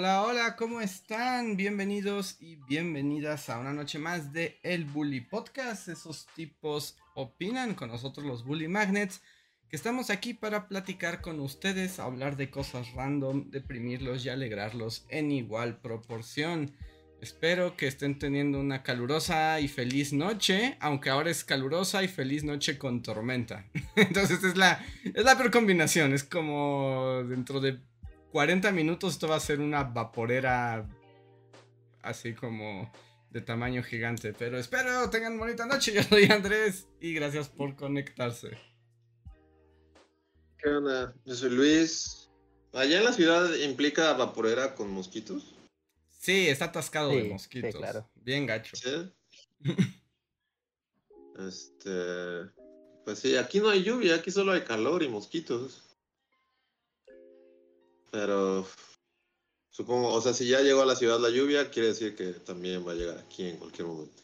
Hola, hola, ¿cómo están? Bienvenidos y bienvenidas a una noche más de El Bully Podcast. Esos tipos opinan con nosotros los Bully Magnets, que estamos aquí para platicar con ustedes, hablar de cosas random, deprimirlos y alegrarlos en igual proporción. Espero que estén teniendo una calurosa y feliz noche, aunque ahora es calurosa y feliz noche con tormenta. Entonces es la, es la peor combinación, es como dentro de 40 minutos esto va a ser una vaporera así como de tamaño gigante. Pero espero tengan bonita noche. Yo soy Andrés y gracias por conectarse. ¿Qué onda? Yo soy Luis. ¿Allá en la ciudad implica vaporera con mosquitos? Sí, está atascado de mosquitos. claro. Bien gacho. Este. Pues sí, aquí no hay lluvia, aquí solo hay calor y mosquitos. Pero supongo, o sea, si ya llegó a la ciudad la lluvia, quiere decir que también va a llegar aquí en cualquier momento.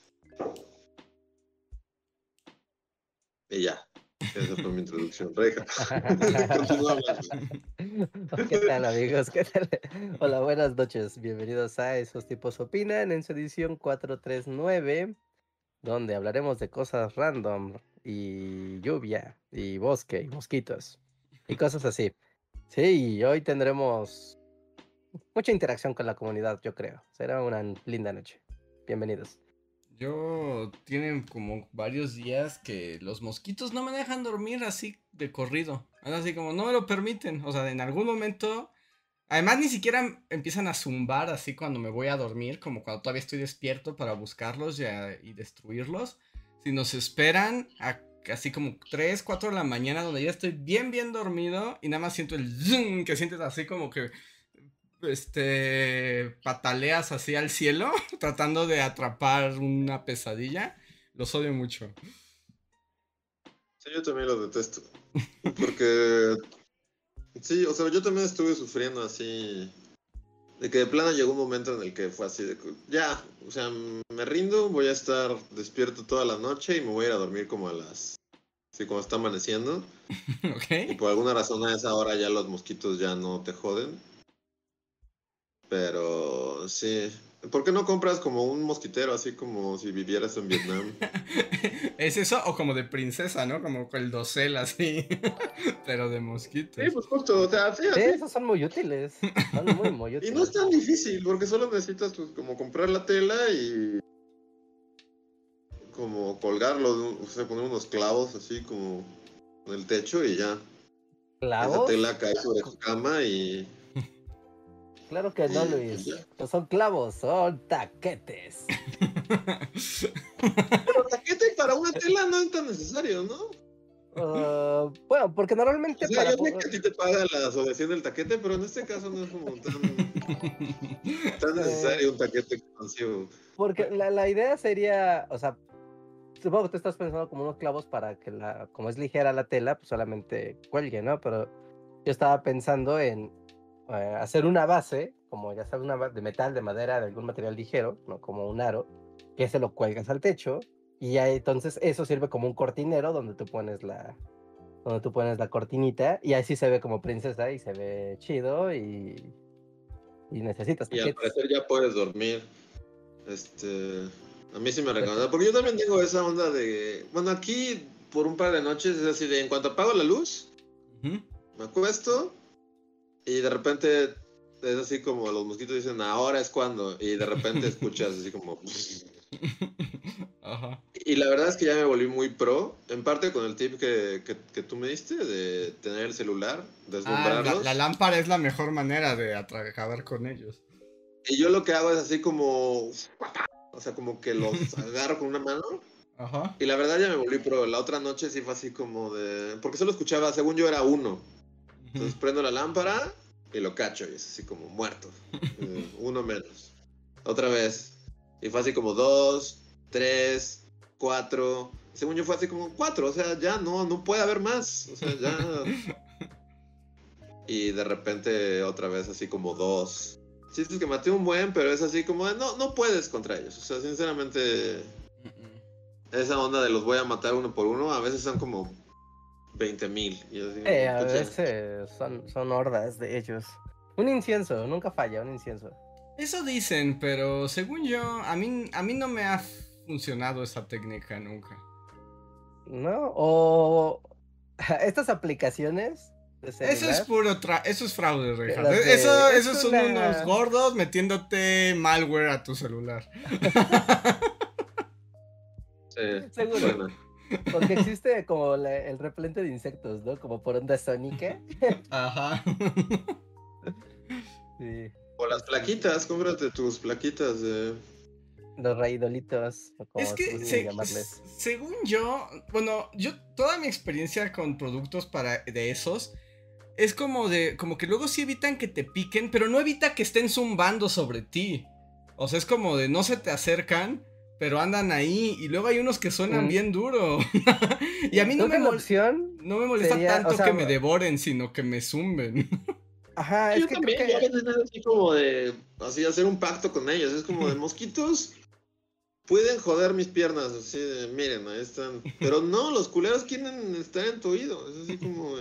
Y ya. Esa fue mi introducción. Reja. ¿Qué tal, amigos? ¿Qué tal? Hola, buenas noches. Bienvenidos a Esos Tipos Opinan en su edición 439, donde hablaremos de cosas random y lluvia y bosque y mosquitos y cosas así. Sí, hoy tendremos mucha interacción con la comunidad, yo creo. Será una linda noche. Bienvenidos. Yo tienen como varios días que los mosquitos no me dejan dormir así de corrido. Así como no me lo permiten. O sea, en algún momento. Además, ni siquiera empiezan a zumbar así cuando me voy a dormir, como cuando todavía estoy despierto para buscarlos y, y destruirlos. Sino se esperan a así como 3, 4 de la mañana, donde ya estoy bien, bien dormido y nada más siento el zoom, que sientes así como que, este, pataleas así al cielo, tratando de atrapar una pesadilla. Los odio mucho. Sí, yo también los detesto. Porque, sí, o sea, yo también estuve sufriendo así de que de plano llegó un momento en el que fue así de ya, o sea, me rindo, voy a estar despierto toda la noche y me voy a ir a dormir como a las sí, como está amaneciendo. ok. Y por alguna razón a esa hora ya los mosquitos ya no te joden. Pero sí, ¿Por qué no compras como un mosquitero, así como si vivieras en Vietnam? ¿Es eso? O como de princesa, ¿no? Como el dosel así, pero de mosquitos. Sí, pues justo, o sea, sí, esos son muy útiles. Son muy, muy útiles. Y no es tan difícil, porque solo necesitas pues, como comprar la tela y como colgarlo, o sea, poner unos clavos así como en el techo y ya. ¿Clavos? Esa tela cae sobre tu cama y Claro que no, Luis. No son clavos, son taquetes. Pero taquete para una tela no es tan necesario, ¿no? Uh, bueno, porque normalmente. O sea, yo sé que a ti te paga la asociación del taquete, pero en este caso no es como tan, tan necesario un taquete expansivo. Porque la, la idea sería, o sea, supongo que tú estás pensando como unos clavos para que la, como es ligera la tela, pues solamente cuelgue, ¿no? Pero yo estaba pensando en eh, hacer una base, como ya sabes, una de metal, de madera, de algún material ligero, ¿no? como un aro, que se lo cuelgas al techo y ya entonces eso sirve como un cortinero donde tú pones la donde tú pones la cortinita y así se ve como princesa y se ve chido y y necesitas y al parecer ya puedes dormir este a mí sí me recomienda porque yo también tengo esa onda de bueno aquí por un par de noches es así de en cuanto apago la luz me acuesto y de repente es así como los mosquitos dicen, ahora es cuando. Y de repente escuchas así como... Ajá. Y la verdad es que ya me volví muy pro, en parte con el tip que, que, tú me diste de tener el celular, deslumbrarlos. Ah, la, lámpara es la mejor manera de acabar con ellos. Y yo lo que hago es así como... O sea, como que los agarro con una mano. Ajá. Y la verdad ya me volví pro. La otra noche sí fue así como de... Porque solo escuchaba, según yo era uno. Entonces prendo la lámpara y lo cacho y es así como muerto. Eh, uno menos. Otra vez. Y fue así como dos, tres, cuatro. Según yo fue así como cuatro, o sea, ya no, no puede haber más. O sea, ya. y de repente otra vez así como dos. Sí, es que maté un buen, pero es así como, no, no puedes contra ellos. O sea, sinceramente, esa onda de los voy a matar uno por uno, a veces son como 20 mil. Eh, a veces son, son hordas de ellos. Un incienso, nunca falla, un incienso. Eso dicen, pero según yo, a mí, a mí no me ha funcionado esa técnica nunca. ¿No? O estas aplicaciones eso es puro eso es fraude, Eso, esos son unos gordos metiéndote malware a tu celular. sí, Seguro. Porque existe como el repelente de insectos, ¿no? Como por onda sónica. Ajá. Sí. O las plaquitas, cómprate tus plaquitas de los raidolitos. es que, según yo, bueno, yo toda mi experiencia con productos para de esos es como de, como que luego sí evitan que te piquen, pero no evita que estén zumbando sobre ti. O sea, es como de no se te acercan, pero andan ahí y luego hay unos que suenan mm. bien duro. y a mí no me, no me molesta tanto que me devoren, sino que me zumben. Ajá, yo también, que... así como de, así hacer un pacto con ellos, es como de mosquitos pueden joder mis piernas, así de, miren, ahí están. Pero no, los culeros quieren estar en tu oído, es así como...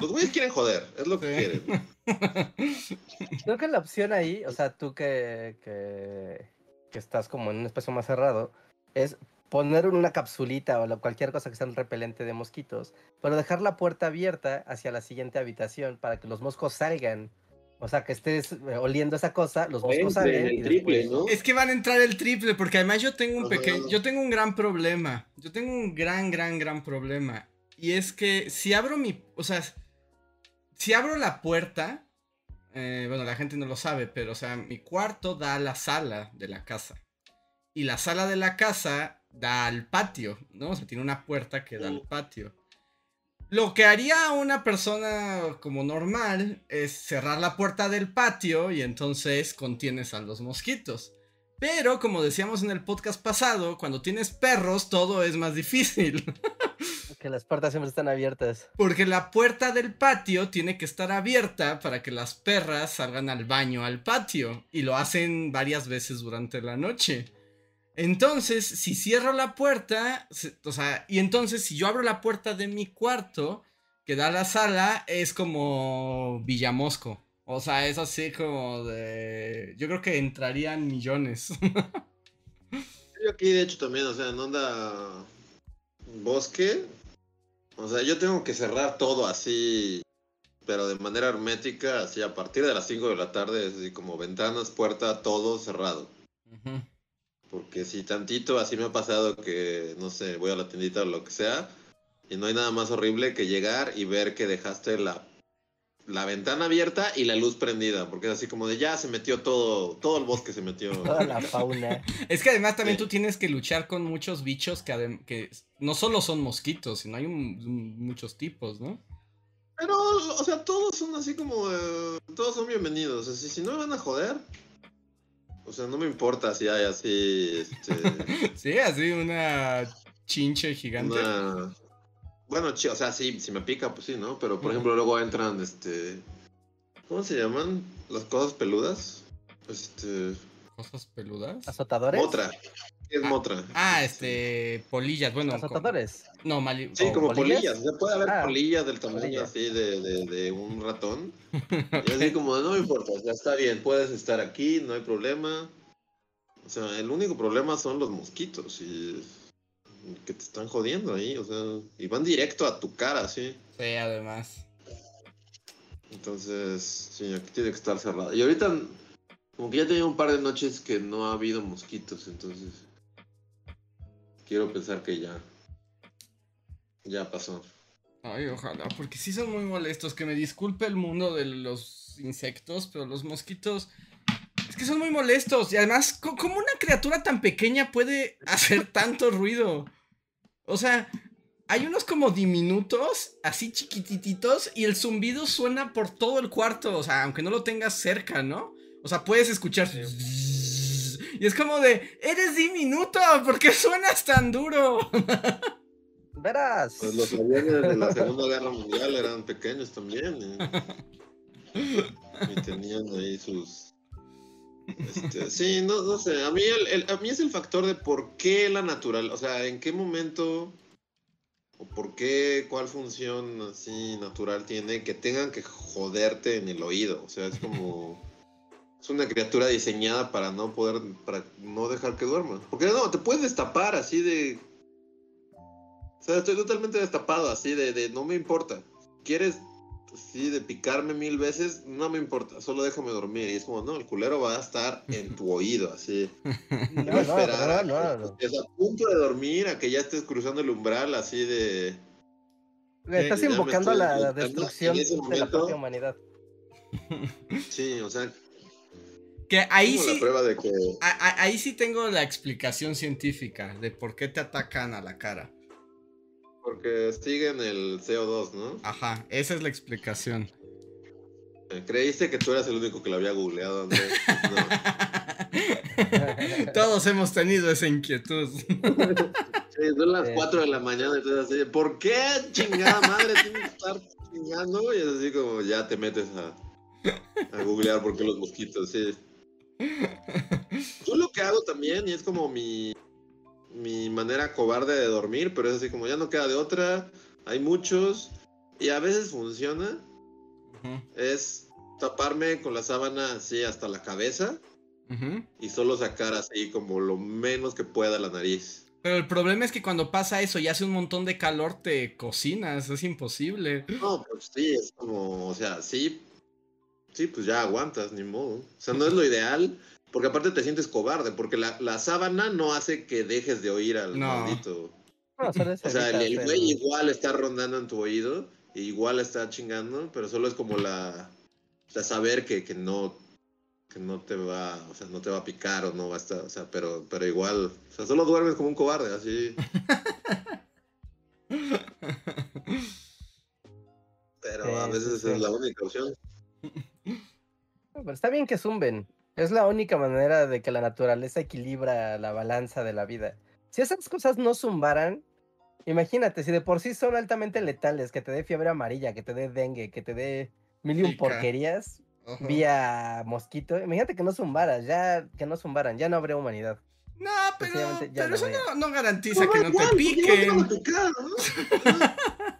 Los güeyes quieren joder, es lo que quieren. Creo que la opción ahí, o sea, tú que, que, que estás como en un espacio más cerrado, es poner una capsulita o cualquier cosa que sea un repelente de mosquitos, pero dejar la puerta abierta hacia la siguiente habitación para que los moscos salgan. O sea, que estés eh, oliendo esa cosa, los moscos salen. triple, ¿no? Es que van a entrar el triple, porque además yo tengo un pequeño, yo tengo un gran problema. Yo tengo un gran, gran, gran problema. Y es que si abro mi, o sea, si abro la puerta, eh, bueno, la gente no lo sabe, pero o sea, mi cuarto da a la sala de la casa. Y la sala de la casa da al patio, ¿no? O sea, tiene una puerta que da al patio. Lo que haría una persona como normal es cerrar la puerta del patio y entonces contienes a los mosquitos. Pero como decíamos en el podcast pasado, cuando tienes perros todo es más difícil. Que las puertas siempre están abiertas. Porque la puerta del patio tiene que estar abierta para que las perras salgan al baño al patio. Y lo hacen varias veces durante la noche. Entonces, si cierro la puerta, o sea, y entonces si yo abro la puerta de mi cuarto, que da a la sala, es como Villamosco. O sea, es así como de... Yo creo que entrarían millones. yo aquí, de hecho, también, o sea, en onda bosque, o sea, yo tengo que cerrar todo así, pero de manera hermética, así a partir de las 5 de la tarde, así como ventanas, puerta, todo cerrado. Porque si tantito así me ha pasado que, no sé, voy a la tiendita o lo que sea, y no hay nada más horrible que llegar y ver que dejaste la, la ventana abierta y la luz prendida, porque es así como de ya se metió todo, todo el bosque se metió. Toda la fauna. es que además también tú tienes que luchar con muchos bichos que, que no solo son mosquitos, sino hay muchos tipos, ¿no? Pero, o sea, todos son así como, todos son bienvenidos, así, si no me van a joder, o sea, no me importa si hay así. Este... sí, así una chinche gigante. Bueno, o sea, sí, si me pica, pues sí, ¿no? Pero por ejemplo, luego entran, este. ¿Cómo se llaman? Las cosas peludas. Este. ¿Cosas peludas? ¿Azotadores? Otra es ah, motra? Ah, este, polillas, bueno. ¿Azotadores? No, mali Sí, como polillas. O puede haber ah, polillas del tamaño así de, de, de, un ratón. Y así como, no me importa, ya está bien, puedes estar aquí, no hay problema. O sea, el único problema son los mosquitos y que te están jodiendo ahí, o sea, y van directo a tu cara, sí. Sí, además. Entonces, sí, aquí tiene que estar cerrado. Y ahorita, como que ya tenía un par de noches que no ha habido mosquitos, entonces quiero pensar que ya. Ya pasó. Ay, ojalá, porque sí son muy molestos. Que me disculpe el mundo de los insectos, pero los mosquitos. Es que son muy molestos. Y además, ¿cómo una criatura tan pequeña puede hacer tanto ruido? O sea, hay unos como diminutos, así chiquititos, y el zumbido suena por todo el cuarto. O sea, aunque no lo tengas cerca, ¿no? O sea, puedes escuchar. Y es como de, eres diminuto, ¿por qué suenas tan duro? Verás. Pues los aviones de la Segunda Guerra Mundial eran pequeños también. Y, y tenían ahí sus. Este, sí, no, no sé. A mí, a mí es el factor de por qué la natural. O sea, en qué momento. O por qué, cuál función así natural tiene que tengan que joderte en el oído. O sea, es como. Es una criatura diseñada para no poder. Para no dejar que duerma. Porque no, te puedes destapar así de. O sea, estoy totalmente destapado, así de, de no me importa. ¿Quieres así de picarme mil veces? No me importa, solo déjame dormir. Y es como, no, el culero va a estar en tu oído, así. No, va a no, esperar a no, no, que no. estés a punto de dormir, a que ya estés cruzando el umbral, así de. Estás invocando la destrucción de la propia humanidad. Sí, o sea, Que ahí la sí, prueba de que. a- a- ahí sí tengo la explicación científica de por qué te atacan a la cara. Porque siguen el CO2, ¿no? Ajá, esa es la explicación. Eh, Creíste que tú eras el único que lo había googleado, Andrés. No. Todos hemos tenido esa inquietud. Sí, son las Sí. 4 de la mañana y tú así, ¿por qué chingada madre tiene que estar chingando? Y es así como ya te metes a, a googlear por qué los mosquitos, sí. Yo lo que hago también, y es como mi, mi manera cobarde de dormir, pero es así como ya no queda de otra, hay muchos, y a veces funciona, es taparme con la sábana así hasta la cabeza y solo sacar así como lo menos que pueda la nariz. Pero el problema es que cuando pasa eso y hace un montón de calor, te cocinas, es imposible. No, pues sí, es como, o sea, sí, sí, pues ya aguantas, ni modo. O sea, no es lo ideal, porque aparte te sientes cobarde, porque la, la sábana no hace que dejes de oír al No. maldito. No, O sea, el, el evitas güey igual está rondando en tu oído, igual está chingando, pero solo es como la, o sea, saber que, que no, que no te va, o sea, no te va a picar o no va a estar, o sea, pero, pero igual, o sea, solo duermes como un cobarde, así. Pero a Sí, veces sí, es la única opción. Pero está bien que zumben. Es la única manera de que la naturaleza equilibra la balanza de la vida. Si esas cosas no zumbaran, imagínate, si de por sí son altamente letales, que te dé fiebre amarilla, que te dé dengue, que te dé mil y un porquerías Ojo. vía mosquito, imagínate que no zumbaras, ya que no zumbaran, ya no habría humanidad. No, pero, pero no eso no, no garantiza No, que no igual, te piquen.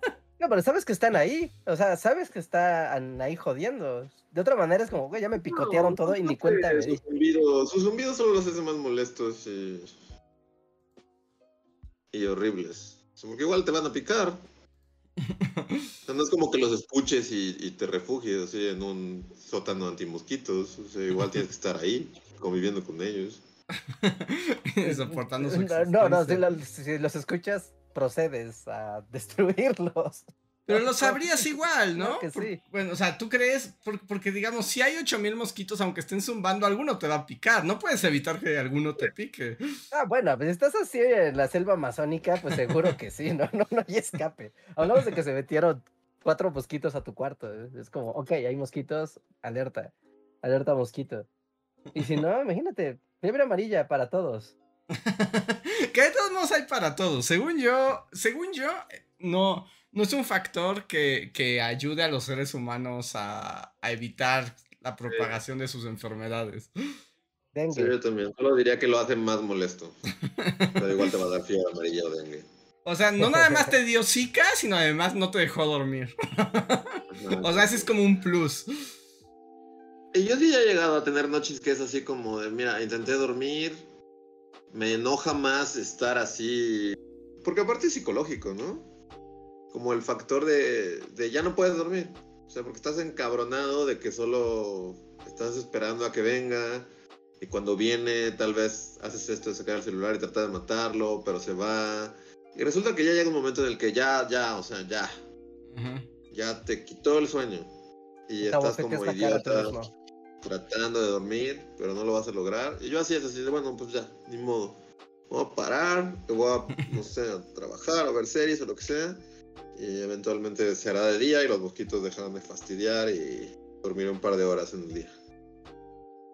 pero sabes que están ahí, o sea, sabes que están ahí jodiendo. De otra manera es como, güey, ya me picotearon No, todo y ni cuenta me Sus zumbidos, sus zumbidos solo los hacen más molestos y, y horribles. O sea, porque igual te van a picar. O sea, no es como que los escuches y, y te refugies así en un sótano antimosquitos. O sea, igual tienes que estar ahí, conviviendo con ellos. Soportando su No, no, si los escuchas, procedes a destruirlos. Pero lo sabrías igual, ¿no? Que Por- sí. bueno, o sea, tú crees, por- porque digamos, si hay 8000 mosquitos, aunque estén zumbando, alguno te va a picar. No puedes evitar que alguno te pique. Ah, bueno, pues estás así en la selva amazónica, pues seguro que sí, no, no, no hay escape. Hablamos de que se metieron cuatro mosquitos a tu cuarto. ¿eh? Es como, ok, hay mosquitos, alerta, alerta mosquito. Y si no, imagínate, fiebre amarilla para todos. que de todos modos hay para todos. Según yo, según yo, no, no es un factor que, que ayude a los seres humanos a, a evitar la propagación de sus enfermedades. Dengue. Sí, yo también. Solo diría que lo hacen más molesto. Pero igual te va a dar fiebre amarilla o dengue. O sea, no nada más te dio zika, sino además no te dejó dormir. O sea, ese es como un plus. Y yo sí he llegado a tener noches que es así como de, mira, intenté dormir, me enoja más estar así, porque aparte es psicológico, ¿no? Como el factor de, de ya no puedes dormir, o sea, porque estás encabronado de que solo estás esperando a que venga y cuando viene tal vez haces esto de sacar el celular y tratar de matarlo, pero se va. Y resulta que ya llega un momento en el que ya, ya, o sea, ya, ya te quitó el sueño. Y estás como idiota. Tratando de dormir, pero no lo vas a lograr. Y yo así es así de, bueno, pues ya, ni modo. Voy a parar, voy a, no sé, a trabajar, a ver series o lo que sea. Y eventualmente se hará de día y los mosquitos dejarán de fastidiar y dormir un par de horas en el día.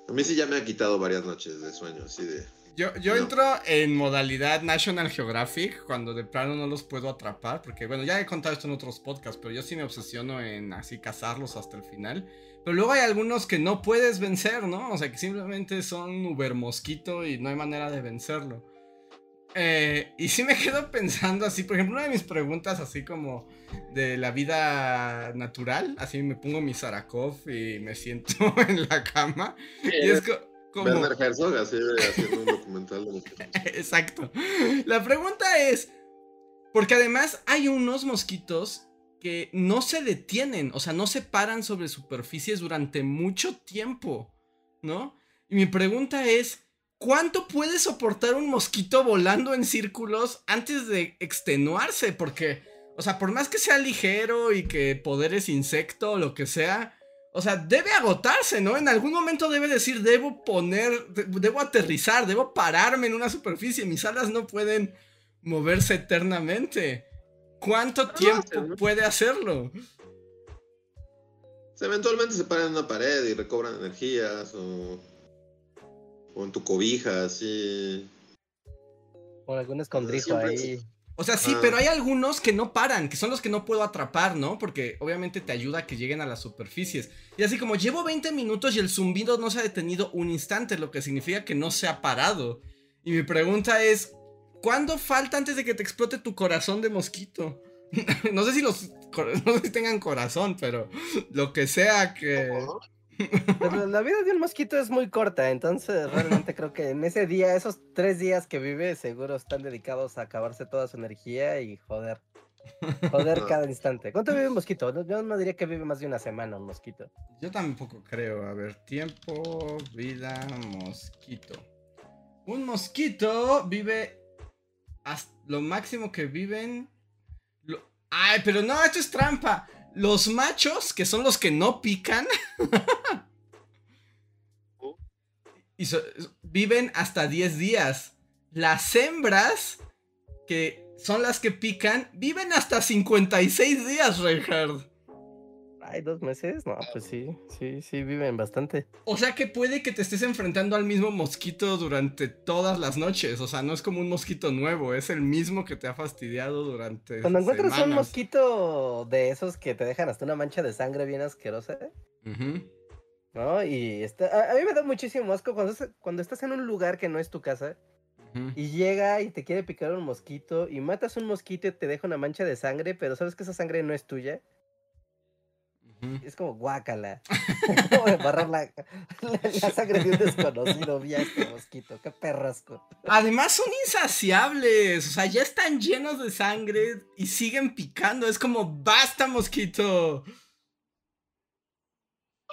A mí sí ya me ha quitado varias noches de sueño, así de... Yo, yo No. entro en modalidad National Geographic cuando de plano no los puedo atrapar, porque bueno, ya he contado esto en otros podcasts, pero yo sí me obsesiono en así cazarlos hasta el final. Pero luego hay algunos que no puedes vencer, ¿no? O sea, que simplemente son Uber Mosquito y no hay manera de vencerlo. Eh, y sí me quedo pensando así, por ejemplo, una de mis preguntas así como de la vida natural, así me pongo mi Sarakov y me siento en la cama. Y es co- como... Werner Herzog, así haciendo un documental de. Exacto. La pregunta es, porque además hay unos mosquitos que no se detienen, o sea, no se paran sobre superficies durante mucho tiempo, ¿no? Y mi pregunta es, ¿cuánto puede soportar un mosquito volando en círculos antes de extenuarse? Porque, o sea, por más que sea ligero y que poderes insecto o lo que sea, o sea, debe agotarse, ¿no? En algún momento debe decir, debo poner, de- debo aterrizar, debo pararme en una superficie, mis alas no pueden moverse eternamente. ¿Cuánto tiempo puede hacerlo? Eventualmente se paran en una pared y recobran energías o, o en tu cobija, así. Con algún escondrijo ahí. O sea, sí, Ah. pero hay algunos que no paran, que son los que no puedo atrapar, ¿no? Porque obviamente te ayuda a que lleguen a las superficies. Y así como llevo 20 minutos y el zumbido no se ha detenido un instante, lo que significa que no se ha parado. Y mi pregunta es, ¿cuándo falta antes de que te explote tu corazón de mosquito? no sé si los no sé si tengan corazón, pero lo que sea que Pero la vida de un mosquito es muy corta, entonces realmente creo que en ese día, esos tres días que vive, seguro están dedicados a acabarse toda su energía y joder. Joder cada instante. ¿Cuánto vive un mosquito? Yo no diría que vive más de una semana un mosquito. Yo tampoco creo. A ver, tiempo, vida, mosquito. Un mosquito vive hasta lo máximo que viven. lo- Ay, pero no, esto es trampa. Los machos, que son los que no pican, y so- viven hasta 10 días. Las hembras, que son las que pican, viven hasta 56 días, Reinhard. Ay, dos meses. No, pues sí, sí, sí, viven bastante. O sea que puede que te estés enfrentando al mismo mosquito durante todas las noches. O sea, no es como un mosquito nuevo, es el mismo que te ha fastidiado durante. Cuando encuentras un mosquito de esos que te dejan hasta una mancha de sangre bien asquerosa, Ujú. ¿no? Y está, a, mí me da muchísimo asco cuando, es- cuando estás en un lugar que no es tu casa y llega y te quiere picar un mosquito y matas un mosquito y te deja una mancha de sangre, pero sabes que esa sangre no es tuya. Es como guácala. Como embarrar la, la, la sangre de un desconocido vía este mosquito. Qué perrasco. Además son insaciables. O sea, ya están llenos de sangre y siguen picando. Es como, basta, mosquito.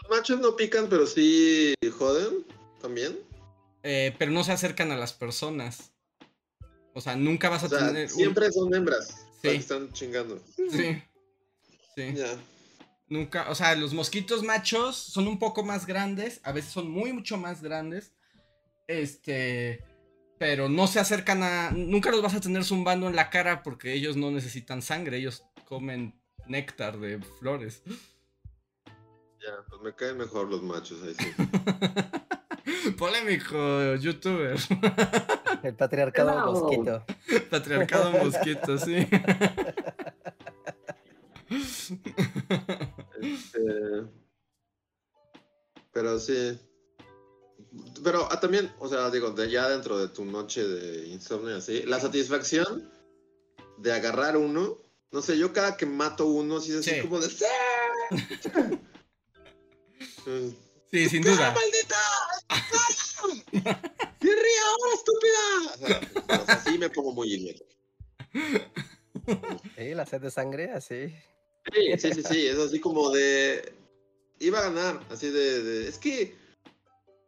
Los machos no pican, pero sí joden también. Eh, pero no se acercan a las personas. O sea, nunca vas a O sea, tener. un- siempre son hembras. las Sí. que están chingando. Sí. Sí. Ya. Nunca, o sea, los mosquitos machos son un poco más grandes, a veces son muy mucho más grandes. Este, pero no se acercan a nunca los vas a tener zumbando en la cara porque ellos no necesitan sangre, ellos comen néctar de flores. Ya, pues me caen mejor los machos ahí sí. Polémico youtuber, El patriarcado Hello. mosquito. patriarcado mosquito, sí. Este, pero sí. Pero ah, también, o sea, digo, de ya dentro de tu noche de insomnio y así, la satisfacción de agarrar uno, no sé, yo cada que mato uno, sí es así Sí. como de. ¡Sí! Sí, sin ¡Ah, duda. maldita! ¡Sí, ríe ahora, estúpida! O sea, o sea, sí me pongo muy idiota. Sí, la sed de sangre, así. Sí, sí, sí, sí, es así como de... Iba a ganar, así de... de- es que...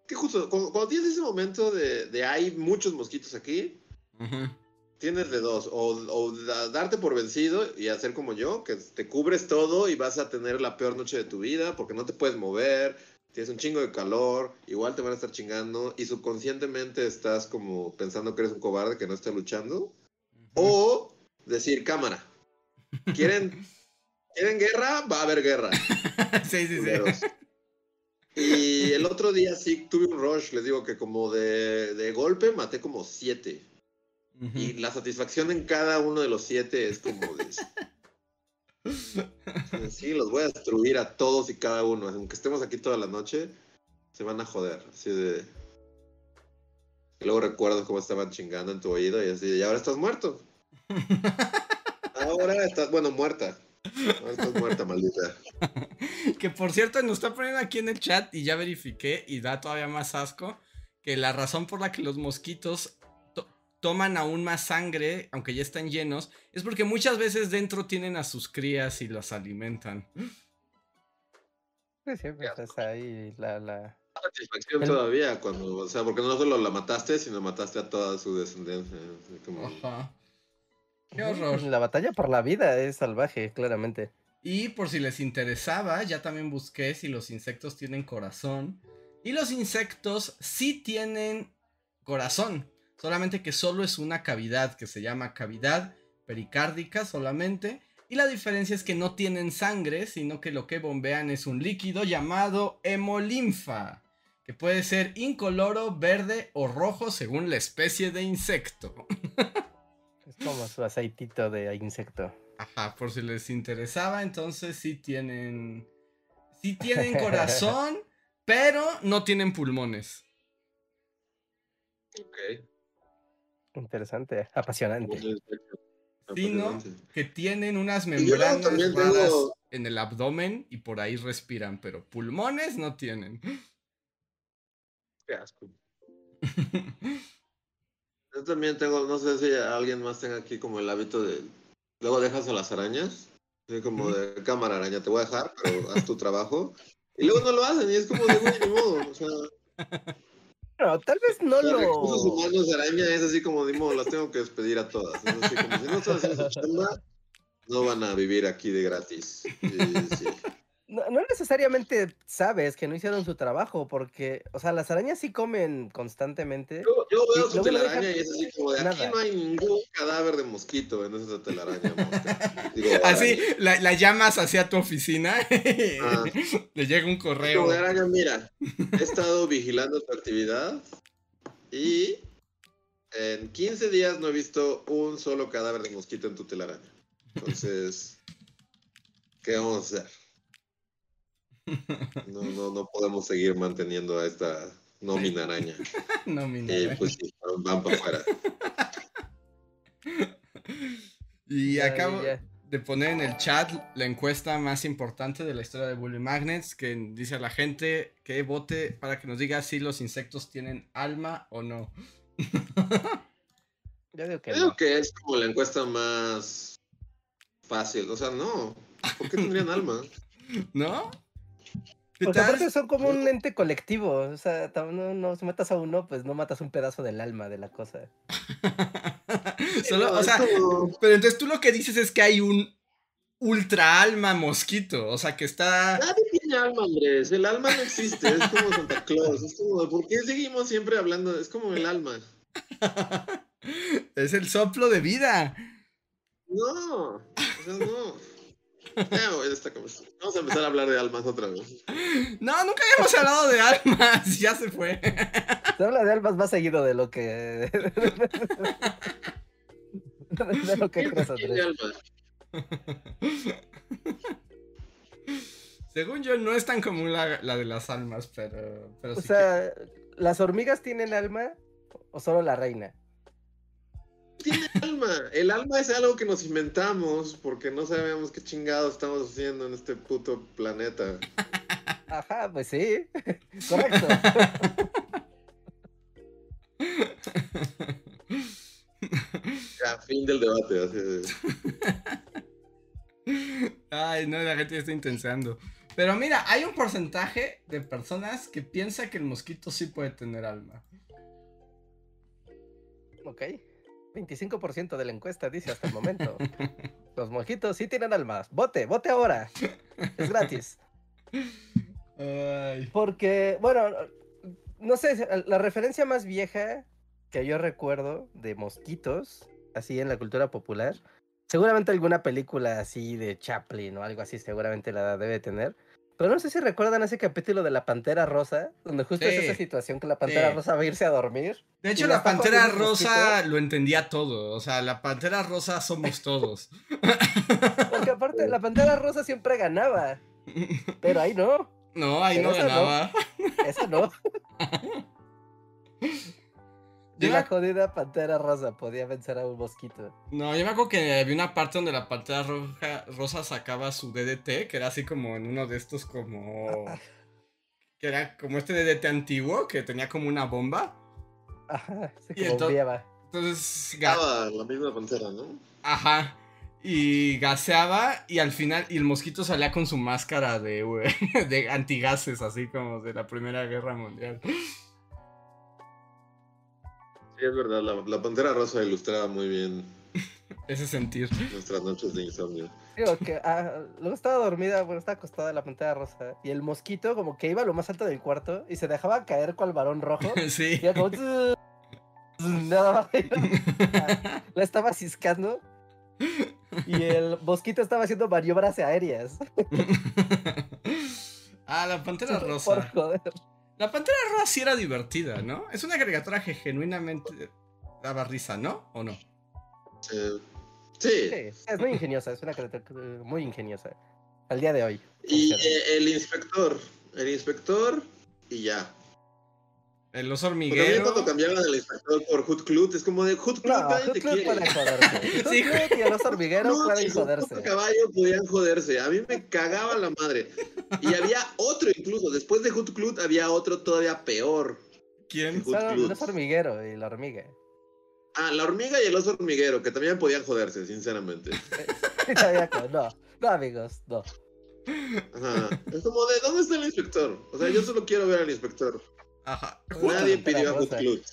Que justo, cuando, cuando tienes ese momento de, de hay muchos mosquitos aquí, tienes de dos, o, o da- darte por vencido y hacer como yo, que te cubres todo y vas a tener la peor noche de tu vida porque no te puedes mover, tienes un chingo de calor, igual te van a estar chingando y subconscientemente estás como pensando que eres un cobarde que no está luchando, o decir, cámara, ¿quieren, ¿quieren guerra? Va a haber guerra. Sí, sí, sí. Y el otro día sí tuve un rush, les digo que como de, de golpe maté como siete. Y la satisfacción en cada uno de los siete es como de... Sí, los voy a destruir a todos y cada uno. Aunque estemos aquí toda la noche, se van a joder. Así de... Y luego recuerdo cómo estaban chingando en tu oído y así, y ahora estás muerto. ahora estás, bueno, muerta. Estás muerta, maldita. que por cierto, nos está poniendo aquí en el chat y ya verifiqué y da todavía más asco que la razón por la que los mosquitos toman aún más sangre, aunque ya están llenos, es porque muchas veces dentro tienen a sus crías y los alimentan. Sí, sí, pues ahí la, la... satisfacción todavía cuando, o sea, porque no solo la mataste, sino mataste a toda su descendencia. Ajá. Qué horror. La batalla por la vida es salvaje, claramente. Y por si les interesaba, ya también busqué si los insectos tienen corazón. Y los insectos sí tienen corazón. Solamente que solo es una cavidad que se llama cavidad pericárdica solamente. Y la diferencia es que no tienen sangre, sino que lo que bombean es un líquido llamado hemolinfa, que puede ser incoloro, verde o rojo según la especie de insecto. es como su aceitito de insecto. Ajá, por si les interesaba, entonces sí tienen. Sí tienen corazón, pero no tienen pulmones. Ok. Interesante, apasionante. Sí, ¿no? Que tienen unas membranas raras en el abdomen y por ahí respiran, pero pulmones no tienen. Qué asco. Yo también tengo, no sé si alguien más tenga aquí como el hábito de. Luego dejas a las arañas, así como de cámara araña, te voy a dejar, pero haz tu trabajo. Y luego no lo hacen y es como de, güey, ni modo, o sea. Pero tal vez no lo. Los humanos de araña es así como, dimos, las tengo que despedir a todas. Es así como, si no están haciendo su chamba, no van a vivir aquí de gratis. sí. No, no, necesariamente sabes que no hicieron su trabajo, porque, o sea, las arañas sí comen constantemente. Yo, yo veo su telaraña y es así como de aquí no hay ningún cadáver de mosquito en esa telaraña. Digo, así, la, la, llamas hacia tu oficina, ah. le llega un correo. Como de araña, mira, he estado vigilando tu actividad y en 15 días no he visto un solo cadáver de mosquito en tu telaraña. Entonces, ¿qué vamos a hacer? No, no, no podemos seguir manteniendo a esta nómina araña. nómina Y pues sí, van para afuera. Y acabo de poner en el chat la encuesta más importante de la historia de Bully Magnets, que dice a la gente que vote para que nos diga si los insectos tienen alma o no. Yo digo que, Creo que es como la encuesta más fácil. O sea, no. ¿Por qué tendrían alma? ¿No? Porque aparte son como un ente colectivo. O sea, no, no, si matas a uno, pues no matas un pedazo del alma de la cosa. Solo, o sea, pero entonces tú lo que dices es que hay un ultra alma mosquito. O sea, que está. Nadie tiene alma, Andrés. El alma no existe. Es como Santa Claus. Es como, ¿por qué seguimos siempre hablando? Es como el alma. es el soplo de vida. No, o sea, no. Vamos a empezar a hablar de almas otra vez. No, nunca habíamos hablado de almas. Ya se fue. Se habla de almas más seguido de lo que. de lo que crees, Según yo, no es tan común la, la de las almas, pero. pero o sea, ¿las hormigas tienen alma o solo la reina? Tiene alma. El alma es algo que nos inventamos porque no sabemos qué chingados estamos haciendo en este puto planeta. Ajá, pues sí. Correcto. Ya, fin del debate. Así Ay, no, la gente está intensando. Pero mira, hay un porcentaje de personas que piensa que el mosquito sí puede tener alma. Ok. 25% de la encuesta dice hasta el momento. Los mojitos sí tienen almas. Vote, vote ahora. Es gratis. Porque, bueno, no sé, la referencia más vieja que yo recuerdo de mosquitos, así en la cultura popular, seguramente alguna película así de Chaplin o algo así, seguramente la debe tener. Pero no sé si recuerdan ese capítulo de la Pantera Rosa, donde justo es esa situación que la Pantera Sí. Rosa va a irse a dormir. De hecho, la pantera rosa lo entendía todo. O sea, la pantera rosa somos todos. Porque aparte la Pantera Rosa siempre ganaba. Pero ahí no, No, ahí Pero no esa no. ganaba. esa no. Yo la jodida Pantera Rosa podía vencer a un mosquito. No, yo me acuerdo que había una parte donde la pantera roja, rosa sacaba su DDT, que era así como en uno de estos como... Que era como este DDT antiguo, que tenía como una bomba. Ajá, se Y entonces-. Entonces, la misma pantera, ¿no? ajá. Y gaseaba y al final, y el mosquito salía con su máscara de, de antigases, así como de la Primera Guerra Mundial. Sí, es verdad, la, la pantera rosa ilustraba muy bien Ese sentir. nuestras noches de insomnio. Digo que ah, luego estaba dormida, bueno, estaba acostada la Pantera Rosa. Y el mosquito como que iba a lo más alto del cuarto y se dejaba caer cual varón rojo. Sí. Y era como... La estaba ciscando. Y el mosquito estaba haciendo maniobras aéreas. ah, la pantera Por rosa. joder. La pantera rosa sí era divertida, ¿no? Es una caricatura que genuinamente daba risa, ¿no? ¿O no? Eh, sí, Sí, es muy ingeniosa, es una caricatura muy ingeniosa. Al día de hoy. y eh, el inspector, el inspector y ya. El oso Pero también hormiguero. cuando cambiaban al inspector por Hood Clut, es como de Hood Clut, No, nadie te Hootclut quiere. puede joderse. Sí, y el oso hormiguero Clut pueden joderse. caballo podían joderse. A mí me cagaba la madre. Y había otro incluso. Después de Hood Clut había otro todavía peor. ¿Quién? Hood Solo el oso hormiguero y la hormiga. Ah, la hormiga y el oso hormiguero, que también podían joderse, sinceramente. No, no amigos, no. Ajá. Es como de, ¿dónde está el inspector? O sea, yo solo quiero ver al inspector. Ajá. Nadie pidió a. Clut.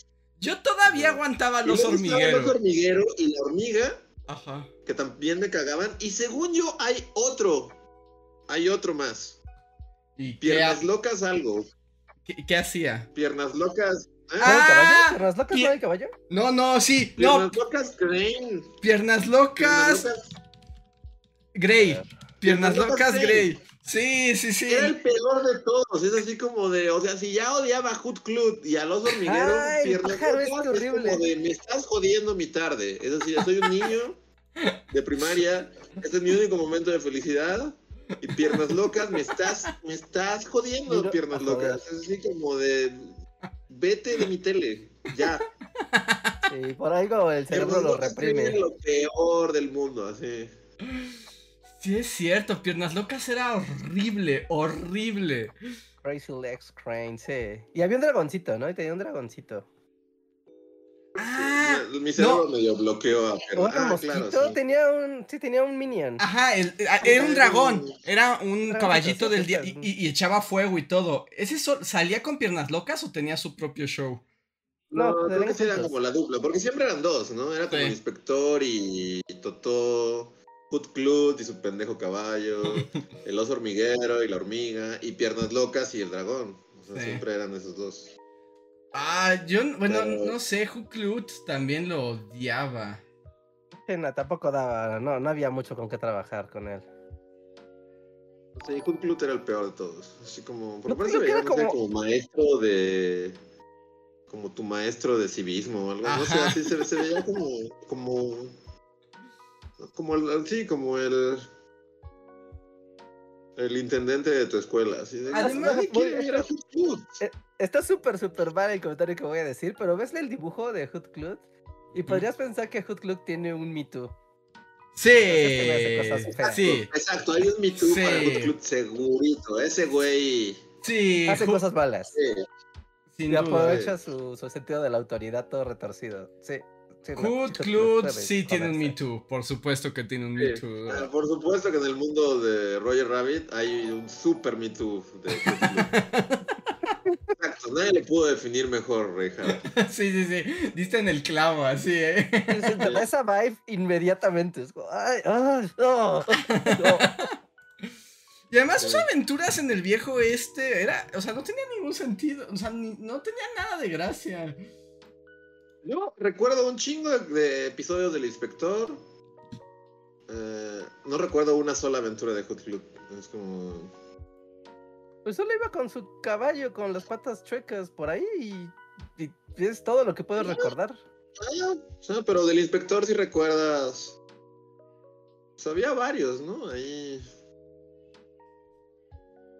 Yo todavía aguantaba al Y oso luego estaba El oso hormiguero. hormiguero y la hormiga, Ajá. que también me cagaban. Y según yo, hay otro. Hay otro más. ¿Y qué, Piernas locas algo. qué- qué hacía? Piernas locas. ¿eh? ¿No Ah, caballo? ¿Piernas locas pie- no hay caballo? No, no, sí. Piernas No, locas Crane. piernas Piernas locas. Grey. Piernas locas Grey. Sí, sí, sí. Era el peor de todos. Es así como de. O sea, si ya odiaba a Hood Clut y al oso hormiguero, Ay, piernas pájaro, es es como horrible. de. Me estás jodiendo mi tarde. Es decir, soy un niño de primaria. Este es mi único momento de felicidad. Y piernas locas, me estás, me estás jodiendo, piernas a locas. Es así como de. Vete de mi tele. Ya. Y por algo el cerebro lo reprime. tienen lo peor del mundo, así. Sí, es cierto. Piernas locas era horrible, horrible. Crazy Legs Crane, sí. Y había un dragoncito, ¿no? Y tenía un dragoncito. Ah, Mi cerebro medio bloqueó a piernas. era Ah, mosquito, claro, sí. tenía un. Sí, tenía un minion. Ajá, el- a- era un dragón, era un caballito del día y, y- y echaba fuego y todo. ¿Ese sol- salía con piernas locas o tenía su propio show? No, No, creo que juntos. como la dupla, porque siempre eran dos, ¿no? Era como Sí. el inspector y Totó, Hood Clut y su pendejo caballo, el oso hormiguero y la hormiga, y piernas locas y el dragón. O sea, Sí. siempre eran esos dos. Ah, yo, bueno, Pero- no sé, Hooklut también lo odiaba. Sí, no, tampoco daba. No, no había mucho con qué trabajar con él. Sí, Hood Clut era el peor de todos. Así como, por No, parte creo que veía, no sé, como- como maestro de. Como tu maestro de civismo o algo. No sé, así se, se veía como. Como. Como el. Sí, como el. El intendente de tu escuela. Así de. Además- nadie quiere ver a Hood Clut. Está súper, súper mal el comentario que voy a decir, pero ves el dibujo de Hood Clut y podrías pensar que Hood Clut tiene un Me Too. Sí, Entonces, feas. sí, Exacto, hay un Me Too Sí. para Hood Clut segurito. Ese güey. sí. Hace cosas malas. sí. sin Y duda. aprovecha su, su sentido de la autoridad todo retorcido. Sí. Sí, Hood puede sí tiene un. Me Too, por supuesto que tiene un Me Too. Ah, Por supuesto que en el mundo de Roger Rabbit hay un super Me Too de. Exacto, nadie le pudo definir mejor, Reja. Sí, sí, sí, diste en el clavo, así, ¿eh? Sí, sí, te da esa vibe inmediatamente. Es como, ay, ay, no, no. Y además sus Sí. aventuras en el viejo este era, o sea, no tenía ningún sentido, o sea, ni- no tenía nada de gracia. Yo recuerdo un chingo de, de episodios del inspector. Eh, no recuerdo una sola aventura de Hood Clut. Es como. Pues solo iba con su caballo, con las patas chuecas por ahí y, y es todo lo que puedo recordar. Ah, o sea, pero del inspector si recuerdas. Pues había varios, ¿no? Ahí.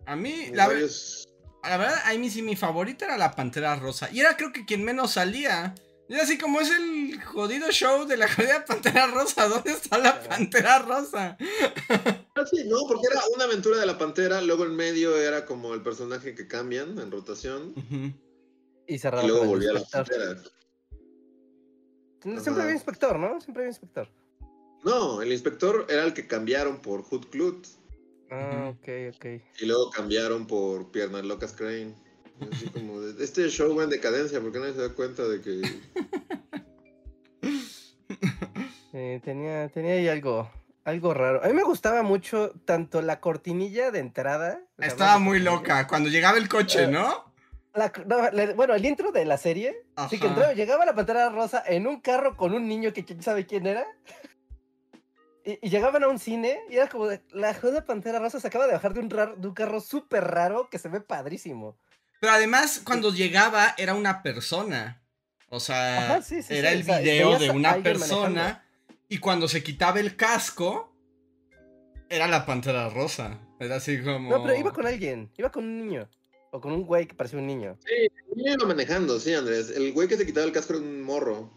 A mí, la, varios- la verdad, a mí sí mi favorita era la Pantera Rosa. Y era creo que quien menos salía. Y así como es el jodido show de la jodida Pantera Rosa. ¿Dónde está la Pantera Rosa? Ah, sí, no, porque era una aventura de la pantera, luego en medio era como el personaje que cambian en rotación. Ujú. Y cerraba Y luego con el volvía a la inspector. pantera. Siempre Ajá. había inspector, ¿no? Siempre había inspector. No, el inspector era el que cambiaron por Hood Clut. Ah, ok, ok. Y luego cambiaron por Piernas Locas Crane. Así como, de- este show va en decadencia, porque nadie se da cuenta de que. Eh, tenía, tenía ahí algo, algo raro. A mí me gustaba mucho tanto la cortinilla de entrada. Estaba muy loca. Cuando llegaba el coche, Eh, ¿no? la- no, la- bueno, el intro de la serie. Sí, que Ajá. entraba, llegaba la pantera rosa en un carro con un niño que quién sabe quién era. Y, y llegaban a un cine y era como de, la joda pantera rosa se acaba de bajar de un, rar- de un carro súper raro que se ve padrísimo. Pero además, cuando llegaba, era una persona. O sea, Ajá, sí, sí, era sí, el o sea, video de una persona. Y cuando se quitaba el casco, era la pantera rosa. Era así como. No, pero iba con alguien, iba con un niño. O con un güey que parecía un niño. Yo iba manejando, sí, Andrés. El güey que se quitaba el casco era un morro.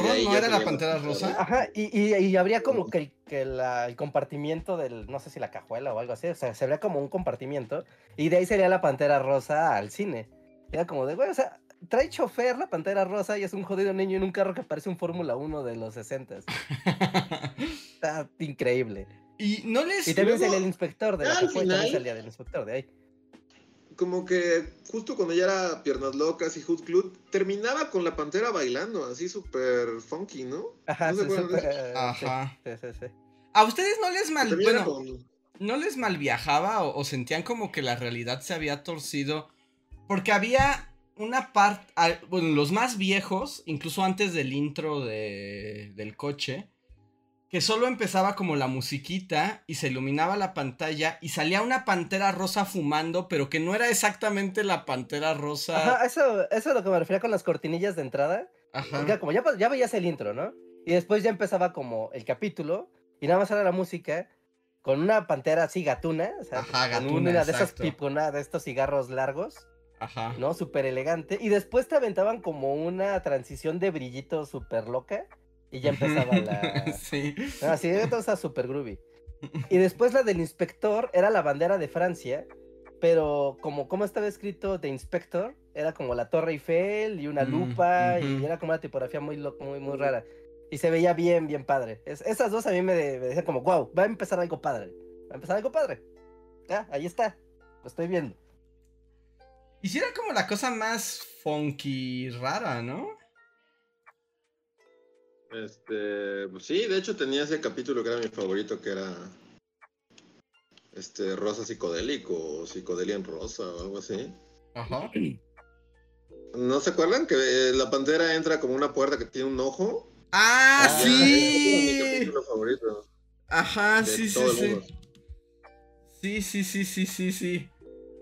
De ahí ¿No era la pantera rosa? Ajá, y, y, y habría como que, el, que la- el compartimiento del, no sé si la cajuela o algo así, o sea, se vería como un compartimiento, y de ahí sería la Pantera Rosa al cine. Era como de, güey, o sea, trae chofer la Pantera Rosa y es un jodido niño en un carro que parece un Fórmula 1 de los 60. Está increíble. y no les. Y también luego, salía el inspector de la cajuela, también salía del inspector de ahí. Como que justo cuando ya era Piernas Locas y Hood Clut, terminaba con la pantera bailando, así súper funky, ¿no? Ajá, ¿No se sí, eso? eh, Ajá. sí, sí, sí. ¿A ustedes no les mal. Bueno, con- no les mal viajaba o, o sentían como que la realidad se había torcido? Porque había una parte. Bueno, los más viejos, incluso antes del intro de, del coche, que solo empezaba como la musiquita y se iluminaba la pantalla y salía una pantera rosa fumando, pero que no era exactamente la pantera rosa. Ajá, eso, eso es lo que me refería con las cortinillas de entrada. Ajá. Porque como ya, veías el intro, ¿no? Y después ya empezaba como el capítulo y nada más era la música con una pantera así gatuna, o sea, Ajá, con gatuna, una de esas exacto. pipona, de estos cigarros largos, Ajá. ¿no? Súper elegante. Y después te aventaban como una transición de brillito súper loca y ya empezaba la... sí. Ah, sí, todo estaba súper groovy. Y después la del inspector era la bandera de Francia, pero como, como estaba escrito de inspector, era como la Torre Eiffel y una Mm, lupa y era como una tipografía muy, muy, muy rara. Y se veía bien, bien padre. Es- esas dos a mí me, de- me decían como, wow, va a empezar algo padre. Va a empezar algo padre. Ya, ahí está. Lo estoy viendo. Hiciera como la cosa más funky rara, ¿no? Este, pues sí, de hecho tenía ese capítulo que era mi favorito, que era este rosa psicodélico o psicodelia en rosa o algo así. Ajá. ¿No se acuerdan que eh, la pantera entra como una puerta que tiene un ojo? ¡Ah, Ah, es mi sí! capítulo favorito. Ajá, sí, sí, sí. Sí, sí, sí, sí, sí, sí.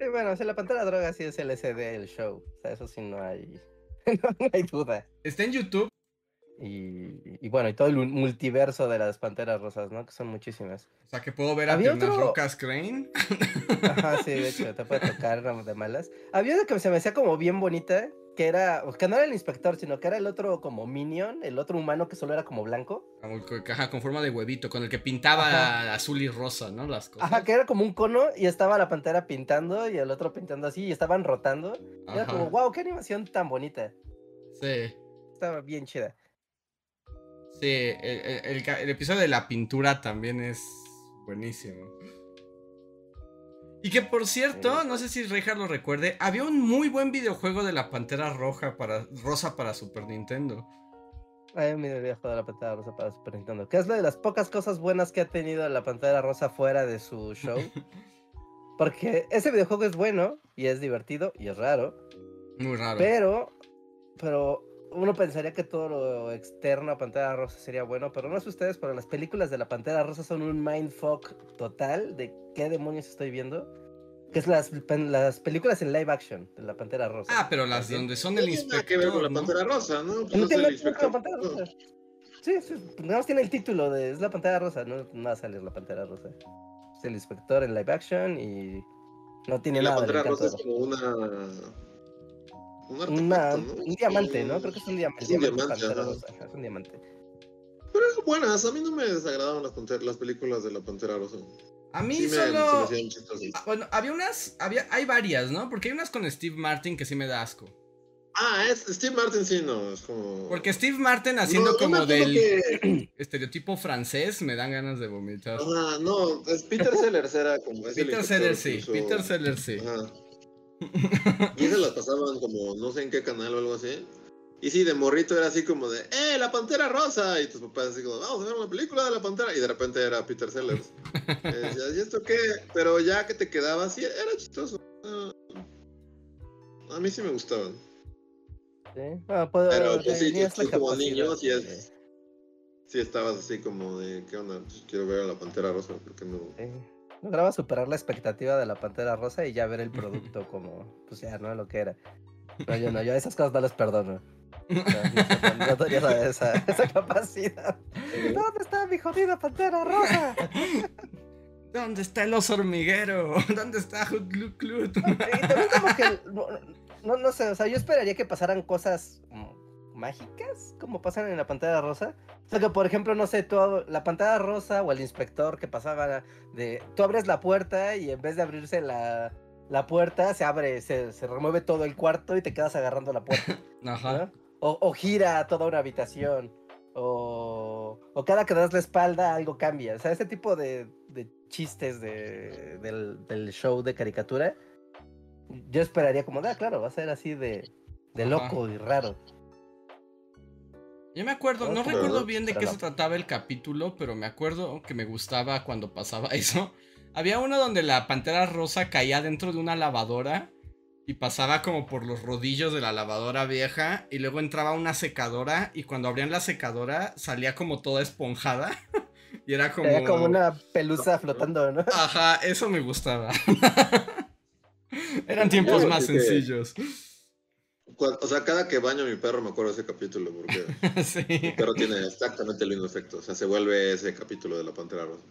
Y bueno, o sea, la pantalla droga sí es el SD del show. O sea, eso sí no hay, no hay duda. Está en YouTube. Y, y bueno, y todo el multiverso de las panteras rosas, ¿no? Que son muchísimas. O sea, que puedo ver a Había Piernas otro- Rocas Crane. Ajá, sí, de hecho, te puede tocar de malas. Había una que se me hacía como bien bonita, que era, que no era el inspector, sino que era el otro como minion, el otro humano que solo era como blanco. Ajá, con forma de huevito, con el que pintaba Ajá. azul y rosa, ¿no? Las cosas. Ajá, que era como un cono y estaba la pantera pintando y el otro pintando así y estaban rotando. Y Era como, wow, qué animación tan bonita. Sí. Estaba bien chida. Sí, el, episodio de la pintura también es buenísimo. Y que por cierto, no sé si Reja lo recuerde, había un muy buen videojuego de la Pantera Roja para Rosa para Super Nintendo. Ay, me había jugado la pantalla rosa para Super Nintendo. Que es una de las pocas cosas buenas que ha tenido la pantalla rosa fuera de su show. Porque ese videojuego es bueno y es divertido y es raro. Muy raro. Pero, pero uno pensaría que todo lo externo a Pantera Rosa sería bueno, pero no sé ustedes, pero las películas de la Pantera Rosa son un mindfuck total de qué demonios estoy viendo. Que es las, películas en live action de la Pantera Rosa. Ah, pero las También. donde son No el tiene nada que ver con la inspector, Pantera ¿no? Rosa, ¿no? Pues No es tiene que ver con la inspector. Pantera Rosa. Sí, sí, nada más tiene el título de es la Pantera Rosa, no, no va a salir la Pantera Rosa. Es el inspector en live action y no tiene Y la nada del Pantera Rosa es como una. Un artefacto, Una- ¿no? un Es diamante, ¿no? Creo que es un diamante. es un diamante diamante. Rosa, es un diamante. Pero eran buenas, a mí no me desagradaban las, las películas de la Pantera Rosa. A mí Sí me, se me solo. Ah, Bueno, había unas, había, hay varias, ¿no? Porque hay unas con Steve Martin que sí me da asco. Ah, es Steve Martin sí, no, es como. Porque Steve Martin haciendo No, como del que- estereotipo francés me dan ganas de vomitar. Ajá, no, es Peter Sellers era como. Peter Sellers sí, Peter Sellers sí. Ajá. Y esas las pasaban como no sé en qué canal o algo así. Y sí, de morrito era así como de, ¡eh, la pantera rosa! Y tus papás así como, vamos a ver una película de la pantera. Y de repente era Peter Sellers. Y decías, ¿y esto qué? Pero ya que te quedaba así, era chistoso. Ah, A mí sí me gustaban. Sí, bueno, puedo- Pero pues sí, tú, como niño sí, es, sí estabas así como de, ¿qué onda? Pues quiero ver a la pantera rosa, porque no. Sí. Lograba superar la expectativa de la Pantera Rosa y ya ver el producto como, pues ya, ¿no? Lo que era. No, yo no, yo esas cosas no les perdono. No, no, no tenía esa, capacidad. ¿Dónde está mi jodida Pantera Rosa? ¿Dónde está el oso hormiguero? ¿Dónde está que, no, no, no sé, o sea, yo esperaría que pasaran cosas mm, mágicas, como pasan en la pantalla rosa. O sea, que por ejemplo, no sé, tú, la pantalla rosa o el inspector que pasaba de, tú abres la puerta y en vez de abrirse la, la puerta, se abre, se, se remueve todo el cuarto y te quedas agarrando la puerta. Ajá. ¿no? O, o gira toda una habitación. O, o cada que das la espalda algo cambia. O sea, ese tipo de, de chistes de, del, del show de caricatura, yo esperaría como, ah, claro, va a ser así de, de Ajá. loco y raro. Yo me acuerdo, no No, pero- recuerdo bien de pero qué no. se trataba el capítulo, pero me acuerdo que me gustaba cuando pasaba eso. Había uno donde la pantera rosa caía dentro de una lavadora y pasaba como por los rodillos de la lavadora vieja y luego entraba una secadora y cuando abrían la secadora salía como toda esponjada y era como... Era como una pelusa flotando, ¿no? Ajá, eso me gustaba. Eran tiempos más sencillos. O sea, cada que baño a mi perro me acuerdo de ese capítulo, porque Sí. mi perro tiene exactamente el mismo efecto. O sea, se vuelve ese capítulo de la pantera rosa.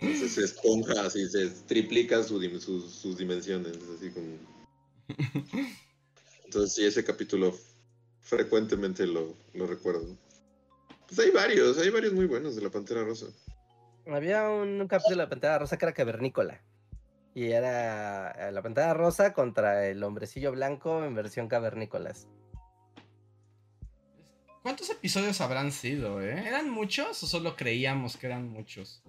Entonces se esponja así, se triplica su sus, sus dimensiones, es así como... Entonces sí, ese capítulo frecuentemente lo, lo recuerdo. Pues hay varios, hay varios muy buenos de la pantera rosa. Había un, un capítulo de la pantalla rosa que era cavernícola. Y era eh, la pantalla rosa contra el hombrecillo blanco en versión cavernícolas. ¿Cuántos episodios habrán sido, eh? ¿Eran muchos o solo creíamos que eran muchos?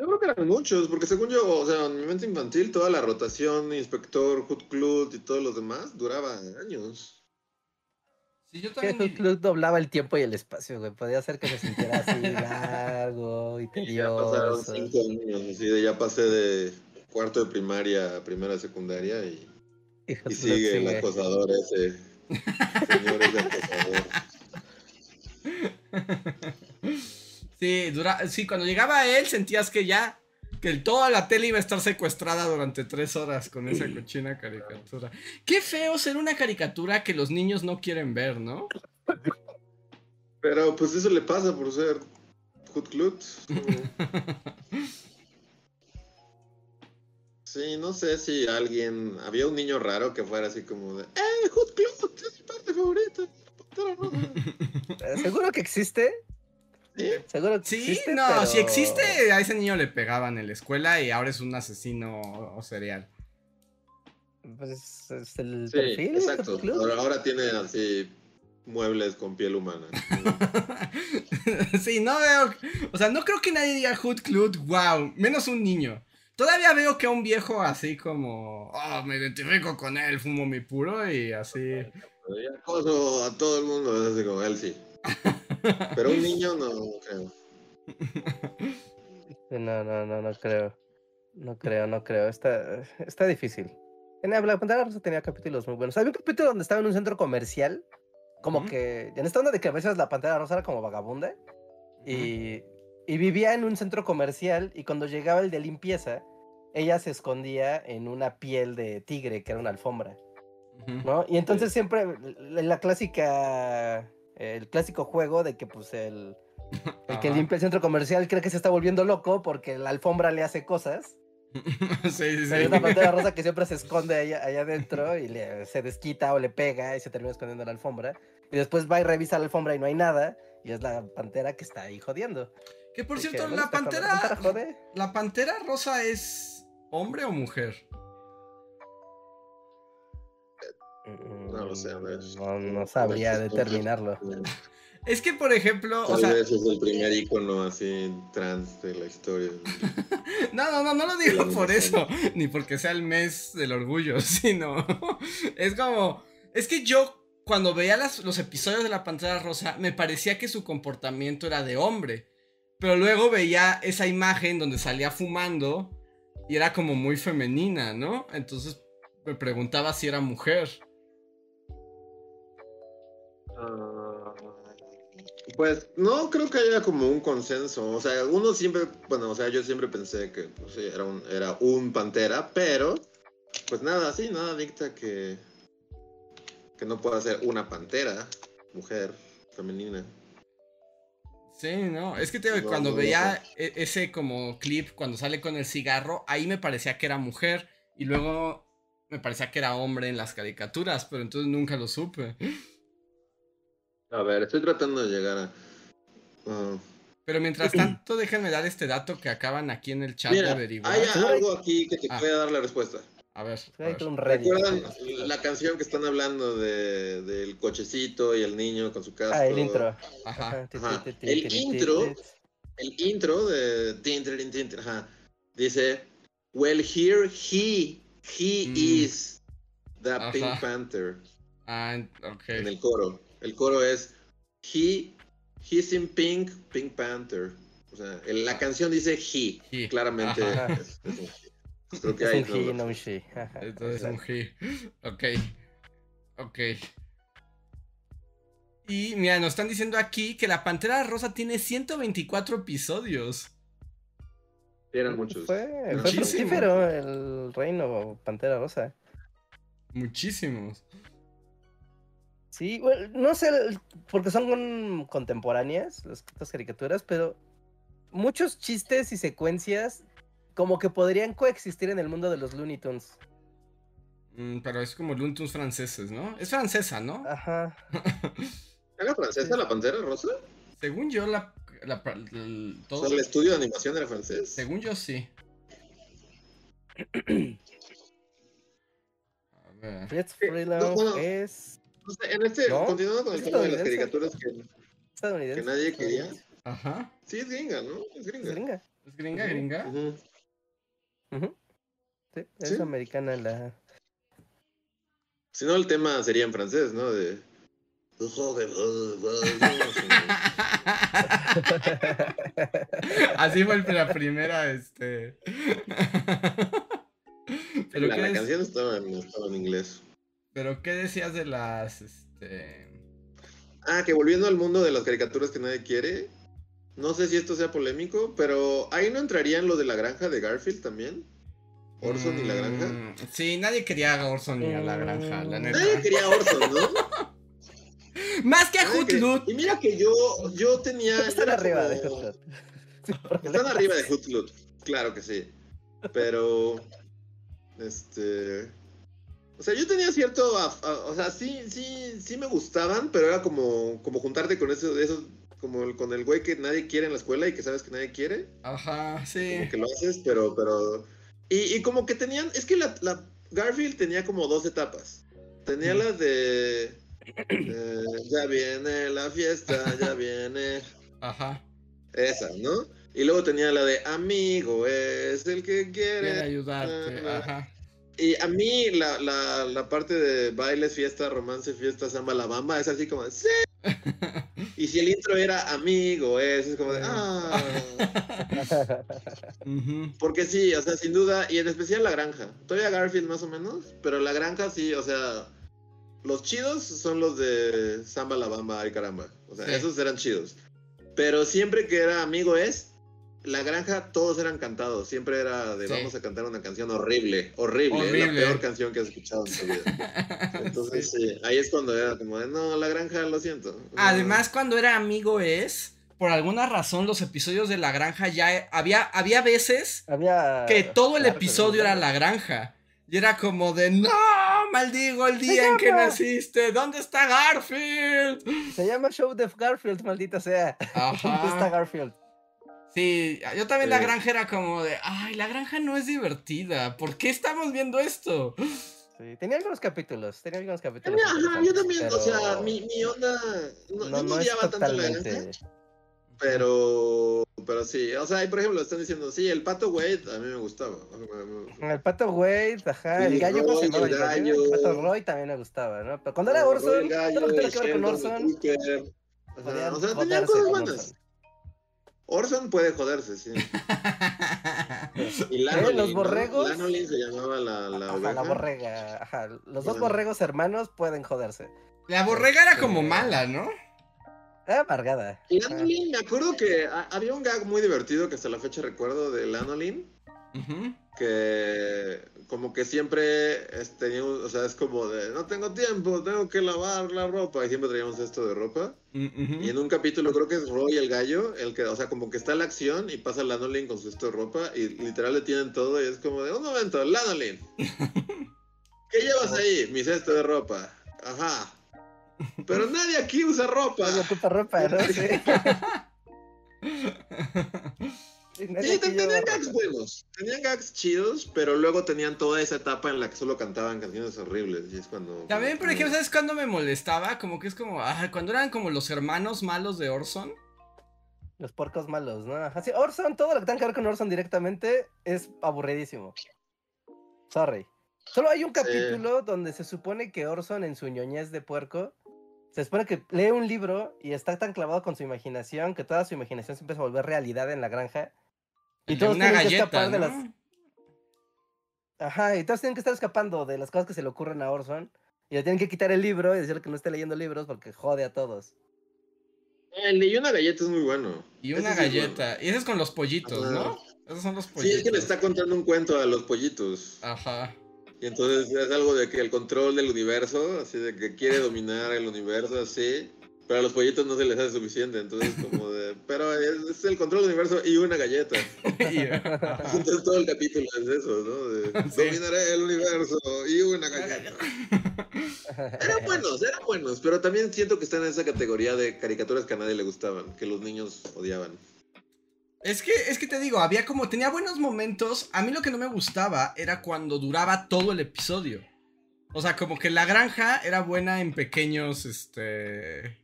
Yo creo que eran muchos, porque según yo, o sea, en mi mente infantil, toda la rotación, Inspector, Hood Clut y todos los demás duraba años. Sí, yo también. Hood Club doblaba el tiempo y el espacio, güey. Podía hacer que se sintiera así largo y Ya pasaron tedioso. cinco años, así de ya pasé de cuarto de primaria primera secundaria y, Y sigue el acosador ese. Señores de acosador. Sí, dura... sí, cuando llegaba él sentías que ya. Que toda la tele iba a estar secuestrada durante tres horas con esa cochina caricatura. Qué feo ser una caricatura que los niños no quieren ver, ¿no? Pero pues eso le pasa por ser Hood Clut. Sí, no sé si alguien. Había un niño raro que fuera así como de. ¡Eh, Hood Clut! Es mi parte favorita. la Pantera Rosa". Eh, Seguro que existe. Sí, Seguro que Sí, existe. no, pero- si existe, a ese niño le pegaban en la escuela y ahora es un asesino o serial. Pues es el Sí, perfil. exacto. Ahora, ahora tiene así muebles con piel humana. sí, no veo. O sea, no creo que nadie diga Hood Clut, wow, menos un niño. Todavía veo que a un viejo así como, oh, me identifico con él, fumo mi puro y así. Pero ya acoso a todo el mundo, es así como él sí. Pero un niño no creo. No, no, no, no creo. No creo, no creo. Está, está difícil. En la la Pantera Rosa tenía capítulos muy buenos. Había un capítulo donde estaba en un centro comercial. Como que. En esta onda de que a veces la Pantera Rosa era como vagabunda. Y, y vivía en un centro comercial. Y cuando llegaba el de limpieza, ella se escondía en una piel de tigre, que era una alfombra. ¿no? Y entonces siempre la clásica, el clásico juego de que pues el, el que Ajá. limpia el centro comercial cree que se está volviendo loco porque la alfombra le hace cosas. sí, sí, sí. Es una pantera rosa que siempre se esconde allá, allá adentro y le, se desquita o le pega y se termina escondiendo en la alfombra. Y después va y revisa la alfombra y no hay nada. Y es la pantera que está ahí jodiendo. Que por cierto, que, la pantera. ¿La pantera rosa es hombre o mujer? No lo sé, a ver. Mm, No, no sabría determinarlo. Es que, por ejemplo, o sea, vez es el primer icono así trans de la historia. no, no, no, no lo digo por eso, ni porque sea el mes del orgullo, sino es como, es que yo cuando veía las- los episodios de la Pantera Rosa me parecía que su comportamiento era de hombre, pero luego veía esa imagen donde salía fumando y era como muy femenina, ¿no? Entonces me preguntaba si era mujer. Ah, Pues no creo que haya como un consenso. O sea, uno siempre, bueno, o sea, yo siempre pensé que pues, sí, era, un, era un pantera, pero pues nada, sí, nada dicta que, que no pueda ser una pantera, mujer, femenina. Sí, no, es que te No, cuando no, veía e- ese como clip cuando sale con el cigarro, ahí me parecía que era mujer y luego me parecía que era hombre en las caricaturas, pero entonces nunca lo supe. A ver, estoy tratando de llegar a... ah, Pero mientras tanto, déjenme dar este dato que acaban aquí en el chat mira, de averiguar. hay algo aquí que te Ah. puede dar la respuesta. A ver, a Hay ver. un Reddit. ¿Recuerdan la canción que están hablando de, del cochecito y el niño con su casco? Ah, el intro. Ajá. El intro. El intro de ajá, dice, Well, here he, he Mm. is the Ajá. Pink Panther Ah, en- ok. en el coro. El coro es, He, he's in pink, Pink Panther. O sea, la canción dice he, He. claramente. Ajá. es- es un he. Creo que Es ahí un lo- no un she. Entonces un. Ok. Ok. Y mira, nos están diciendo aquí que la Pantera Rosa tiene 124 episodios. Eran muchos. Fue, fue fructífero el reino Pantera Rosa. Muchísimos. Sí, bueno, no sé, porque son con- contemporáneas las, estas caricaturas, pero muchos chistes y secuencias como que podrían coexistir en el mundo de los Looney Tunes. Mm, pero es como Looney Tunes franceses, ¿no? Es francesa, ¿no? Ajá. ¿Era francesa la Pantera Rosa? Según yo, la, la- todo, sea, el estudio de animación era francés. según yo sí. A ver. Fritz Freeland no, bueno. es No sé, en este, ¿No? continuando con el tema de las caricaturas que, nadie quería. Ajá. Sí, es gringa, ¿no? Es gringa. Es gringa. ¿Es gringa, gringa? Sí, es Sí. americana la. Si no, el tema sería en francés, ¿no? De. Así fue la primera, este. Pero, la ¿qué la es- canción estaba en, estaba en inglés. Pero ¿qué decías de las, este... Ah, que volviendo al mundo de las caricaturas que nadie quiere. No sé si esto sea polémico, pero ahí no entrarían lo de la granja de Garfield también. Orson y la granja. Mm, Sí, nadie quería a Orson ni a la granja, la Mm. neta. Nadie quería a Orson, ¿no? Más que a Hootloot. Y mira que yo, yo tenía. Están arriba como- de porque Están arriba de Hootloot, claro que sí. Pero. Este. O sea, yo tenía cierto. a- o sea, sí, sí, sí me gustaban, pero era como, como juntarte con eso, esos. Como el, con el güey que nadie quiere en la escuela y que sabes que nadie quiere. Ajá, sí. Como que lo haces, pero. pero y, y como que tenían. Es que la, la Garfield tenía como dos etapas. Tenía la de. eh, ya viene la fiesta, ya viene. Ajá. Esa, ¿no? Y luego tenía la de amigo es el que Quiere quiere. ayudarte, Ajá. ajá. Y a mí la, la, la parte de bailes, fiesta, romance, fiesta, samba, la bamba es así como sí. Y si el intro era amigo es, es como de ah. Porque sí, o sea, sin duda, y en especial la granja. Todavía Garfield más o menos, pero la granja sí, o sea, los chidos son los de Samba la Bamba, ay caramba. O sea, Sí. esos eran chidos. Pero siempre que era amigo es, la granja todos eran cantados. Siempre era de Sí. vamos a cantar una canción horrible, horrible, es Horrible. la peor canción que has escuchado en tu vida. Entonces, sí, ahí es cuando era como de, no, la granja, lo siento. Además, cuando era amigo es, por alguna razón, los episodios de la granja ya había, había veces Había. que todo el claro, episodio era la granja. Y era como de, no, maldigo el día en que naciste, ¿dónde está Garfield? Se llama Show de Garfield, maldita sea. ¿Dónde está. Garfield? Sí, yo también la granja era como de, ay, la granja no es divertida, ¿por qué estamos viendo esto? Sí, tenía algunos capítulos, tenía algunos capítulos. Ajá, yo también, o sea, mi, mi onda, no, No, yo odiaba tanto la granja, pero, pero sí, o sea, y por ejemplo, están diciendo, sí, el pato Wade a mí me gustaba. El pato Wade, ajá, el gallo, ¿cómo se Roy, llamaba el gallo? gallo. El pato Roy también me gustaba, ¿no? Pero cuando era Orson, El gallo, todo lo que tenía que ver con Orson, podían o sea, tenían cosas buenas. Orson. Orson puede joderse, sí. Y Eh, los borregos. Lanolin se llamaba la, la Ajá, oveja. la borrega, ajá. Los dos borregos hermanos pueden joderse. La borrega era Este- como mala, ¿no? Ah, amargada. Lanolin, me acuerdo que ha- había un gag muy divertido que hasta la fecha recuerdo de Lanolin. Ujú. Que como que siempre es, tenía un- o sea, es como de, no tengo tiempo, tengo que lavar la ropa, y siempre traíamos esto de ropa. Mm. Y en un capítulo creo que es Roy el gallo, el que, o sea, como que está la acción y pasa Lanolin con su esto de ropa y literal le tienen todo y es como de, un momento, Lanolin, ¿qué llevas ahí? Mi cesto de ropa. Ajá. Pero nadie aquí usa ropa. Ocupa ropa, ¿no? Sí. Sí, tenían gags buenos, tenían gags chidos, pero luego tenían toda esa etapa en la que solo cantaban canciones horribles y es cuando... También, por ejemplo, ¿sabes cuándo me molestaba? Como que es como, ah, cuando eran como los hermanos malos de Orson. Los porcos malos, ¿no? Ajá, sí, Orson, todo lo que tenga que ver con Orson directamente es aburridísimo. Sorry. Solo hay un Sí. capítulo donde se supone que Orson en su ñoñez de puerco se supone que lee un libro y está tan clavado con su imaginación que toda su imaginación se empieza a volver realidad en la granja. Y todos una tienen que escapar de las Ajá, y todos tienen que estar escapando de las cosas que se le ocurren a Orson. Y le tienen que quitar el libro y decirle que no esté leyendo libros porque jode a todos. El de y una galleta es muy bueno. Y Ese una sí es galleta. Y ese es con los pollitos, Ajá. ¿no? Esos son los Sí, pollitos. es que le está contando un cuento a los pollitos. Ajá. Y entonces es algo de que el control del universo, así de que quiere dominar el universo, así. Pero a los pollitos no se les hace suficiente, entonces como de... Pero es, es el control del universo y una galleta. Entonces todo el capítulo es eso, ¿no? De, Sí. Dominaré el universo y una galleta. Eran buenos, eran buenos, pero también siento que están en esa categoría de caricaturas que a nadie le gustaban, que los niños odiaban. Es que, es que te digo, había como, tenía buenos momentos. A mí lo que no me gustaba era cuando duraba todo el episodio. O sea, como que la granja era buena en pequeños, este...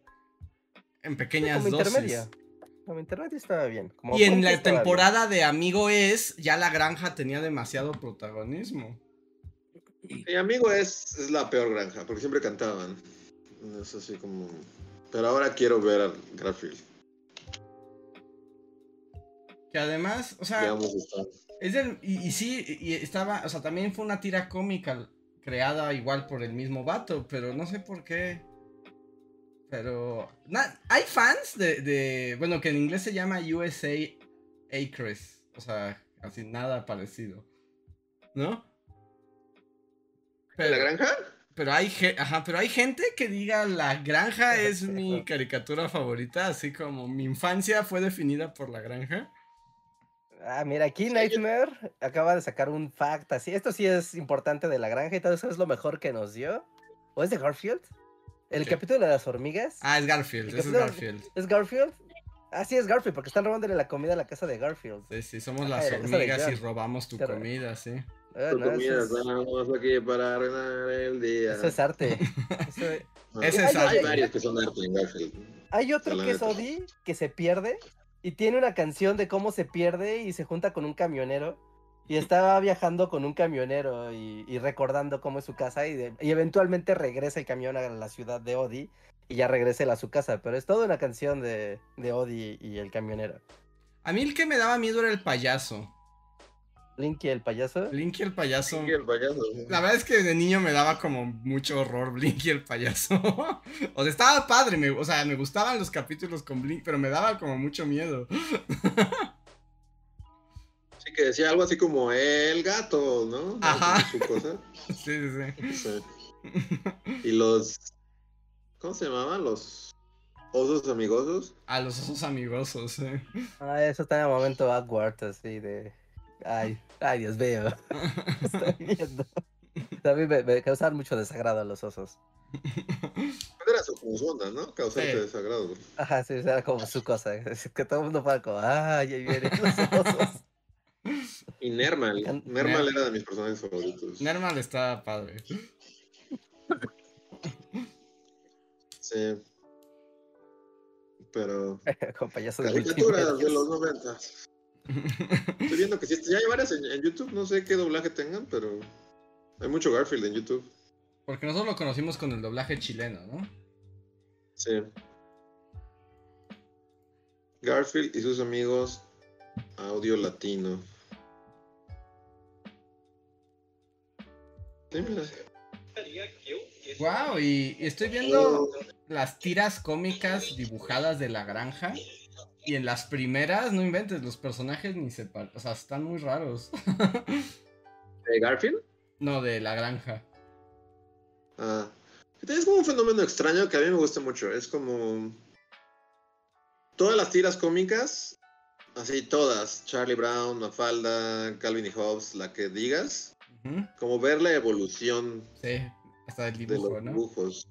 En pequeñas Como dosis. intermedia. Como intermedia estaba bien. Como Y en la bien. temporada de Amigo Es, ya la granja tenía demasiado protagonismo. Mi amigo es, es la peor granja, porque siempre cantaban. Es así como... Pero ahora quiero ver a Garfield. Que además, o sea, es del, y, y sí, y estaba, o sea, también fue una tira cómica creada igual por el mismo vato, pero no sé por qué. Pero, na- hay fans de, de, bueno, que en inglés se llama USA Acres, o sea, así nada parecido, ¿no? ¿La granja? Pero hay, ge- ajá, pero hay gente que diga la granja es mi caricatura favorita, así como mi infancia fue definida por la granja. Ah, mira, aquí Nightmare acaba de sacar un fact así. Esto sí es importante de la granja y todo eso es lo mejor que nos dio. ¿O es de Garfield? El capítulo de las hormigas. Ah, es Garfield, ese es Garfield. ¿Es Garfield? Ah, sí, es Garfield, porque están robándole la comida a la casa de Garfield. Sí, sí, somos las la hormigas y robamos tu comida, sí. Ah, Tu no, eso, comida, es, estamos aquí para arruinar el día. eso es arte. Eso- Ese es Hay arte. varios que son arte en Garfield. Hay otro que es. Odie, que se pierde y tiene una canción de cómo se pierde y se junta con un camionero. Y estaba viajando con un camionero y, y recordando cómo es su casa y, de- y eventualmente regresa el camión a la ciudad de Odie y ya regresa él a su casa. Pero es toda una canción de, de Odie y el camionero. A mí el que me daba miedo era el payaso. Linky el payaso. Blinky el payaso. Sí, el payaso. La verdad es que de niño me daba como mucho horror Blinky el payaso. o sea, estaba padre, me, o sea, me gustaban los capítulos con Blink, pero me daba como mucho miedo. que decía algo así como el gato, ¿no? Ajá. Su cosa. Sí, sí, sí. Y los. ¿Cómo se llamaban? Los osos amigosos. A los osos amigosos, eh. Ah, eso está en el momento awkward, así de. Ay, ay, Dios mío. Estoy viendo. A mí me, me causaban mucho desagrado los osos. Era su, onda, ¿no? Causarte Sí. desagrado. Ajá, sí, era como su cosa. Es que todo el mundo fue como, ay, ahí vienen los osos. Y Nermal. Nermal Ner- era de mis personajes favoritos. Nermal está padre. Sí. Pero. Con payaso de Caricaturas de multimedia. los noventas. Estoy viendo que sí, ya hay varias en, en YouTube, no sé qué doblaje tengan, pero hay mucho Garfield en YouTube. Porque nosotros lo conocimos con el doblaje chileno, ¿no? Sí. Garfield y sus amigos, audio latino. Wow, y, y estoy viendo las tiras cómicas dibujadas de la granja. Y en las primeras, no inventes, los personajes ni se parecen. O sea, están muy raros. ¿De Garfield? no, de la granja. Ah. Es como un fenómeno extraño que a mí me gusta mucho. Es como. Todas las tiras cómicas, así todas: Charlie Brown, Mafalda, Calvin y Hobbes, la que digas. Como ver la evolución Sí, hasta el de dibujo, los ¿no? dibujos.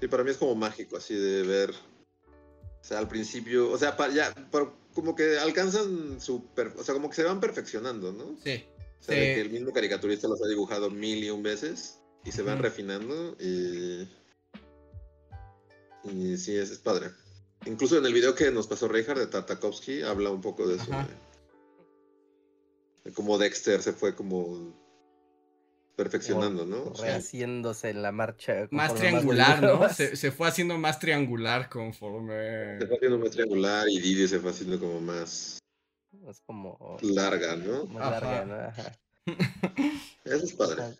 Sí, para mí es como mágico, así de ver. O sea, al principio, o sea, pa- ya, como que alcanzan su. per- o sea, como que se van perfeccionando, ¿no? Sí, O sea, de que el mismo caricaturista los ha dibujado mil y un veces y se van refinando y. Y sí, es, es padre. Incluso en el video que nos pasó Reinhardt de Tartakovsky habla un poco de eso. Ajá. De, de cómo Dexter se fue como perfeccionando, ¿no? O Rehaciéndose en la marcha. más triangular, ¿no? Se, se fue haciendo más triangular conforme. se fue haciendo más triangular y Didi se fue haciendo como más Es como larga, ¿no? muy Ajá. larga, ¿no? Ajá. Eso es padre. Ajá.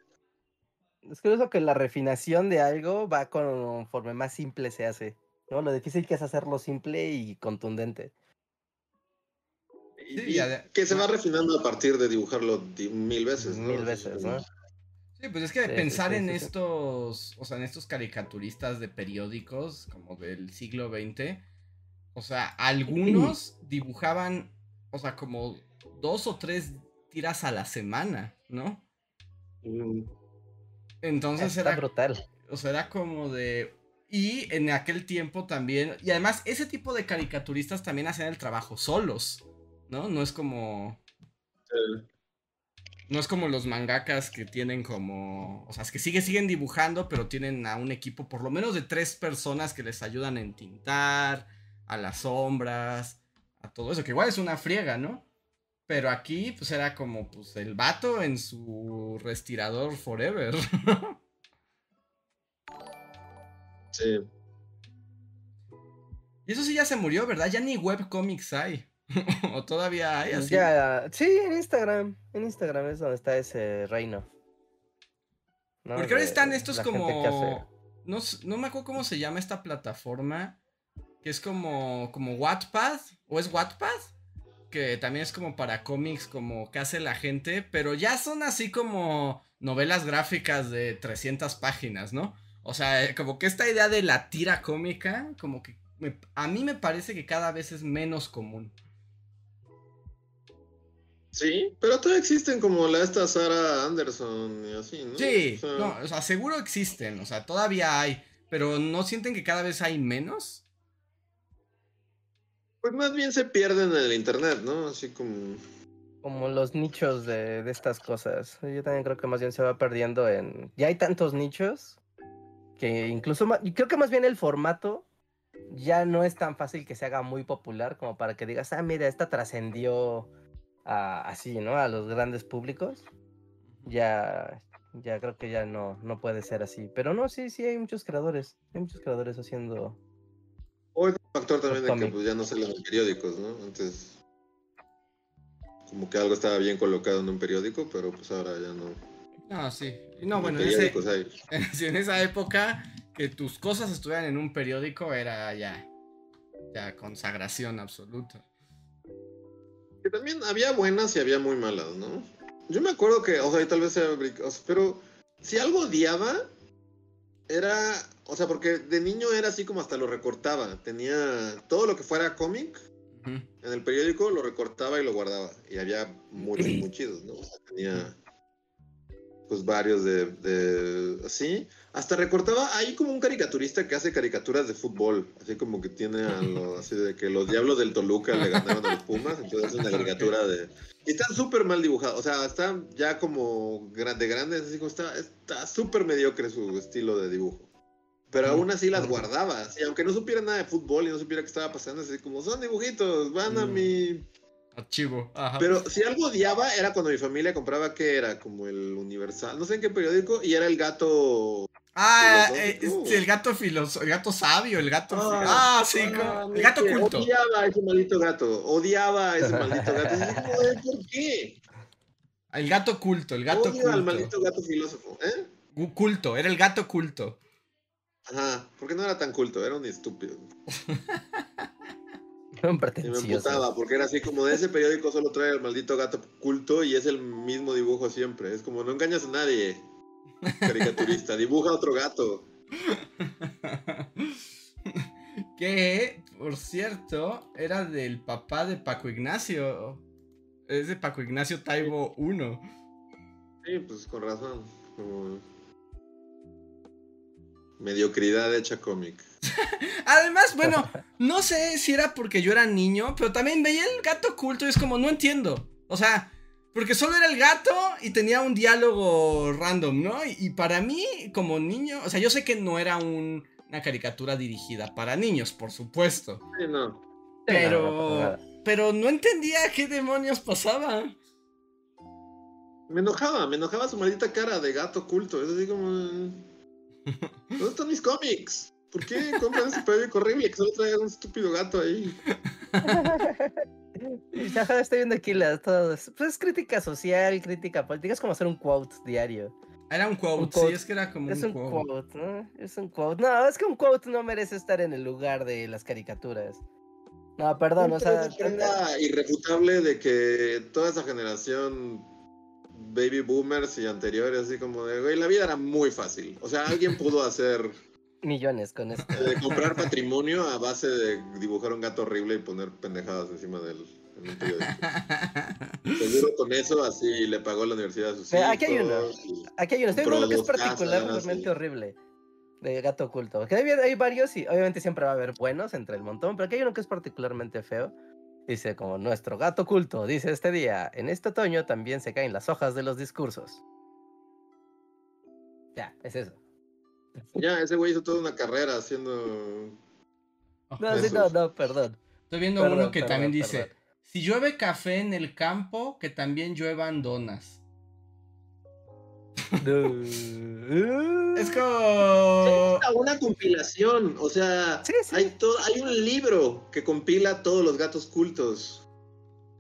Es curioso que la refinación de algo va conforme más simple se hace. ¿no? Lo difícil que es hacerlo simple y contundente. Sí, que se va refinando a partir de dibujarlo di- mil veces, ¿no? Mil veces, ¿no? Sí, pues es que Sí, pensar sí, en sí, sí. estos, o sea, en estos caricaturistas de periódicos como del siglo XX, o sea, algunos dibujaban, o sea, como dos o tres tiras a la semana, ¿no? Mm, Entonces Está era, brutal. o sea, era como de... Y en aquel tiempo también, y además ese tipo de caricaturistas también hacían el trabajo solos, ¿no? No es como... sí. No es como los mangakas que tienen como. O sea, es que sigue, siguen dibujando, pero tienen a un equipo por lo menos de tres personas que les ayudan a entintar, a las sombras, a todo eso, que igual es una friega, ¿no? Pero aquí, pues era como, pues, el vato en su respirador forever. Sí. y eso sí ya se murió, ¿verdad? Ya ni webcomics hay. o todavía hay así. Ya, sí, en Instagram. En Instagram es donde está ese reino. ¿no? Porque ahora están estos como. No, no me acuerdo cómo se llama esta plataforma. Que es como. como Wattpad. ¿O es Wattpad? Que también es como para cómics, como que hace la gente. Pero ya son así como novelas gráficas de 300 páginas, ¿no? O sea, eh, como que esta idea de la tira cómica, como que me- a mí me parece que cada vez es menos común. Sí, pero todavía existen como la esta Sara Anderson y así, ¿no? Sí, O sea, no, o sea, seguro existen, o sea, todavía hay, pero ¿no sienten que cada vez hay menos? Pues más bien se pierden en el internet, ¿no? Así como. Como los nichos de, de estas cosas. Yo también creo que más bien se va perdiendo en... Ya hay tantos nichos que incluso... Y creo que más bien el formato ya no es tan fácil que se haga muy popular como para que digas, ah, mira, esta trascendió a- así, ¿no? A los grandes públicos. Ya, ya creo que ya no, no puede ser así. Pero no, sí, sí, hay muchos creadores. Hay muchos creadores haciendo... O es un factor también de que pues, ya no salen en periódicos, ¿no? Antes. Como que algo estaba bien colocado en un periódico, pero pues ahora ya no. No, sí. Y No, bueno, en, ese- en esa época que tus cosas estuvieran en un periódico era ya, ya consagración absoluta. Que también había buenas y había muy malas, ¿no? Yo me acuerdo que, o sea, y tal vez sea, o sea, pero si algo odiaba, era, o sea, porque de niño era así como hasta lo recortaba. Tenía todo lo que fuera cómic en el periódico, lo recortaba y lo guardaba. Y había muchos muy chidos, ¿no? O sea, tenía pues varios de, de así. Hasta recortaba, hay como un caricaturista que hace caricaturas de fútbol, así como que tiene a los, así de que los diablos del Toluca le ganaron a los Pumas, entonces hace una caricatura de... Y están súper mal dibujados, o sea, están ya como de grandes, así como está, está súper mediocre su estilo de dibujo. Pero aún así las guardaba, así, aunque no supiera nada de fútbol y no supiera qué estaba pasando, así como son dibujitos, van a Mm. mi Archivo. Ajá. pero si algo odiaba era cuando mi familia compraba que era como el Universal, no sé en qué periódico, y era el gato. ah, eh, el gato filoso, el gato sabio, el gato. Ah, Ah, sí, ah, el gato culto. Odiaba a ese maldito gato, odiaba a ese maldito gato. Y dije, "Joder, ¿Por qué? El gato culto, el gato Odio al culto. maldito gato filósofo, ¿eh? Culto, era el gato culto. Ajá, porque no era tan culto, era un estúpido. Y me emputaba, porque era así como de ese periódico solo trae al maldito gato culto y es el mismo dibujo siempre. Es como no engañas a nadie, caricaturista, dibuja otro gato. que, por cierto, era del papá de Paco Ignacio. Es de Paco Ignacio Taibo 1. Sí, pues con razón. Como... Mediocridad hecha cómic. Además, bueno, no sé si era porque yo era niño, pero también veía el gato culto y es como, no entiendo. O sea, porque solo era el gato y tenía un diálogo random, ¿no? Y, y para mí, como niño, o sea, yo sé que no era un- una caricatura dirigida para niños, por supuesto. Sí, no. Pero, nada. pero no entendía qué demonios pasaba. Me enojaba, me enojaba su maldita cara de gato culto. Es así como. ¿Dónde están mis cómics? ¿Por qué compran ese periódico horrible que solo trae un estúpido gato ahí? Estoy viendo aquí las todas. Pues es crítica social, crítica política. Es como hacer un quote diario. Era un quote, Un quote. sí, es que era como Es un, un quote. quote, ¿no? Es un quote. No, es que un quote no merece estar en el lugar de las caricaturas. No, perdón, o sea. es una irrefutable de que toda esa generación baby boomers y anteriores, así como de, güey, la vida era muy fácil. O sea, alguien pudo hacer, Millones con esto. de comprar patrimonio a base de dibujar un gato horrible y poner pendejadas encima del en un. Seguro con eso así le pagó la universidad a sus hijos. aquí hay uno. Aquí hay uno. Estoy uno que es casas, particularmente horrible. De gato oculto. Que hay, hay varios y obviamente siempre va a haber buenos entre el montón, pero aquí hay uno que es particularmente feo. Dice como nuestro gato oculto, dice este día, en este otoño también se caen las hojas de los discursos. Ya, es eso. Ya, ese güey hizo toda una carrera haciendo... No, sí, no, no, perdón. Estoy viendo Perdón, uno que perdón, también dice, perdón. si llueve café en el campo, que también lluevan donas. Es como... a una compilación, o sea, Sí, sí. hay, todo, hay un libro que compila todos los gatos cultos.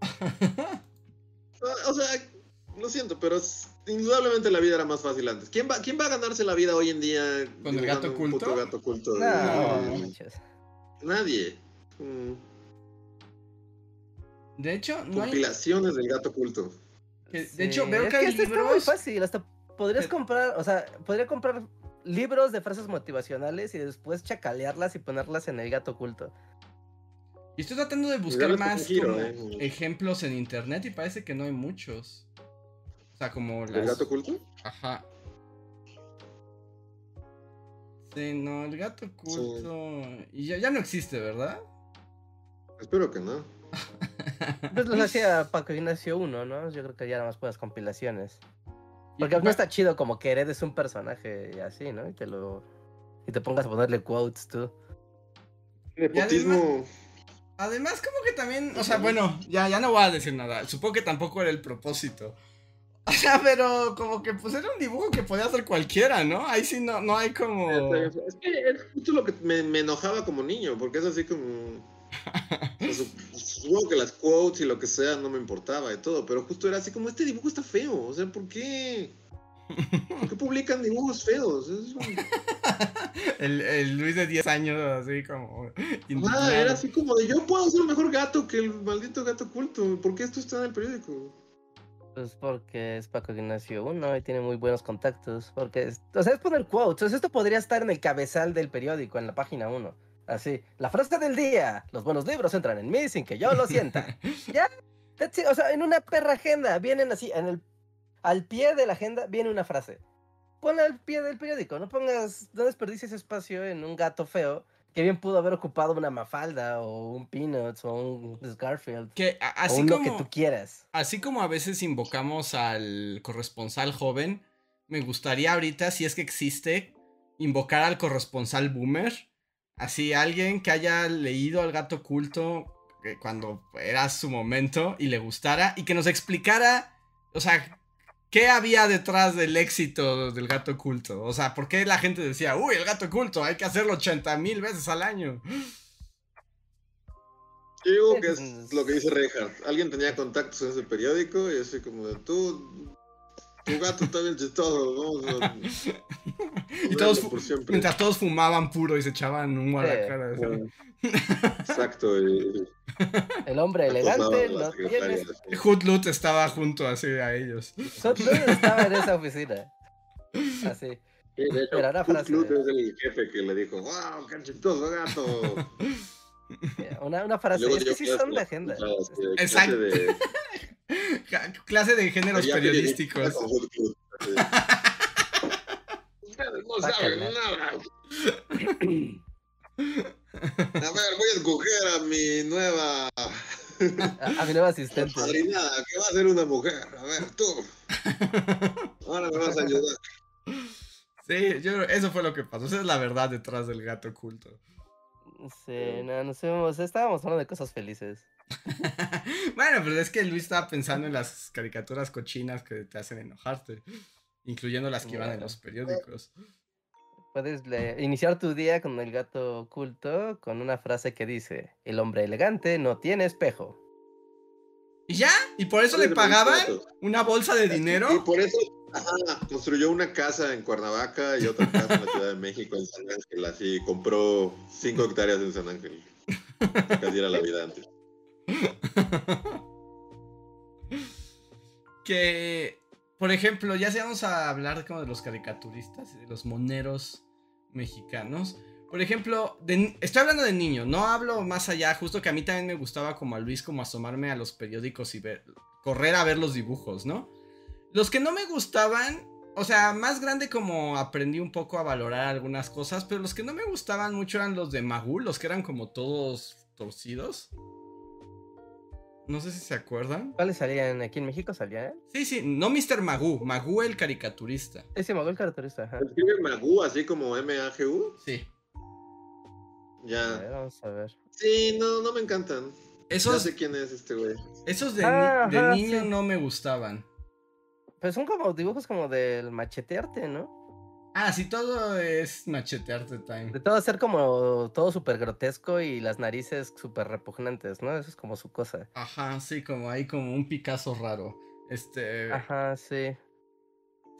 o sea, lo siento, pero es- indudablemente la vida era más fácil antes. ¿Quién va, quién va a ganarse la vida hoy en día ¿Con el gato un culto? puto gato culto? No, No. Nadie. Mm, De hecho, no hay... Compilaciones del gato culto. Sí, de hecho, veo es que hay este está muy libros... fácil, hasta podrías Pero- comprar, o sea, podría comprar libros de frases motivacionales y después chacalearlas y ponerlas en el gato oculto. Y estoy tratando de buscar más con giro, como eh. ejemplos en internet y parece que no hay muchos. O sea, como ¿El las... gato culto? Ajá. Sí, no, el gato culto... Y ya, ya no existe, ¿verdad? Espero que no. Pues los hacía Paco Ignacio 1, ¿no? Yo creo que ya nada más puedes compilaciones. Porque no está chido como que heredes un personaje y así, ¿no? Y te lo. Y te pongas a ponerle quotes tú. Nepotismo. Además, como que también, o sea, bueno, ya, ya no voy a decir nada. Supongo que tampoco era el propósito. O sea, pero como que pues era un dibujo que podía hacer cualquiera, ¿no? Ahí sí no, no hay como... Es que es justo lo que me, me enojaba como niño, porque es así como. supongo que las quotes y lo que sea no me importaba y todo, pero justo era así como: este dibujo está feo, o sea, ¿por qué? ¿Por qué publican dibujos feos? Un- el, el Luis de 10 años, así como. Ah, era así como de yo puedo ser mejor gato que el maldito gato oculto. ¿Por qué esto está en el periódico? Pues porque es Paco Ignacio uno y tiene muy buenos contactos. Porque, es- o sea, es poner quotes. O sea, esto podría estar en el cabezal del periódico, en la página 1. Así, la frase del día. Los buenos libros entran en mí sin que yo lo sienta. ya, that's it. O sea, en una perra agenda vienen así, en el, al pie de la agenda viene una frase. Ponla al pie del periódico. No pongas, no desperdicies espacio en un gato feo que bien pudo haber ocupado una Mafalda o un Peanuts o un Garfield. Que a- o así uno como. que tú quieras. Así como a veces invocamos al corresponsal joven, me gustaría ahorita, si es que existe, invocar al corresponsal boomer. Así, alguien que haya leído al gato oculto que cuando era su momento y le gustara y que nos explicara, o sea, qué había detrás del éxito del gato oculto. O sea, por qué la gente decía, uy, el gato oculto, hay que hacerlo 80 mil veces al año. Yo digo que Pues, es lo que dice Reinhardt. Alguien tenía contactos en ese periódico y así como de tú, tu gato está bien chistoso. Y todos, verlo por siempre. mientras todos fumaban puro y se echaban humo a la Sí. cara. así. Exacto. Y, El hombre elegante no tiene estaba junto así a ellos. Sotlu estaba en esa oficina. Así. Sí, de hecho, Era una frase. Clut es el jefe que le dijo, wow, qué chistoso gato. Una, una frase. Es que sí son de de- agenda. clase de- Exacto. de- Clase de géneros periodísticos. Ustedes no saben nada. A ver, voy a escoger a mi nueva A, a mi nueva asistente. padrinada, que va a ser una mujer. A ver, tú. Ahora me vas a ayudar. Sí, yo, eso fue lo que pasó. Esa es la verdad detrás del gato oculto. Sí, no, nos fuimos. Estábamos hablando de cosas felices. bueno, pero es que Luis estaba pensando en las caricaturas cochinas que te hacen enojarte. Incluyendo las que iban en los periódicos. Puedes le- iniciar tu día con el gato oculto con una frase que dice: El hombre elegante no tiene espejo. ¿Y ya? ¿Y por eso le pagaban pero- una bolsa de Y dinero? por eso ajá, construyó una casa en Cuernavaca y otra casa en la Ciudad de México, en San Ángel. Así compró cinco hectáreas en San Ángel. Casi era la vida antes. que, por ejemplo, ya si vamos a hablar como de los caricaturistas y de los moneros mexicanos. Por ejemplo, estoy hablando de niños, no hablo más allá, justo que a mí también me gustaba como a Luis como asomarme a los periódicos y ver, correr a ver los dibujos, ¿no? Los que no me gustaban, o sea, más grande como aprendí un poco a valorar algunas cosas, pero los que no me gustaban mucho eran los de Magul, los que eran como todos torcidos. No sé si se acuerdan. ¿Cuáles salían? ¿Aquí en México salían? Sí, sí, no Mr. Magoo, Magoo el caricaturista. Ese Magol caracterista. Ajá. ¿Se escribe Magu así como M-A-G-U? Sí. A Ya. ver, vamos a ver. Sí, no, no me encantan. Esos, sé quién es este güey. esos de, Ah, ni- de ajá, niño sí. no me gustaban. Pues son como dibujos como del machetearte, ¿no? Ah, sí, todo es machetearte De time. todo ser como todo súper grotesco y las narices súper repugnantes, ¿no? Eso es como su cosa. Ajá, sí, como ahí como un Picasso raro. Este. Ajá, sí.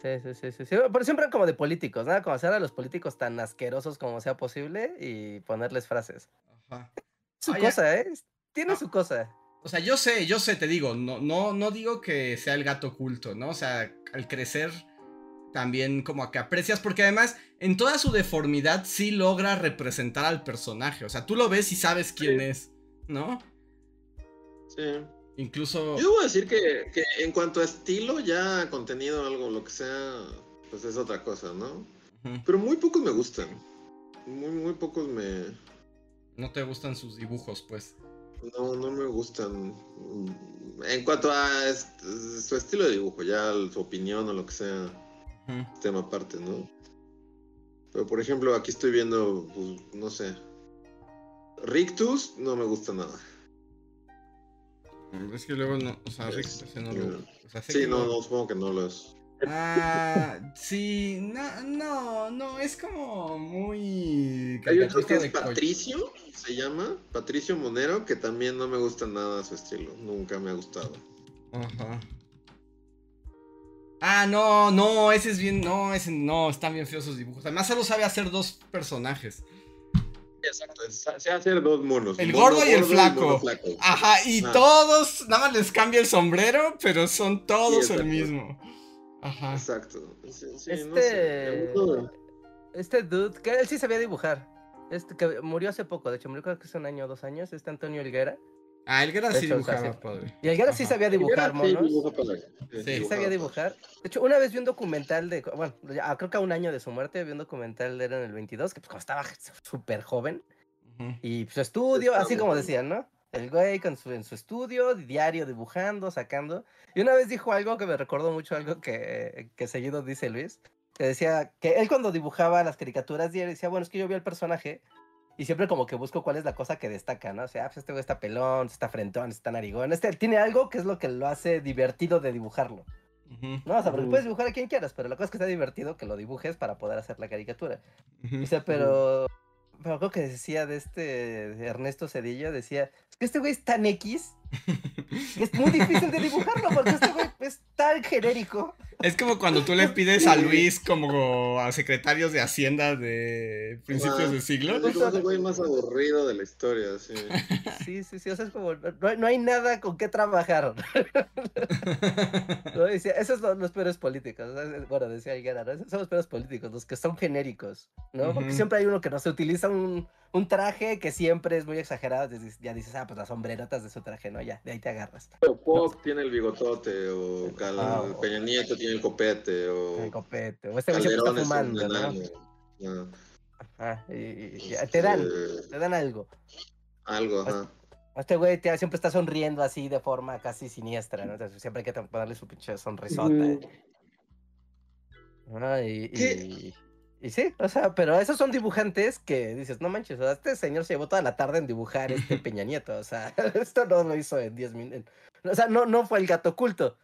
Sí, sí, sí, sí, sí. Pero siempre como de políticos, ¿no? Como hacer a los políticos tan asquerosos como sea posible y ponerles frases. Ajá. Su Ah, cosa, ¿eh? Tiene Ah. su cosa. O sea, yo sé, yo sé, te digo, no, no, no digo que sea el gato oculto, ¿no? O sea, al crecer también como que aprecias, porque además en toda su deformidad sí logra representar al personaje. O sea, tú lo ves y sabes quién Sí. es, ¿no? Sí. Incluso... Yo debo decir que, que en cuanto a estilo, ya contenido, algo, lo que sea, pues es otra cosa, ¿no? Pero muy pocos me gustan. Muy, muy pocos me... No te gustan sus dibujos, pues. No, no me gustan. En cuanto a su estilo de dibujo, ya su opinión o lo que sea, Tema aparte, ¿no? Pero por ejemplo, aquí estoy viendo, pues, no sé. Rictus no me gusta nada. Es que luego no, o sea, Es- ese no lo- o sea, sé Sí, no, supongo que no lo es. Ah, sí, no, no, no, es como muy... Hay otro que es Patricio, se llama, Patricio Monero, que también no me gusta nada su estilo, nunca me ha gustado. Ajá. Ah, no, no, ese es bien, no, ese no, están bien feos sus dibujos. Además solo sabe hacer dos personajes. Exacto, se hacer dos monos. El mono gordo y el mono flaco. mono flaco. Ajá, y Ah. todos, nada más les cambia el sombrero, pero son todos Sí, el mismo. Ajá. Exacto. Sí, sí, Este- no sé, Este dude, que él sí sabía dibujar. Este que murió hace poco, de hecho, murió creo que hace un año o dos años, este Antonio Helguera. Ah, el Gara sí hecho, o sea, dibujaba sí. padre. Y Helguera sí Ajá. sabía dibujar, Sí, monos. Sí. Sí dibujaba sabía dibujar. De hecho, una vez vi un documental de, bueno, ya, ah, creo que a un año de su muerte, vi un documental de él en el 22, que pues como estaba súper joven, y su estudio, Estaba así como decían, ¿no? El güey con su, en su estudio, diario, dibujando, sacando. Y una vez dijo algo que me recordó mucho algo que, que seguido dice Luis, que decía que él cuando dibujaba las caricaturas diario decía, bueno, es que yo vi al personaje y siempre como que busco cuál es la cosa que destaca, ¿no? O sea, ah, pues este güey está pelón, está frentón, está narigón. Este tiene algo que es lo que lo hace divertido de dibujarlo. Ujú. No, o sea, porque puedes dibujar a quien quieras, pero la cosa es que está divertido que lo dibujes para poder hacer la caricatura. Ujú. Dice, pero. Pero algo que decía de este de Ernesto Cedillo, decía, es que este güey es tan X es muy difícil de dibujarlo porque este güey es tan genérico. Es como cuando tú le pides a Luis como a secretarios de Hacienda de principios Ah, de siglo. Es el güey más aburrido de la historia, sí. Sí, sí, sí, o sea, es como, no hay, no hay nada con qué trabajar. ¿no? Decía, esos son los peores políticos. Bueno, decía Higuera, ¿no? Esos son los peores políticos, los que son genéricos, ¿no? Porque Ujú. siempre hay uno que no se utiliza un, un traje que siempre es muy exagerado. Ya dices, ah, pues las sombrerotas de su traje, ¿no? Ya, de ahí te agarras. O Poc tiene el bigotote, o Cal- Ah, o- Peña Nieto tiene el copete, El o copete. O este Calderón está es fumando. Ajá, y, y- y te dan, eh, te dan algo. algo, ajá. Este güey te- siempre está sonriendo así de forma casi siniestra, ¿no? Entonces siempre hay que ponerle su pinche sonrisota. Ah, y, ¿Qué? Y, sí, o sea, pero esos son dibujantes que dices, no manches, o sea, este señor se llevó toda la tarde en dibujar este Peña Nieto, o sea, esto no lo hizo en 10 minutos. O sea, no, no fue el gato oculto.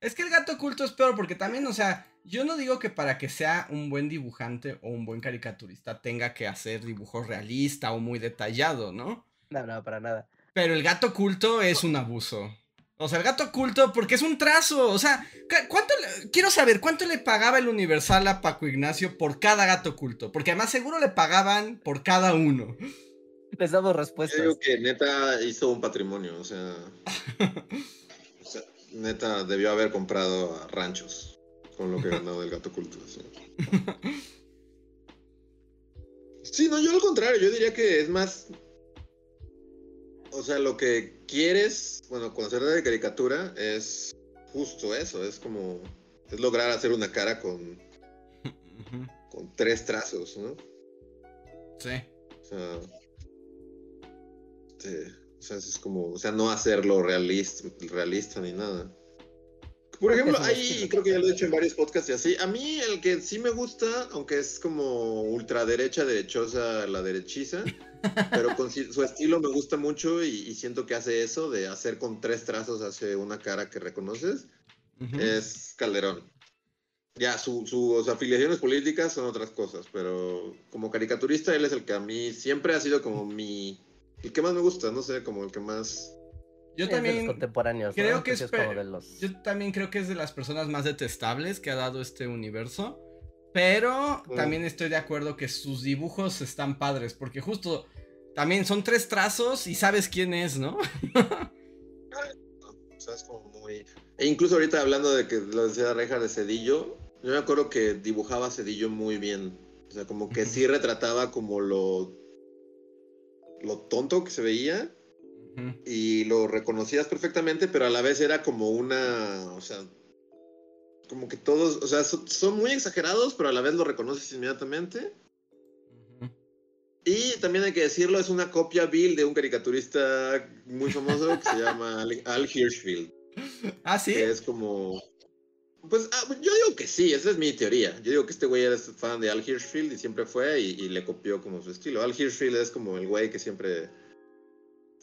Es que el gato oculto es peor porque también, o sea, yo no digo que para que sea un buen dibujante o un buen caricaturista tenga que hacer dibujo realista o muy detallado, ¿no? No, no, para nada. Pero el gato oculto es un abuso. O sea, el gato oculto porque es un trazo. O sea, ¿cu- ¿cuánto le- quiero saber cuánto le pagaba el Universal a Paco Ignacio por cada gato oculto? Porque además seguro le pagaban por cada uno. Les damos Yo respuestas. digo que neta hizo un patrimonio, o sea, o sea, neta debió haber comprado a ranchos con lo que ganó del gato oculto. Sí. Sí, no, yo al contrario, yo diría que es más, o sea, lo que quieres, bueno, con hacer de caricatura es justo eso, es como, es lograr hacer una cara con, con tres trazos, ¿no? Sí. O sea, o sea, es como, o sea, no hacerlo realista, realista ni nada. Por ejemplo, ahí creo que ya lo he dicho en varios podcasts y así. A mí el que sí me gusta, aunque es como ultraderecha, derechosa, la derechiza, pero con su estilo me gusta mucho y, y siento que hace eso de hacer con tres trazos hace una cara que reconoces, Ujú. es Calderón. Ya, su- sus afiliaciones políticas son otras cosas, pero como caricaturista él es el que a mí siempre ha sido como mi... El que más me gusta, no sé, como el que más... Yo Es de los también contemporáneos. creo ¿no? que es de los. Yo también creo que es de las personas más detestables que ha dado este universo. Pero Mm. también estoy de acuerdo que sus dibujos están padres. Porque justo también son tres trazos y sabes quién es, ¿no? O sea, es como muy... E incluso ahorita hablando de que lo decía Reja de Cedillo, yo me acuerdo que dibujaba a Cedillo muy bien. O sea, como que sí retrataba como lo... Lo tonto que se veía Y lo reconocías perfectamente, pero a la vez era como una, o sea, como que todos, o sea, so- son muy exagerados, pero a la vez lo reconoces inmediatamente. Y también hay que decirlo, es una copia vil de un caricaturista muy famoso que se llama Al, Al Hirschfield, Ah, sí. que es como... Pues ah, yo digo que sí, esa es mi teoría. Yo digo que este güey era fan de Al Hirschfield y siempre fue y, y le copió como su estilo. Al Hirschfield es como el güey que siempre...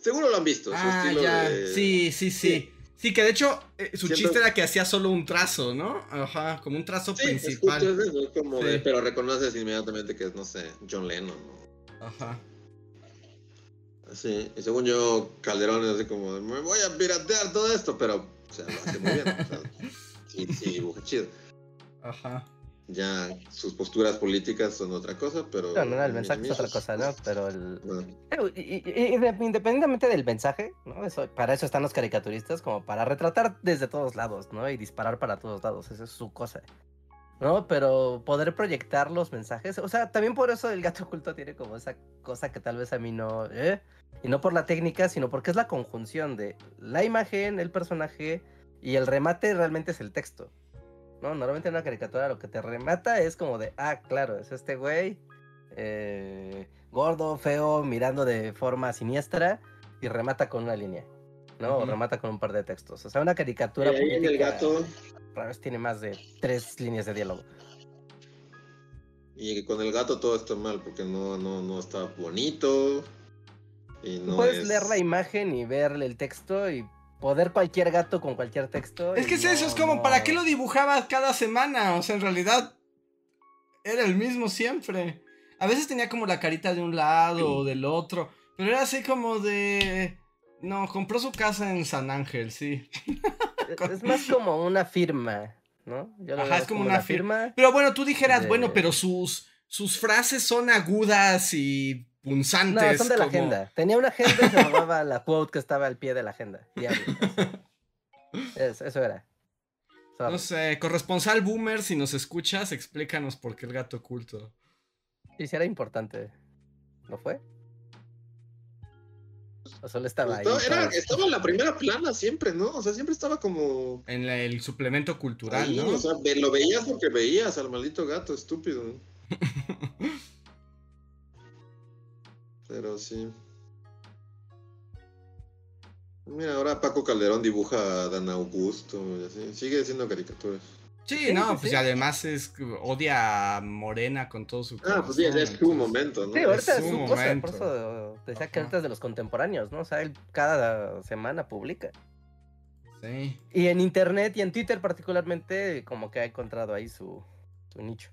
Seguro lo han visto, su Ah, estilo ya. de... Sí, sí, sí. Sí, que de hecho eh, su chiste era que hacía solo un trazo, ¿no? Ajá, como un trazo Sí, es principal. eso, es como de- Sí. pero reconoces inmediatamente que es, no sé, John Lennon. ¿no? Ajá. Así, y según yo, Calderón es así como, de, me voy a piratear todo esto, pero, o sea, lo hace muy bien. o sea, sí, sí dibuja chido. Ajá. Ya sus posturas políticas son otra cosa, pero. No, no, el mensaje es otra cosa, ¿no? Pero el... Bueno, Pero, y- y- y de- independientemente del mensaje, ¿no? Eso, para eso están los caricaturistas, como para retratar desde todos lados, ¿no? Y disparar para todos lados, esa es su cosa. ¿No? Pero poder proyectar los mensajes, o sea, también por eso el gato oculto tiene como esa cosa que tal vez a mí no, ¿eh? Y no por la técnica, sino porque es la conjunción de la imagen, el personaje y el remate realmente es el texto. ¿No? Normalmente en una caricatura lo que te remata es como de, ah, claro, es este güey, eh, gordo, feo, mirando de forma siniestra y remata con una línea, ¿no? O remata con un par de textos. O sea, una caricatura ahí en el política gato. rara vez tiene más de tres líneas de diálogo. Y con el gato todo está mal porque no, no, no está bonito. Y no puedes es... leer la imagen y ver el texto y poder cualquier gato con cualquier texto. Es que es eso, es como, no- ¿para qué lo dibujabas cada semana? O sea, en realidad era el mismo siempre. A veces tenía como la carita de un lado o del otro, pero era así como de... No, compró su casa en San Ángel, sí. Es- más como una firma, ¿no? Yo lo Ajá, es como como una firma. Pero bueno, tú dijeras, De- bueno, pero sus, sus frases son agudas y No, punzantes. son de la como- agenda. Tenía una agenda y se robaba la quote que estaba al pie de la agenda. Eso, eso era. Sorry. No sé, corresponsal boomer, si nos escuchas, explícanos por qué el gato oculto. Sí, sí era importante. ¿No fue? O solo estaba ahí. Estaba, era- estaba en la primera plana siempre, ¿no? O sea, siempre estaba como... En la- el suplemento cultural, ahí, ¿no? O sea, lo veías porque veías al maldito gato estúpido. Pero sí. Mira, ahora Paco Calderón dibuja a Dan Augusto y así. Sigue haciendo caricaturas. Sí, Sí, no, pues sí. y además es odia a Morena con todo su Ah, pues sí, corazón, es su momento, ¿no? Sí, ahorita es es su cosa, momento. por eso decía que Ajá. ahorita es de los contemporáneos, ¿no? O sea, él cada semana publica. Sí. Y en internet y en Twitter particularmente, como que ha encontrado ahí su, su nicho.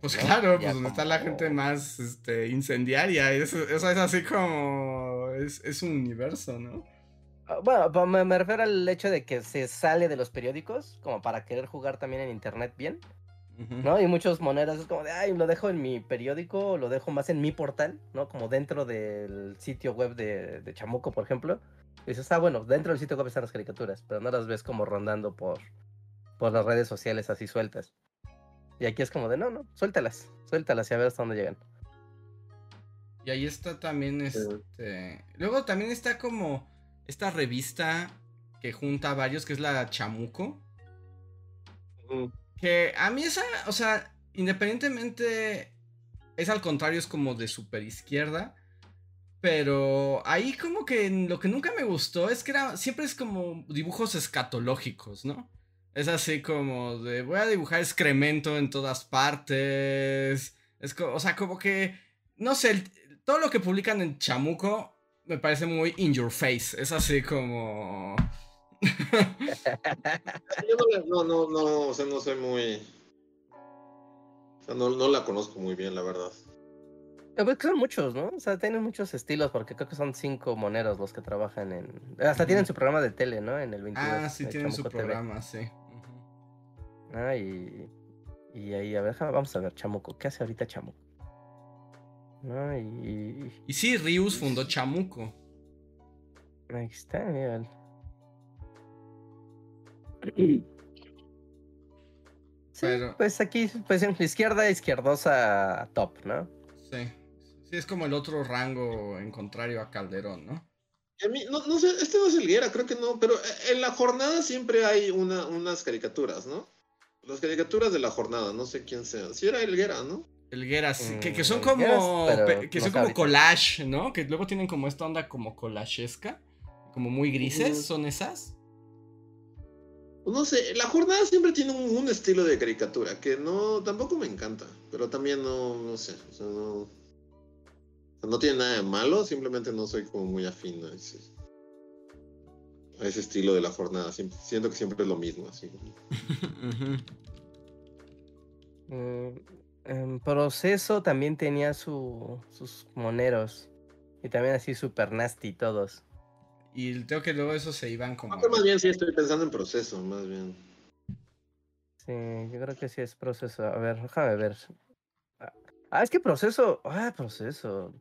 Pues ¿no? claro, Ya pues donde está la gente más este, incendiaria. Eso, eso es así como. Es, es un universo, ¿no? Ah, Bueno, me, me refiero al hecho de que se sale de los periódicos, como para querer jugar también en internet bien. ¿no? Y muchos monedas es como de, ay, lo dejo en mi periódico, lo dejo más en mi portal, ¿no? Como dentro del sitio web de, de Chamuco, por ejemplo. Y dices, ah, bueno, dentro del sitio web están las caricaturas, pero no las ves como rondando por, por las redes sociales así sueltas. Y aquí es como de, no, no, suéltalas, suéltalas y a ver hasta dónde llegan. Y ahí está también este. Luego también está como esta revista que junta a varios, que es la Chamuco. Que a mí esa, o sea, independientemente, es al contrario, es como de super izquierda. Pero ahí como que lo que nunca me gustó es que era, siempre es como dibujos escatológicos, ¿no? Es así como de, voy a dibujar excremento en todas partes. Es co- o sea, como que, no sé, el- todo lo que publican en Chamuco me parece muy in your face. Es así como... Yo no, la- no, no, no, o sea, no soy muy. O sea, no, no la conozco muy bien, la verdad. Pues que son muchos, ¿no? O sea, tienen muchos estilos, porque creo que son cinco moneros los que trabajan en... Hasta tienen su programa de tele, ¿no? En el 22. Ah, sí, tienen su TV. programa, sí. Ah, y, y ahí, a ver, déjame- vamos a ver, Chamuco. ¿Qué hace ahorita Chamuco? No, y, y- sí, Rius fundó Chamuco. ahí está, mira. Sí, Pero- pues aquí, pues en la izquierda, izquierdosa top, ¿no? Sí. Sí, es como el otro rango en contrario a Calderón, ¿no? A mí, no, no sé, este no es Elguera, creo que no, pero eh, en la jornada siempre hay una, unas caricaturas, ¿no? Las caricaturas de la jornada, no sé quién sea. Sí era Elguera, ¿no? Elgueras, sí, que, que Mm, son como. pe- que no son sé como collage, ¿no? Que luego tienen como esta onda como collagesca. Como muy grises, son esas. Pues No sé, la jornada siempre tiene un, un estilo de caricatura que no, tampoco me encanta, pero también no, no sé, o sea, no, o sea, no tiene nada de malo, simplemente no soy como muy afín a ese, a ese estilo de la jornada, siempre, siento que siempre es lo mismo, así. En proceso también tenía su, sus moneros. Y también así super nasty todos. Y creo que luego esos se iban como. Más bien sí estoy pensando en proceso, más bien. Sí, yo creo que sí es proceso. A ver, déjame ver. Ah, es que proceso. Ah, proceso.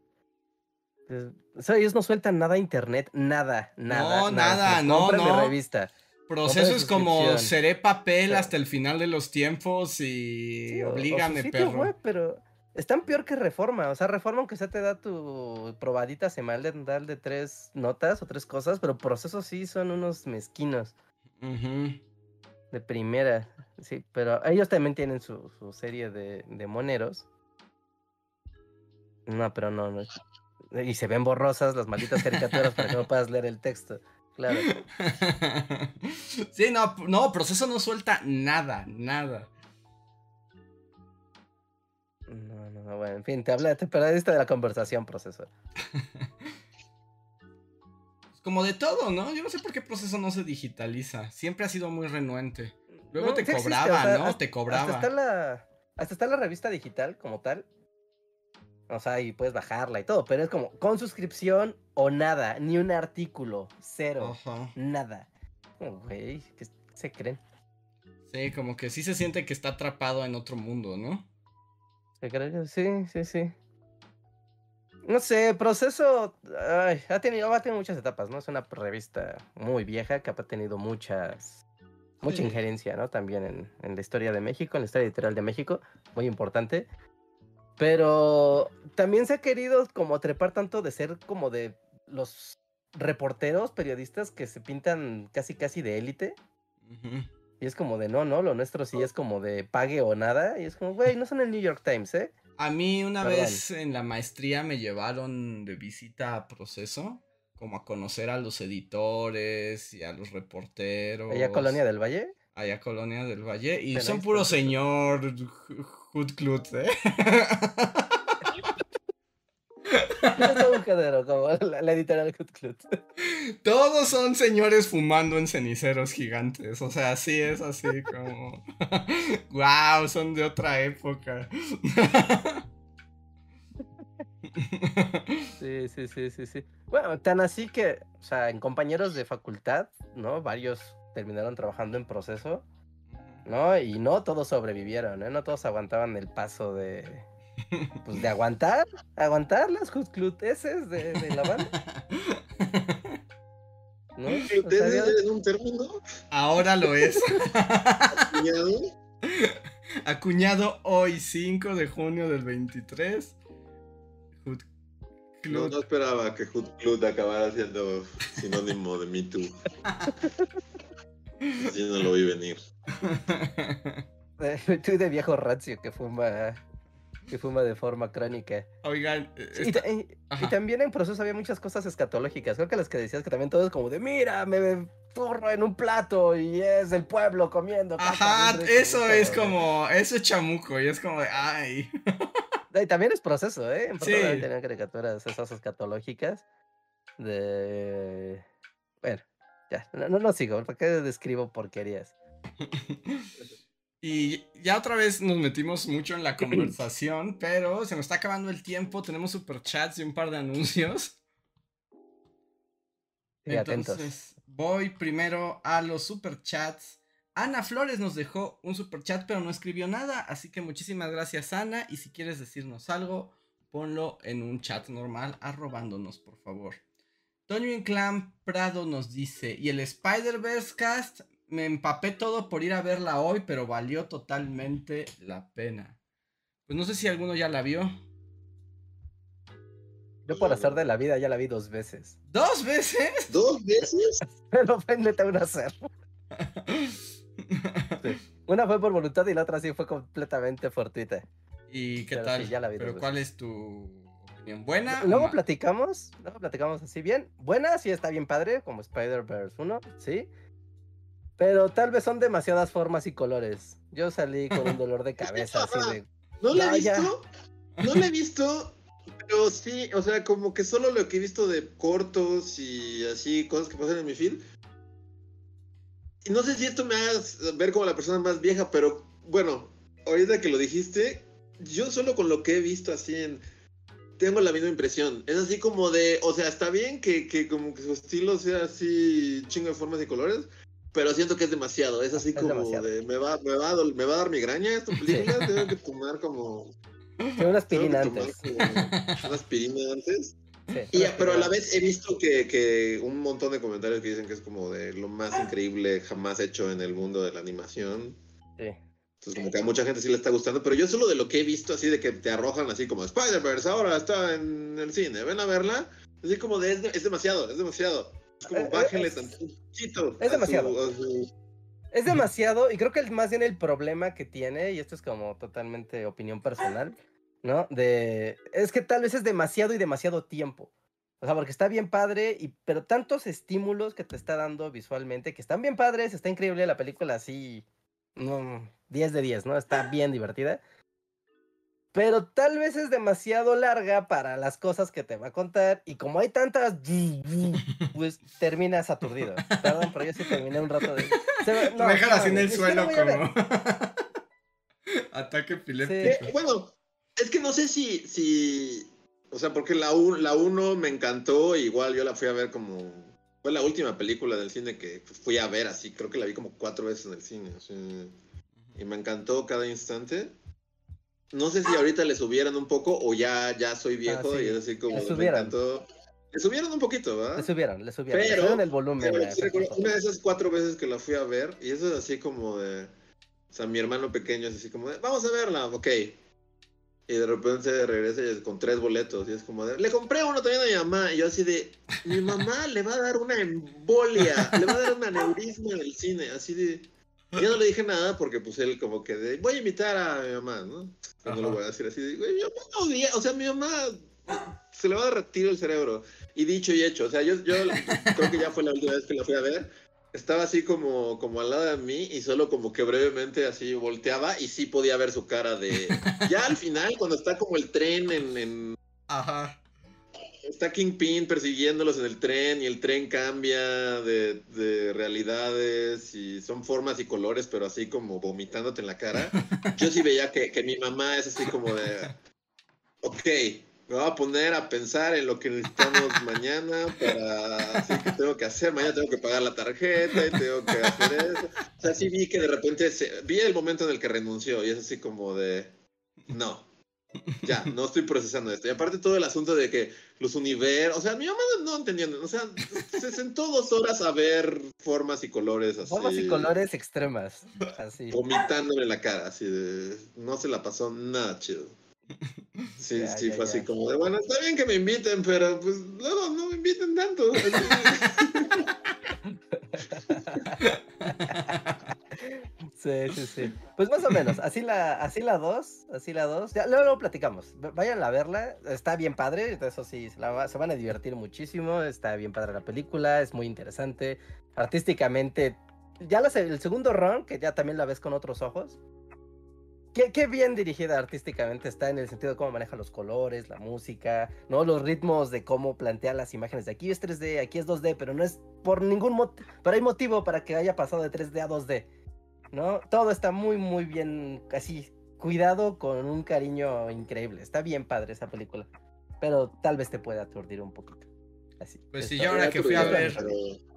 O sea, ellos no sueltan nada a internet, nada, nada. No, nada, no, Compren mi no. revista. Proceso es como seré papel hasta el final de los tiempos y Sí, oblígame, perro. web, pero están peor que Reforma. O sea, Reforma, aunque sea te da tu probadita semanal de, tres notas o tres cosas, pero procesos sí son unos mezquinos de primera. Sí, pero ellos también tienen su, su serie de, de moneros. No, pero no, no. Y se ven borrosas las malditas caricaturas para que no puedas leer el texto. Claro. sí, no, no, proceso no suelta nada, nada. No, no, no, bueno, en fin, te habla, te perdiste de la conversación, proceso. Como de todo, ¿no? Yo no sé por qué proceso no se digitaliza. Siempre ha sido muy renuente. Luego No, te existe, cobraba, o sea, ¿no? hasta- te cobraba. Hasta está, la, hasta está la revista digital como tal. O sea, y puedes bajarla y todo, pero es como con suscripción o nada, ni un artículo, cero, Ajá. nada. Oh, Güey, ¿qué se creen? Sí, como que sí se siente que está atrapado en otro mundo, ¿no? ¿Se creen? Sí, sí, sí. No sé, proceso. Ay, ha tenido, ha tenido muchas etapas, ¿no? Es una revista muy vieja que ha tenido muchas. Mucha Sí. injerencia, ¿no? También en, en la historia de México, en la historia editorial de México, muy importante. Pero también se ha querido como trepar tanto de ser como de los reporteros, periodistas que se pintan casi casi de élite. Y es como de no, no, lo nuestro sí es como de pague o nada. Y es como, güey, no son el New York Times, ¿eh? A mí una Perdón. vez en la maestría me llevaron de visita a proceso, como a conocer a los editores y a los reporteros. Allá Colonia del Valle. Allá Colonia del Valle. Y Pero son puro señor Hutclut, ¿eh? Es todo un género, como la, la editorial Good Clut. Todos son señores fumando en ceniceros gigantes. O sea, sí es así como. wow, son de otra época. Sí, sí, sí, sí, sí. Bueno, tan así que, o sea, en compañeros de facultad, ¿no? Varios terminaron trabajando en proceso, ¿no? Y no todos sobrevivieron, ¿eh? No todos aguantaban el paso de, pues, de aguantar, aguantar las Hutcluteses de, de la banda, ¿no? O sea, ¿Ustedes había- en un término? Ahora lo es. acuñado? Acuñado hoy, 5 de junio del 23. Hut No, Clut. no esperaba que Hood Club acabara siendo sinónimo de Me Too. Así no lo vi venir. Tú de viejo rancio que fuma, que fuma de forma crónica. Oigan, eh, y, Ajá. también en proceso había muchas cosas escatológicas. Creo que las que decías que también todo es como de, mira, me turro en un plato y es el pueblo comiendo. Ajá, bien rico", eso es como, eso es chamuco y es como de, ay. Y también es proceso, ¿eh? En proceso Sí. también tenían caricaturas esas escatológicas de... Bueno, ya, no, no, sigo, ¿por qué describo porquerías? Y ya otra vez nos metimos mucho en la conversación, pero se nos está acabando el tiempo, tenemos superchats y un par de anuncios. Sí, atentos. Entonces, voy primero a los superchats. Ana Flores nos dejó un superchat, pero no escribió nada, así que muchísimas gracias Ana. Y si quieres decirnos algo, ponlo en un chat normal, arrobándonos, por favor. Toño Inclán Prado nos dice, y el Spider-Verse cast, me empapé todo por ir a verla hoy, pero valió totalmente la pena. Pues no sé si alguno ya la vio. Yo por hacer de la vida ya la vi dos veces. ¿Dos veces? ¿Dos veces? Pero fue neta un hacer. Una fue por voluntad y la otra sí fue completamente fortuita. ¿Y qué Pero tal? sí, ya la vi ¿Pero dos cuál es tu opinión? ¿Buena? o Luego platicamos, luego platicamos así bien. Buena, sí está bien padre, como Spider-Verse 1, sí. Pero tal vez son demasiadas formas y colores. Yo salí con un dolor de cabeza así de... ¿No la he visto? No la he visto, pero sí, o sea, como que solo lo que he visto de cortos y así, cosas que pasan en mi feed. Y no sé si esto me haga ver como la persona más vieja, pero bueno, ahorita que lo dijiste, yo solo con lo que he visto así en... Tengo la misma impresión. Es así como de, o sea, está bien que, que como que su estilo sea así chingo de formas y colores, pero siento que es demasiado. Es así Es como demasiado. de, ¿me va, me, va a ¿me va a dar migraña esta película? Tengo que tomar como... Una tengo que aspirina tomar antes. como una aspirina antes. Sí, Y, una pero a la vez he visto que, que un montón de comentarios que dicen que es como de lo más increíble jamás hecho en el mundo de la animación. Sí. Entonces como que a mucha gente sí le está gustando, pero yo solo de lo que he visto así de que te arrojan así como Spider-Verse ahora está en el cine, ven a verla. Así como de es, de- es demasiado, es demasiado. Es como Eh, eh, bájenle es- tantito. es su- demasiado. su- Es demasiado, y creo que más bien el problema que tiene, y esto es como totalmente opinión personal, ¿no? De. Es que tal vez es demasiado y demasiado tiempo. O sea, porque está bien padre, y, pero tantos estímulos que te está dando visualmente, que están bien padres, está increíble la película así. Mm, 10 de 10, ¿no? Está bien divertida. Pero tal vez es demasiado larga para las cosas que te va a contar. Y como hay tantas, pues terminas aturdido. Perdón, pero yo sí terminé un rato de. se me- no, Déjala no así en el suelo como. Ataque Eh, epiléptico. bueno, es que no sé si, si o sea, porque la 1 la uno me encantó, igual yo la fui a ver como, fue la última película del cine que fui a ver así, creo que la vi como cuatro veces en el cine, sea, y me encantó cada instante. No sé si ahorita le subieran un poco o ya, ya soy viejo Ah, sí, y es así como, le me encantó. Le subieron un poquito, ¿verdad? Le subieron, le subieron. le Pero- subieron el volumen. Pero a sí recuerdo una de esas cuatro veces que la fui a ver, y eso es así como de. O sea, mi hermano pequeño es así como de, vamos a verla, ok. Y de repente se regresa y es con tres boletos, y es como de, le compré uno también a mi mamá, y yo así de, mi mamá le va a dar una embolia, le va a dar un aneurisma en el cine, así de. Yo no le dije nada porque pues él como que de, voy a invitar a mi mamá, ¿no? Pero no lo voy a decir así de, mi mamá odia, o sea, mi mamá se le va a derretir el cerebro. Y dicho y hecho, o sea, yo, yo creo que ya fue la última vez que la fui a ver. Estaba así como, como al lado de mí y solo como que brevemente así volteaba y sí podía ver su cara de... Ya al final, cuando está como el tren en... en- Ajá. está Kingpin persiguiéndolos en el tren y el tren cambia de, de realidades y son formas y colores, pero así como vomitándote en la cara. Yo sí veía que, que mi mamá es así como de... Ok, me voy a poner a pensar en lo que necesitamos mañana para así que tengo que hacer. Mañana tengo que pagar la tarjeta y tengo que hacer eso. O sea, sí vi que de repente se- vi el momento en el que renunció y es así como de no. Ya, no estoy procesando esto. Y aparte todo el asunto de que los universos, o sea, mi mamá no entendiendo, o sea, se sentó dos horas a ver formas y colores así. Formas y colores extremas. Así. Vomitándole en la cara, así de, no se la pasó nada chido. Sí, Ya, sí, ya, fue así ya. como de, bueno, está bien que me inviten, pero pues luego no me inviten tanto. Sí, sí, sí. Pues más o menos, así la, así la 2, así la 2. Ya, luego, luego platicamos. Vayan a verla, está bien padre, eso sí, se, la va- se van a divertir muchísimo, está bien padre la película, es muy interesante. Artísticamente, ya la se- el segundo run, que ya también la ves con otros ojos. Qué, qué bien dirigida artísticamente está en el sentido de cómo maneja los colores, la música, ¿no? Los ritmos de cómo plantea las imágenes de aquí es 3D, aquí es 2D, pero no es por ningún motivo, pero hay motivo para que haya pasado de 3D a 2D. ¿no? Todo está muy, muy bien, así, cuidado con un cariño increíble. Está bien padre esa película, pero tal vez te pueda aturdir un poquito. Así. Pues sí, yo ahora que fui a ver-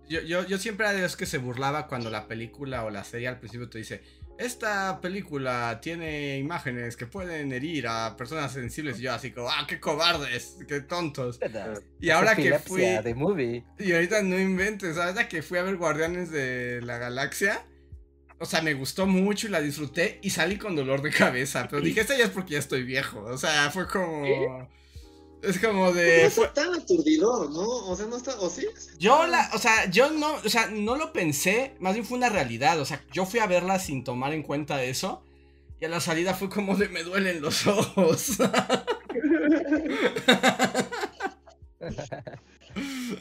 Yo, yo, yo siempre era de los que se burlaba cuando la película o la serie al principio te dice, esta película tiene imágenes que pueden herir a personas sensibles y yo así como, ah, qué cobardes, qué tontos. Y ahora que fui, de movie. y ahorita no inventes, ahorita que fui a ver Guardianes de la Galaxia, o sea, me gustó mucho y la disfruté y salí con dolor de cabeza, pero dije, esta ya es porque ya estoy viejo, o sea, fue como... Es como no de... está tan aturdido, ¿no? O sea, no está, o sí. Yo la, o sea, yo no, o sea, no lo pensé, más bien fue una realidad, o sea, yo fui a verla sin tomar en cuenta eso y a la salida fue como de me duelen los ojos.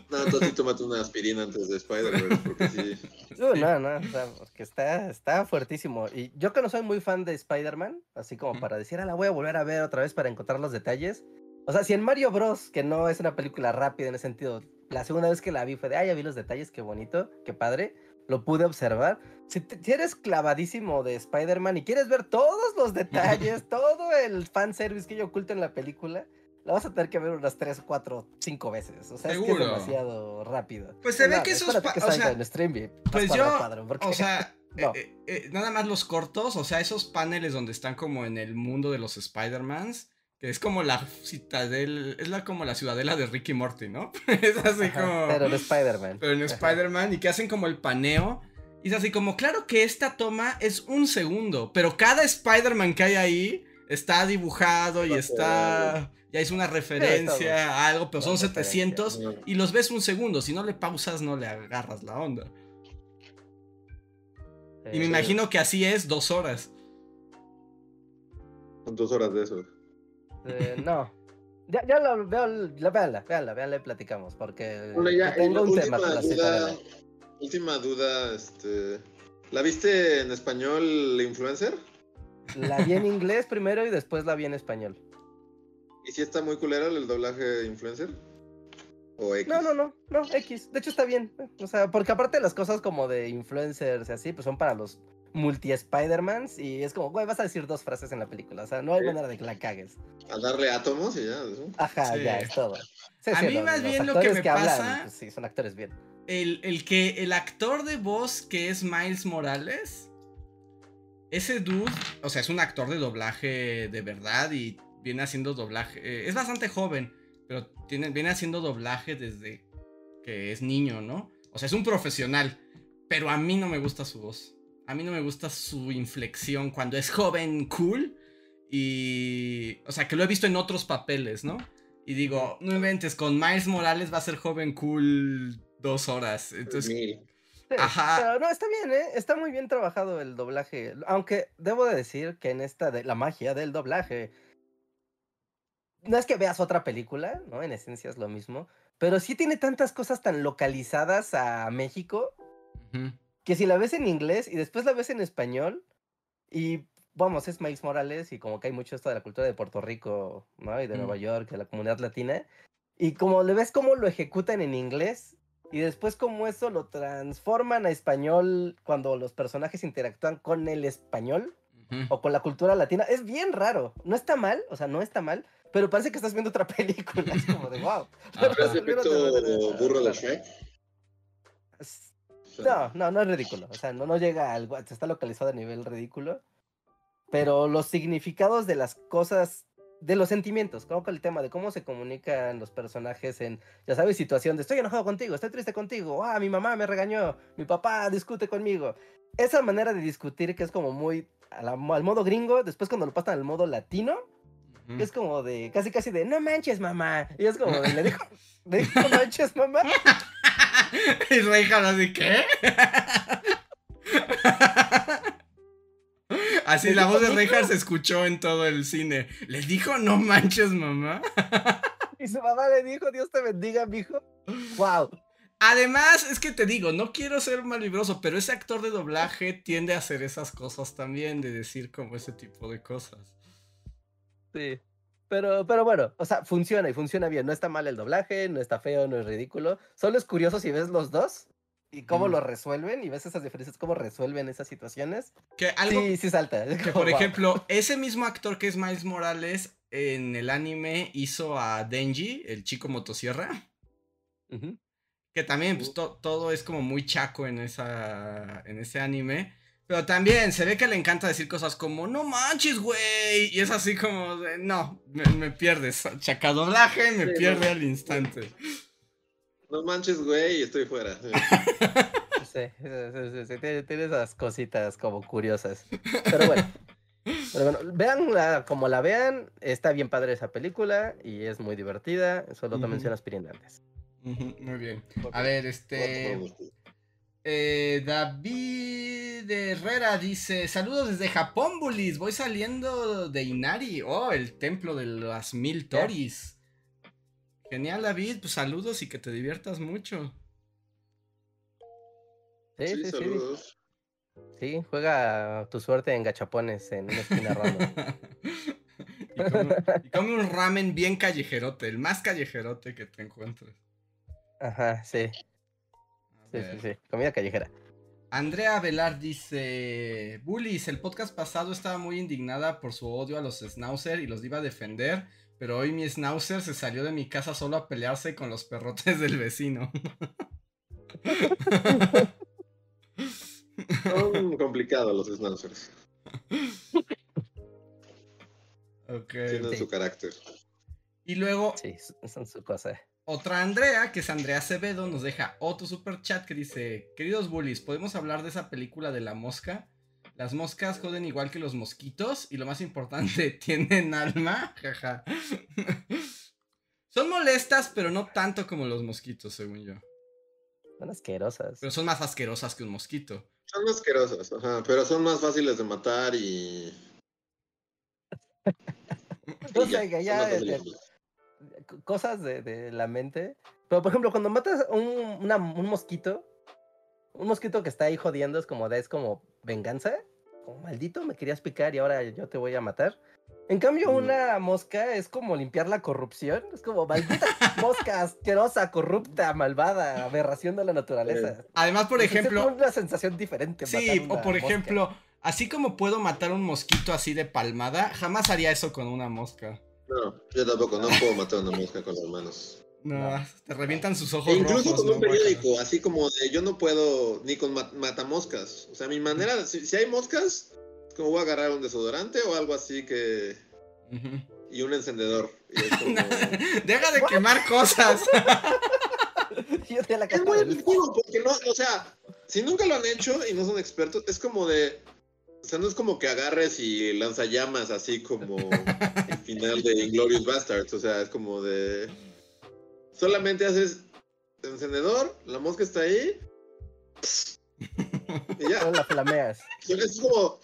No, entonces sí tómate una aspirina antes de Spider-Man, porque sí. No, no, no, o sea, porque está, está fuertísimo. Y yo que no soy muy fan de Spider-Man, así como para decir, ah, la voy a volver a ver otra vez para encontrar los detalles. O sea, si en Mario Bros, que no es una película rápida en ese sentido, la segunda vez que la vi fue de, ah, ya vi los detalles, qué bonito, qué padre, lo pude observar. Si, te- si eres clavadísimo de Spider-Man y quieres ver todos los detalles, todo el fanservice que yo oculto en la película, la vas a tener que ver unas 3, 4, 5 veces. O sea, es que es Seguro. demasiado rápido. Pues se ve que esos que o sea, en stream Pues yo, a cuadro, porque- o sea, No. eh, eh, nada más los cortos, o sea, esos paneles donde están como en el mundo de los Spider-Mans, que es como la citadel, es la como la ciudadela de Ricky Morty, ¿no? es así Ajá, como... Pero en Spider-Man. pero en. Spider-Man y que hacen como el paneo. Y es así como, claro que esta toma es un segundo, pero cada Spider-Man que hay ahí está dibujado y está... Ya es una referencia a algo, pero son Una referencia. 700 y los ves un segundo. Si no le pausas, no le agarras la onda. Y me imagino que así es dos horas. Son dos horas de eso. Eh, no. Ya, ya lo veo, la, véanla, véanla, véanla y platicamos, porque ya, tengo un tema duda, la- última duda, este, ¿la viste en español influencer? La vi en inglés primero y después la vi en español. ¿Y si está muy culera el doblaje influencer? ¿O X? No, no, no, no, X. De hecho está bien. O sea, porque aparte las cosas como de influencers y así, pues son para los multi-Spider-Mans y es como, güey, vas a decir dos frases en la película. O sea, no hay manera de que la cagues. A darle átomos y ya. ¿no? Ajá, Sí. ya, es todo. Sí, A sí, mí lo- más bien lo que me pasa- pues sí, son actores bien. El, el que el actor de voz que es Miles Morales, ese dude, o sea, es un actor de doblaje de verdad y viene haciendo doblaje. eh, es bastante joven, pero tiene, viene haciendo doblaje desde que es niño, ¿no? O sea, es un profesional, pero a mí no me gusta su voz. A mí no me gusta su inflexión cuando es joven, cool. Y. O sea, que lo he visto en otros papeles, ¿no? Y digo, no inventes, con Miles Morales va a ser joven, cool dos horas. Entonces. Sí, Ajá. Pero no, está bien, ¿eh? Está muy bien trabajado el doblaje. Aunque debo de decir que en esta de la magia del doblaje. No es que veas otra película, ¿no? En esencia es lo mismo. Pero sí tiene tantas cosas tan localizadas a México ujú. Que si la ves en inglés y después la ves en español y vamos, es Miles Morales y como que hay mucho esto de la cultura de Puerto Rico, ¿no? Y de Mm. Nueva York, de la comunidad latina. Y como le ves cómo lo ejecutan en inglés y después cómo eso lo transforman a español cuando los personajes interactúan con el español o con la cultura latina, es bien raro. No está mal, o sea, no está mal, pero parece que estás viendo otra película. Es como de wow. Ajá. ¿Pero es efecto burro de Shrek? No, no, no es ridículo. O sea, no, no llega al. Está localizado a nivel ridículo. Pero los significados de las cosas, de los sentimientos, como con el tema de cómo se comunican los personajes en, ya sabes, situación de estoy enojado contigo, estoy triste contigo, ah, mi mamá me regañó, mi papá discute conmigo. Esa manera de discutir que es como muy la- al modo gringo, después cuando lo pasan al modo latino, Ujú. es como de, casi casi de, no manches mamá. Y es como, de, le dijo, le dijo, no manches mamá. y Reinhardt así, ¿qué? Así ¿Les la voz de? Reinhardt se escuchó en todo el cine. ¿Les dijo no manches, mamá? Y su mamá le dijo, Dios te bendiga, mijo. Wow. Además, es que te digo, no quiero ser malvibroso, pero ese actor de doblaje tiende a hacer esas cosas también, de decir como ese tipo de cosas. Sí. Pero, pero bueno, o sea, funciona y funciona bien. No está mal el doblaje, no está feo, no es ridículo. Solo es curioso si ves los dos y cómo Mm. lo resuelven y ves esas diferencias, cómo resuelven esas situaciones. Que algo Sí, sí salta. que, como, por wow. ejemplo, ese mismo actor que es Miles Morales en el anime hizo a Denji, el chico motosierra. Ujú. Que también pues, to- todo es como muy chaco en, esa, en ese anime. Pero también se ve que le encanta decir cosas como, no manches, güey. Y es así como, de, no, me, me pierdes. Chacadoblaje me Sí, pierde no. al instante. No manches, güey, estoy fuera. Sí, sí, sí, sí, sí, tiene, esas cositas como curiosas. Pero bueno. Pero bueno, vean como la vean, está bien padre esa película y es muy divertida. Solo te Ujú. menciono aspirina antes. Ujú, Muy bien. A ver, este... Eh, David Herrera dice: Saludos desde Japón, Bulis. Voy saliendo de Inari. Oh, el templo de las mil toris. Genial, David. Pues saludos y que te diviertas mucho. Sí, Sí, sí, sí. saludos. Sí, juega tu suerte en gachapones en una esquina random. y, come, y come un ramen bien callejerote, el más callejerote que te encuentres. Ajá, sí. A Sí, sí, sí. Comida callejera. Andrea Velar dice: Bullies, el podcast pasado estaba muy indignada por su odio a los Schnauzer y los iba a defender, pero hoy mi schnauzer se salió de mi casa solo a pelearse con los perrotes del vecino. Son complicados los schnauzers. Ok. Tienen Sí. su carácter. Y luego Sí, son su cosa. Otra Andrea, que es Andrea Acevedo, nos deja otro super chat que dice: Queridos bullies, ¿podemos hablar de esa película de la mosca? Las moscas joden igual que los mosquitos y lo más importante, ¿tienen alma? Jaja. Son molestas, pero no tanto como los mosquitos, según yo. Son asquerosas. Pero son más asquerosas que un mosquito. Son asquerosas, ajá, pero son más fáciles de matar y. No sé, ya, eh, fáciles. c- cosas de, de la mente. Pero, por ejemplo, cuando matas un, una- un mosquito, un mosquito que está ahí jodiendo es como, es como venganza. Como maldito, me querías picar y ahora yo te voy a matar. En cambio, Mm. una mosca es como limpiar la corrupción. Es como maldita mosca asquerosa, corrupta, malvada, aberración de la naturaleza. Además, por Entonces, ejemplo, Es una sensación diferente. Sí, o por mosca. ejemplo, así como puedo matar un mosquito así de palmada, jamás haría eso con una mosca. No, yo tampoco, no puedo matar una mosca con las manos. No, te revientan sus ojos E incluso rojos. con un ¿no? Periódico, así como de yo no puedo ni con ma- matamoscas. O sea, mi manera, si, si hay moscas, es como voy a agarrar un desodorante o algo así que. Y un encendedor. Y es como. Deja de quemar cosas. Yo tenía la Es muy efectivo, porque no, o sea, si nunca lo han hecho y no son expertos, es como de. O sea, no es como que agarres y lanzallamas así como el final de Inglorious Bastards. O sea, es como de. Solamente haces encendedor, la mosca está ahí. Y ya. Solo la flameas. Es como.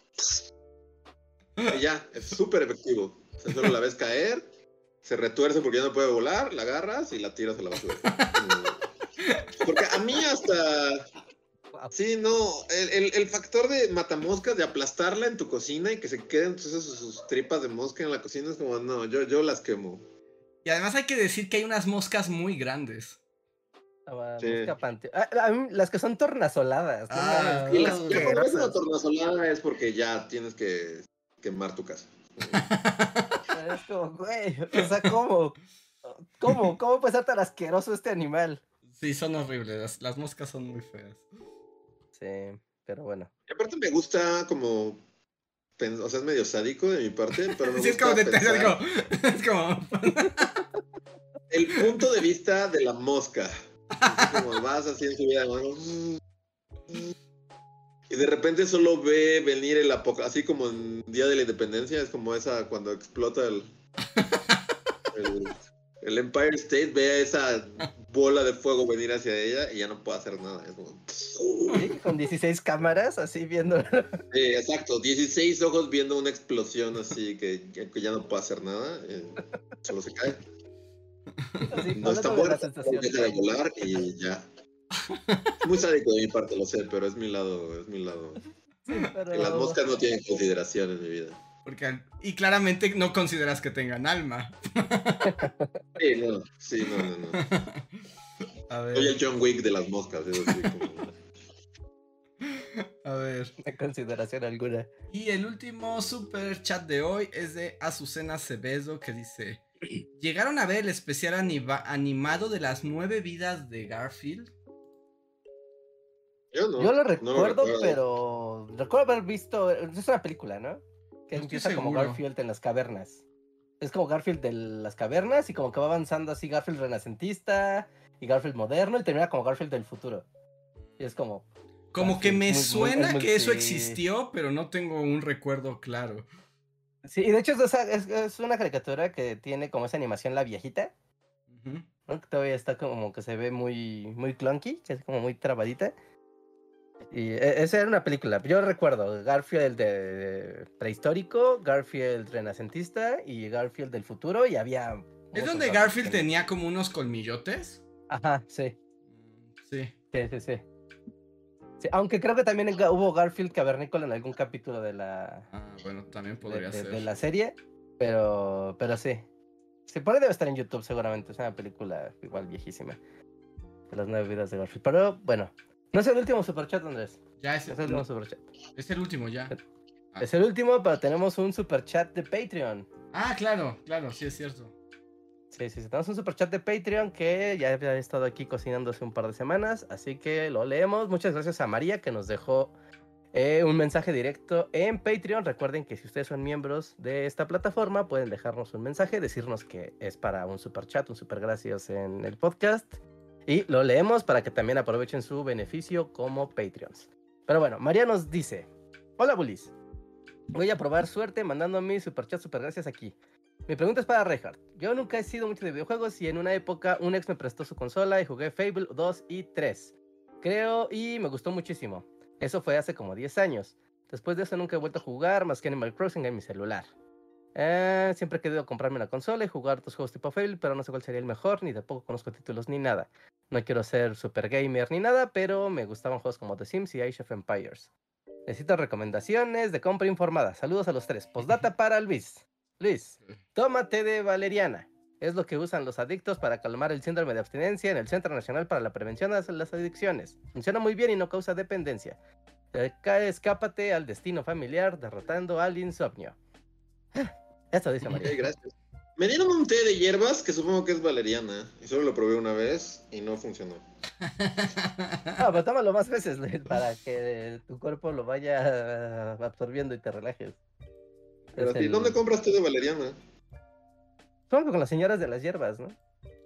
Y ya, es súper efectivo. O sea, solo la ves caer, se retuerce porque ya no puede volar, la agarras y la tiras a la basura. Porque a mí hasta. Sí, no, el, el- el factor de matamoscas, de aplastarla en tu cocina y que se queden entonces sus, sus tripas de mosca en la cocina, es como, no, yo, yo las quemo. Y además hay que decir que hay unas moscas muy grandes. Ah, Sí. mosca pante- Ah, mí, las que son tornasoladas. no Ah, Y las que ves una tornasolada es porque ya tienes que quemar tu casa. Es como, güey, o sea, ¿cómo? ¿Cómo? ¿Cómo puede ser tan asqueroso este animal? Sí, son horribles. Las, las moscas son muy feas. Sí, pero bueno. Y aparte me gusta como. O sea, es medio sádico de mi parte, pero me Sí, es como de pensar es como, el punto de vista de la mosca. Como vas así en su vida. ¿no? Y de repente solo ve venir el apocalipsis, así como en Día de la Independencia, es como esa cuando explota el, el, el Empire State, ve a esa bola de fuego venir hacia ella y ya no puede hacer nada. Es como... Sí, con 16 cámaras, así viendo. Sí, exacto, 16 ojos viendo una explosión así que, que ya no puede hacer nada, eh, solo se cae. Así, No está sensación. deja de volar y ya. Es muy sádico de mi parte, lo sé, pero es mi lado, es mi lado. Sí, pero- Que las moscas no tienen consideración en mi vida. Porque, y claramente no consideras que tengan alma. Sí, no, sí, no, no, no. A Soy ver, el John Wick de las moscas, como... a ver. De consideración alguna. Y el último super chat de hoy es de Azucena Cebedo que dice: ¿Llegaron a ver el especial animado de las nueve vidas de Garfield? Yo no. Yo lo no recuerdo, recuerdo. pero recuerdo haber visto. Es una película, ¿no? Que No estoy empieza como. Garfield en las cavernas. Es como Garfield de las cavernas y como que va avanzando así Garfield renacentista y Garfield moderno y termina como Garfield del futuro. Y es como. Como que me muy- muy- suena muy- que eso sí. existió, pero no tengo un recuerdo claro. Sí, y de hecho es, es, es una caricatura que tiene como esa animación la viejita. Que todavía está como que se ve muy, muy clunky, que es como muy trabadita. Y e- esa era una película. Yo recuerdo Garfield de prehistórico, Garfield renacentista y Garfield del futuro y había... ¿Es donde Garfield que- tenía como unos colmillotes? Ajá, sí, Sí. sí, sí, sí. Sí, aunque creo que también hubo Garfield cavernícola en algún capítulo de la, Ah, bueno, también de, podría de- ser. de la serie, pero, pero sí. Sí, por ahí debe estar en YouTube seguramente, es una película igual viejísima. De las nueve vidas de Garfield. Pero bueno, no es el último superchat, Andrés. Ya es, No es el último superchat. es el último, ya. Ah. Es el último, pero tenemos un superchat de Patreon. Ah, claro, claro, sí es cierto. Sí, sí, sí. Tenemos un super chat de Patreon que ya había estado aquí cocinando hace un par de semanas, así que lo leemos. Muchas gracias a María que nos dejó eh, un mensaje directo en Patreon. Recuerden que si ustedes son miembros de esta plataforma, pueden dejarnos un mensaje, decirnos que es para un super chat, un super gracias en el podcast. Y lo leemos para que también aprovechen su beneficio como Patreons. Pero bueno, María nos dice: Hola, Bulis. Voy a probar suerte mandando mi super chat, super gracias aquí. Mi pregunta es para Reinhardt. Yo nunca he sido mucho de videojuegos y en una época un ex me prestó su consola y jugué Fable 2 y 3. Creo y me gustó muchísimo. Eso fue hace como 10 años. Después de eso nunca he vuelto a jugar más que Animal Crossing en mi celular. Eh, siempre he querido comprarme una consola y jugar otros juegos tipo Fable, pero no sé cuál sería el mejor, ni tampoco conozco títulos ni nada. No quiero ser super gamer ni nada, pero me gustaban juegos como The Sims y Age of Empires. Necesito recomendaciones de compra informada. Saludos a los tres. Postdata para Luis. Luis, tómate de valeriana. Es lo que usan los adictos para calmar el síndrome de abstinencia en el Centro Nacional para la Prevención de las Adicciones. Funciona muy bien y no causa dependencia. Escápate al destino familiar derrotando al insomnio. Esto dice María. Ok, gracias. Me dieron un té de hierbas que supongo que es valeriana. Y solo lo probé una vez y no funcionó. No, pero tómalo más veces Luis, para que tu cuerpo lo vaya absorbiendo y te relajes. Pero el- ¿dónde compras té de valeriana? Supongo con las señoras de las hierbas, ¿no?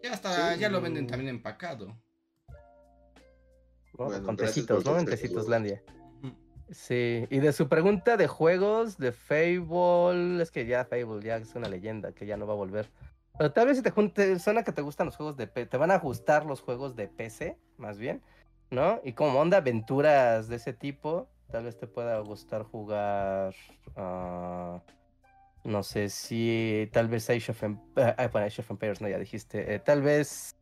Ya está, Sí. ya lo venden también empacado. ¿no? Bueno, con tecitos, ¿no? En tus Tecitoslandia. Sí, y de su pregunta de juegos, de Fable, es que ya Fable ya es una leyenda que ya no va a volver. Pero tal vez si te junte, suena que te gustan los juegos de P, te van a gustar los juegos de PC, más bien, ¿no? Y como onda aventuras de ese tipo, tal vez te pueda gustar jugar, ah, no sé si, tal vez Age of, Em- ah, ah, bueno, Age of Empires, no, ya dijiste, eh, tal vez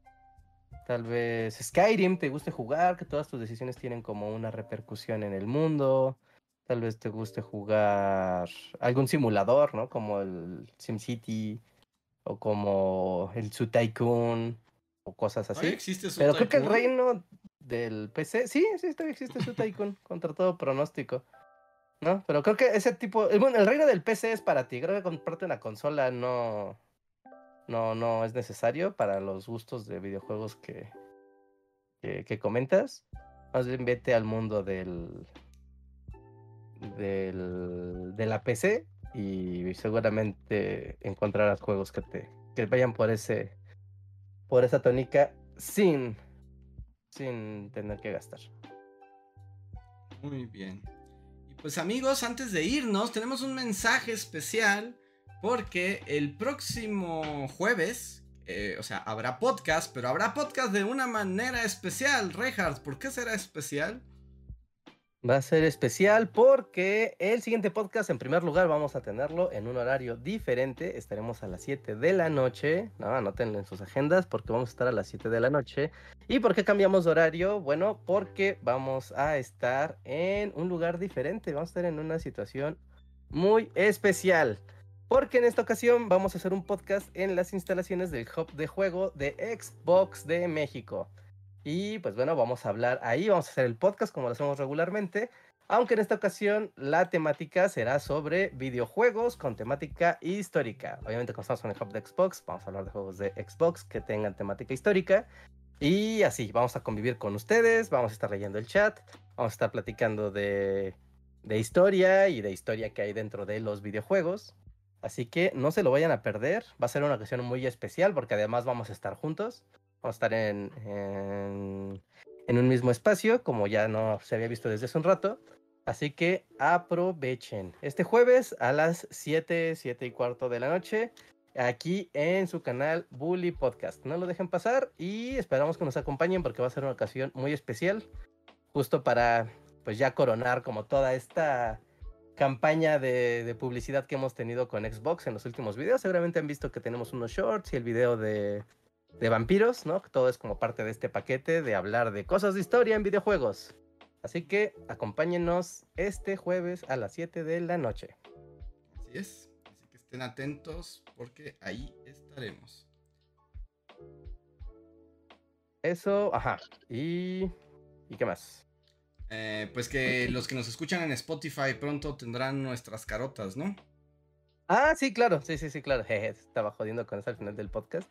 Tal vez Skyrim te guste jugar, que todas tus decisiones tienen como una repercusión en el mundo. Tal vez te guste jugar algún simulador, ¿no? Como el SimCity o como el Zoo Tycoon o cosas así. existe su Pero creo que el Tycoon? reino del PC, sí, sí, todavía existe Zoo Tycoon contra todo pronóstico. ¿No? Pero creo que ese tipo, eh, bueno, el reino del PC es para ti. Creo que comprarte una consola no, no, no es necesario para los gustos de videojuegos que, que, comentas. Más bien vete al mundo del, del de la PC y seguramente encontrarás juegos que te que vayan por ese por esa tónica sin sin tener que gastar. Muy bien. Y pues amigos, antes de irnos, tenemos un mensaje especial porque el próximo jueves, eh, o sea, habrá podcast, pero habrá podcast de una manera especial. Reinhardt, ¿por qué será especial? Va a ser especial porque el siguiente podcast, en primer lugar, vamos a tenerlo en un horario diferente. Estaremos a las 7 de la noche. No, anótenlo en sus agendas porque vamos a estar a las 7 de la noche. ¿Y por qué cambiamos de horario? Bueno, porque vamos a estar en un lugar diferente. Vamos a estar en una situación muy especial. Porque en esta ocasión vamos a hacer un podcast en las instalaciones del hub de juego de Xbox de México. Y pues bueno, vamos a hablar ahí, vamos a hacer el podcast como lo hacemos regularmente. Aunque en esta ocasión la temática será sobre videojuegos con temática histórica. Obviamente, como estamos en el hub de Xbox, vamos a hablar de juegos de Xbox que tengan temática histórica. Y así, vamos a convivir con ustedes, vamos a estar leyendo el chat, vamos a estar platicando de, de historia y de historia que hay dentro de los videojuegos. Así que no se lo vayan a perder, va a ser una ocasión muy especial porque además vamos a estar juntos. Vamos a estar en, en, en un mismo espacio, como ya no se había visto desde hace un rato. Así que aprovechen. Este jueves a las 7, 7 y cuarto de la noche, aquí en su canal Bully Podcast. No lo dejen pasar y esperamos que nos acompañen porque va a ser una ocasión muy especial, justo para pues ya coronar como toda esta campaña de, de publicidad que hemos tenido con Xbox en los últimos videos. Seguramente han visto que tenemos unos shorts y el video de, de vampiros, ¿no? Todo es como parte de este paquete de hablar de cosas de historia en videojuegos. Así que acompáñenos este jueves a las 7 de la noche. Así es. Así que estén atentos porque ahí estaremos. Eso, ajá. Y. ¿Y qué más? Eh, pues que los que nos escuchan en Spotify pronto tendrán nuestras carotas, ¿no? Ah, sí, claro. Sí, sí, sí, claro. Jeje, estaba jodiendo con eso al final del podcast.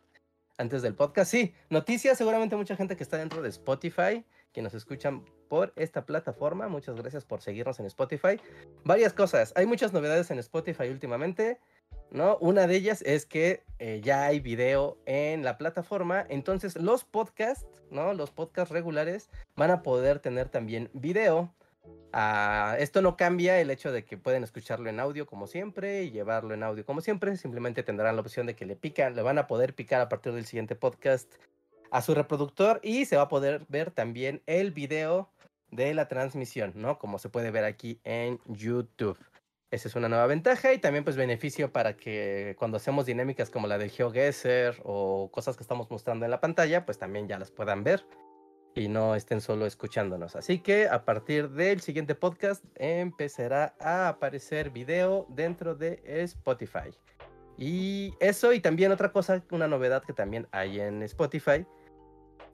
antes del podcast. Sí, noticias, seguramente mucha gente que está dentro de Spotify, que nos escuchan por esta plataforma. Muchas gracias por seguirnos en Spotify. Varias cosas, hay muchas novedades en Spotify últimamente. ¿no? Una de ellas es que eh, ya hay video en la plataforma, entonces los podcasts, ¿no? Los podcasts regulares van a poder tener también video. Ah, esto no cambia el hecho de que pueden escucharlo en audio como siempre y llevarlo en audio como siempre, simplemente tendrán la opción de que le pican, le van a poder picar a partir del siguiente podcast a su reproductor y se va a poder ver también el video de la transmisión, ¿no? Como se puede ver aquí en YouTube. Esa es una nueva ventaja y también pues beneficio para que cuando hacemos dinámicas como la de GeoGuessr o cosas que estamos mostrando en la pantalla, pues también ya las puedan ver y no estén solo escuchándonos. Así que a partir del siguiente podcast empezará a aparecer video dentro de Spotify. Y eso y también otra cosa, una novedad que también hay en Spotify,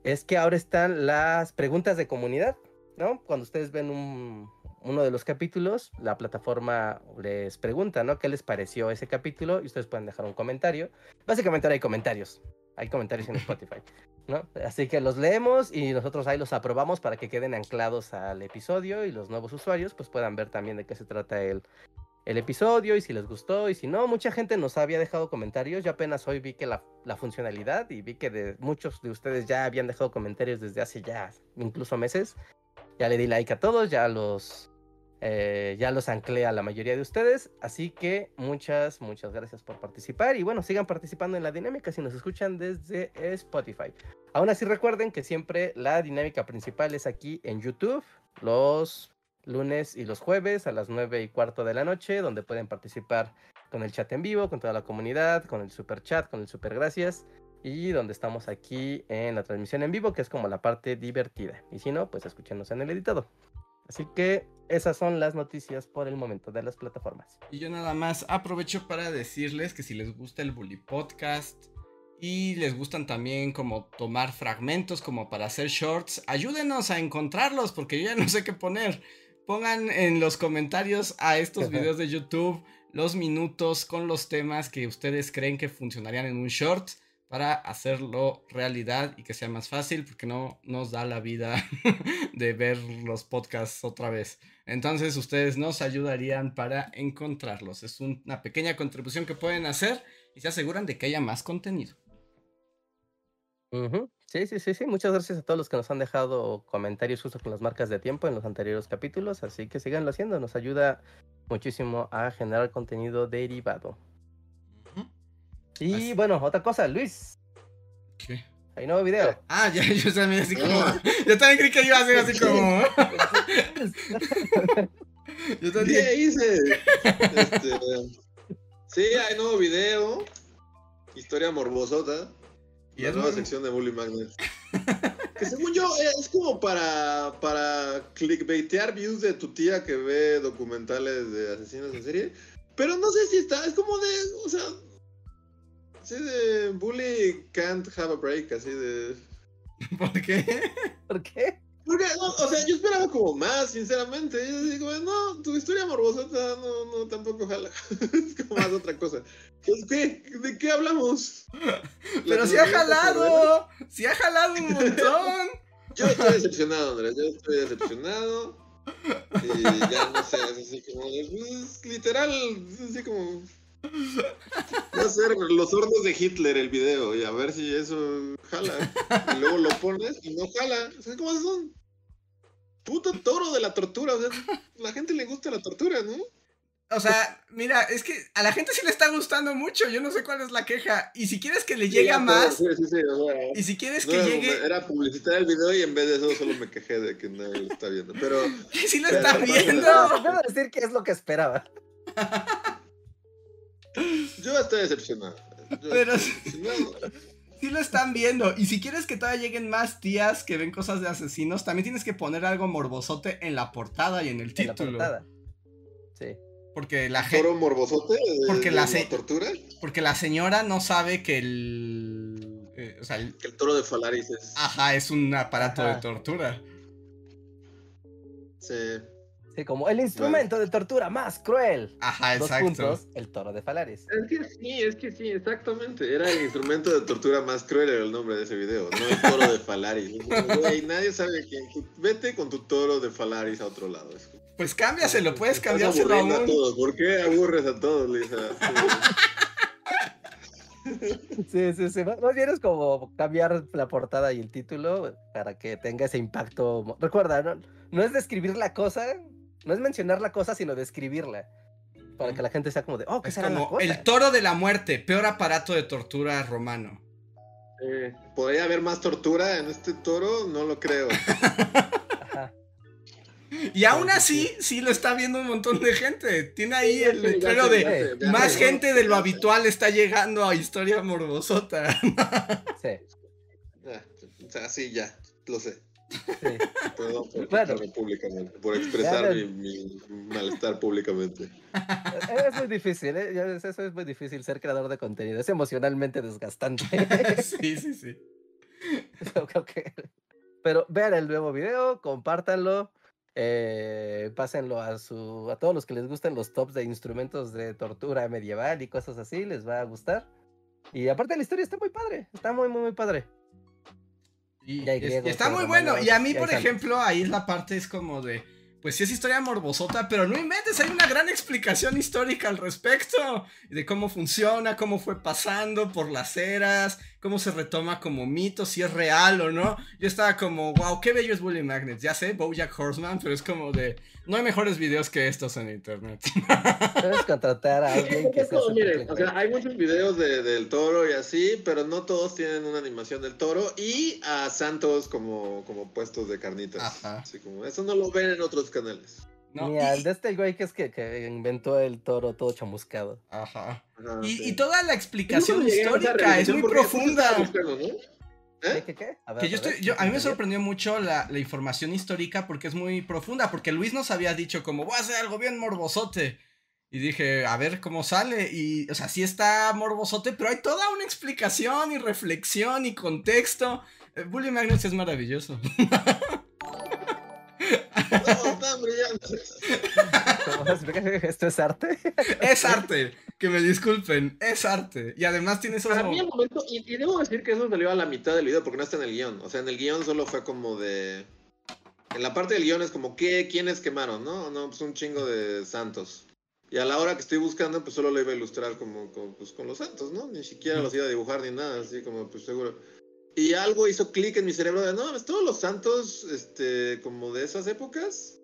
es que ahora están las preguntas de comunidad, ¿no? Cuando ustedes ven un, uno de los capítulos, la plataforma les pregunta, ¿no? ¿Qué les pareció ese capítulo? Y ustedes pueden dejar un comentario. Básicamente ahora hay comentarios. Hay comentarios en Spotify, ¿no? Así que los leemos y nosotros ahí los aprobamos para que queden anclados al episodio y los nuevos usuarios pues puedan ver también de qué se trata el, el episodio y si les gustó y si no, mucha gente nos había dejado comentarios. Yo apenas hoy vi que la, la funcionalidad y vi que de muchos de ustedes ya habían dejado comentarios desde hace ya incluso meses. Ya le di like a todos, ya los eh, ya los anclé a la mayoría de ustedes, así que muchas, muchas gracias por participar y bueno, sigan participando en la dinámica si nos escuchan desde Spotify. Aún así recuerden que siempre la dinámica principal es aquí en YouTube, los lunes y los jueves a las 9 y cuarto de la noche, donde pueden participar con el chat en vivo, con toda la comunidad, con el super chat, con el super gracias y donde estamos aquí en la transmisión en vivo, que es como la parte divertida. Y si no, pues escúchenos en el editado. Así que esas son las noticias por el momento de las plataformas. Y yo nada más aprovecho para decirles que si les gusta el Bully Podcast y les gustan también como tomar fragmentos como para hacer shorts, ayúdenos a encontrarlos porque yo ya no sé qué poner. Pongan en los comentarios a estos videos de YouTube los minutos con los temas que ustedes creen que funcionarían en un short para hacerlo realidad y que sea más fácil porque no nos da la vida de ver los podcasts otra vez. Entonces ustedes nos ayudarían para encontrarlos. Es una pequeña contribución que pueden hacer y se aseguran de que haya más contenido. Sí, sí, sí, sí. Muchas gracias a todos los que nos han dejado comentarios justo con las marcas de tiempo en los anteriores capítulos. Así que síganlo haciendo. Nos ayuda muchísimo a generar contenido derivado. Y bueno, otra cosa, Luis. ¿Qué? Hay nuevo video. Ah, ya, yo también así como. Yo también creí que iba a ser así como. yo también. ¿Qué hice? Este, sí, hay nuevo video. Historia morbosota. Y la nueva sección de Bully Magnet. que según yo eh, es como para, para clickbaitear views de tu tía que ve documentales de asesinos en serie. Pero no sé si está, es como de, o sea, Sí, de Bully can't have a break, así de. ¿Por qué? ¿Por qué? Porque, o sea, yo esperaba como más, sinceramente. Yo digo, no, tu historia morbosota no, no, tampoco jala. es como más otra cosa. Pues, ¿qué? ¿De qué hablamos? Pero si ha jalado, si ha jalado un montón. yo estoy decepcionado, Andrés, yo estoy decepcionado. Y ya no sé, es así como, pues, literal, así como Va a ser los hornos de Hitler el video y a ver si eso jala. Y luego lo pones y no jala. O sea, ¿cómo son? Puto toro de la tortura. O sea, la gente le gusta la tortura, ¿no? O sea, mira, es que a la gente sí le está gustando mucho. Yo no sé cuál es la queja. Y si quieres que le llegue más. Sí, sí, sí, y si quieres que llegue. Era publicitar el video y en vez de eso solo me quejé de que no lo está viendo. Pero. Sí lo está viendo. Debo decir que es lo que esperaba. Yo estoy decepcionado. Pero sí, lo están viendo. Y si quieres que todavía lleguen más tías que ven cosas de asesinos, también tienes que poner algo morbosote en la portada y en el título. Sí. Porque la gente. ¿Toro morbosote? porque la, tortura? Porque la señora no sabe que el. Eh, o sea, el... Que el toro de Falaris es. Ajá, es un aparato de tortura. Sí. Sí, como el instrumento de tortura más cruel. Ajá, Dos exacto. puntos, el toro de Falaris. Es que sí, es que sí, exactamente. Era el instrumento de tortura más cruel, era el nombre de ese video, no el toro de Falaris. Güey, nadie sabe quién. Vete con tu toro de Falaris a otro lado. Es como- Pues cámbiaselo, puedes cambiárselo a todos. ¿Por qué aburres a todos, Lisa? Sí, sí, sí. Más bien es como cambiar la portada y el título para que tenga ese impacto. Recuerda, no, no es describir la cosa, no es mencionar la cosa, sino describirla. Para que la gente sea como de, oh, ¿qué Es será la como cosa? el toro de la muerte, peor aparato de tortura romano. Eh, ¿Podría haber más tortura en este toro? No lo creo. Ajá. Y aún sí, así, sí lo está viendo un montón de gente. Tiene ahí el letrero de más gente de lo habitual está llegando a historia morbosota. Sí, Ah, o sea, sí, ya, lo sé. Sí. Perdón por públicamente, por expresar mi, mi malestar públicamente. Es muy difícil, ¿eh? Eso es muy difícil, ser creador de contenido. Es emocionalmente desgastante. sí, sí, sí. Que- Pero vean el nuevo video, compártanlo, eh, pásenlo a su a todos los que les gusten los tops de instrumentos de tortura medieval y cosas así, les va a gustar. Y aparte la historia está muy padre, está muy, muy, muy padre. Y, está muy bueno. Y a mí, por ejemplo, ahí es la parte es como de. Pues sí es historia morbosota, pero no inventes, hay una gran explicación histórica al respecto. De cómo funciona, cómo fue pasando por las eras, cómo se retoma como mito, si es real o no. Yo estaba como, wow, qué bello es Bully Magnets. Ya sé, Bojack Horseman, pero es como de. No hay mejores videos que estos en internet. Puedes contratar a alguien que sea miren, o sea, hay muchos videos de- del toro y así, pero no todos tienen una animación del toro y a Santos como, como puestos de carnitas. Ajá. Así como, eso no lo ven en otros canales. ¿No? Ni Y- al de este güey que es que, que inventó el toro todo chamuscado. Ajá. Ajá, Y, sí. y toda la explicación histórica es muy profunda. ¿Eh? ¿Qué, qué, qué? A ver, Que yo otra estoy, vez, yo, a mí me sorprendió mucho la, la información histórica porque es muy profunda, porque Luis nos había dicho como, voy a hacer algo bien morbosote. Y dije, a ver cómo sale. Y, o sea, sí está morbosote, pero hay toda una explicación y reflexión y contexto. Eh, Bully Magnus es maravilloso. No, tan brillantes. ¿Esto es arte? es arte, que me disculpen, es arte. Y además tiene esos... Para mí el momento, y, y debo decir que eso salió a la mitad del video porque no está en el guion. O sea, en el guion solo fue como de... En la parte del guion es como, ¿qué, ¿quiénes quemaron? No, no, pues un chingo de santos. Y a la hora que estoy buscando, pues solo lo iba a ilustrar como, como, pues, con los santos, ¿no? Ni siquiera los iba a dibujar ni nada, así como, pues seguro. Y algo hizo clic en mi cerebro de, no, pues todos los santos, este, como de esas épocas,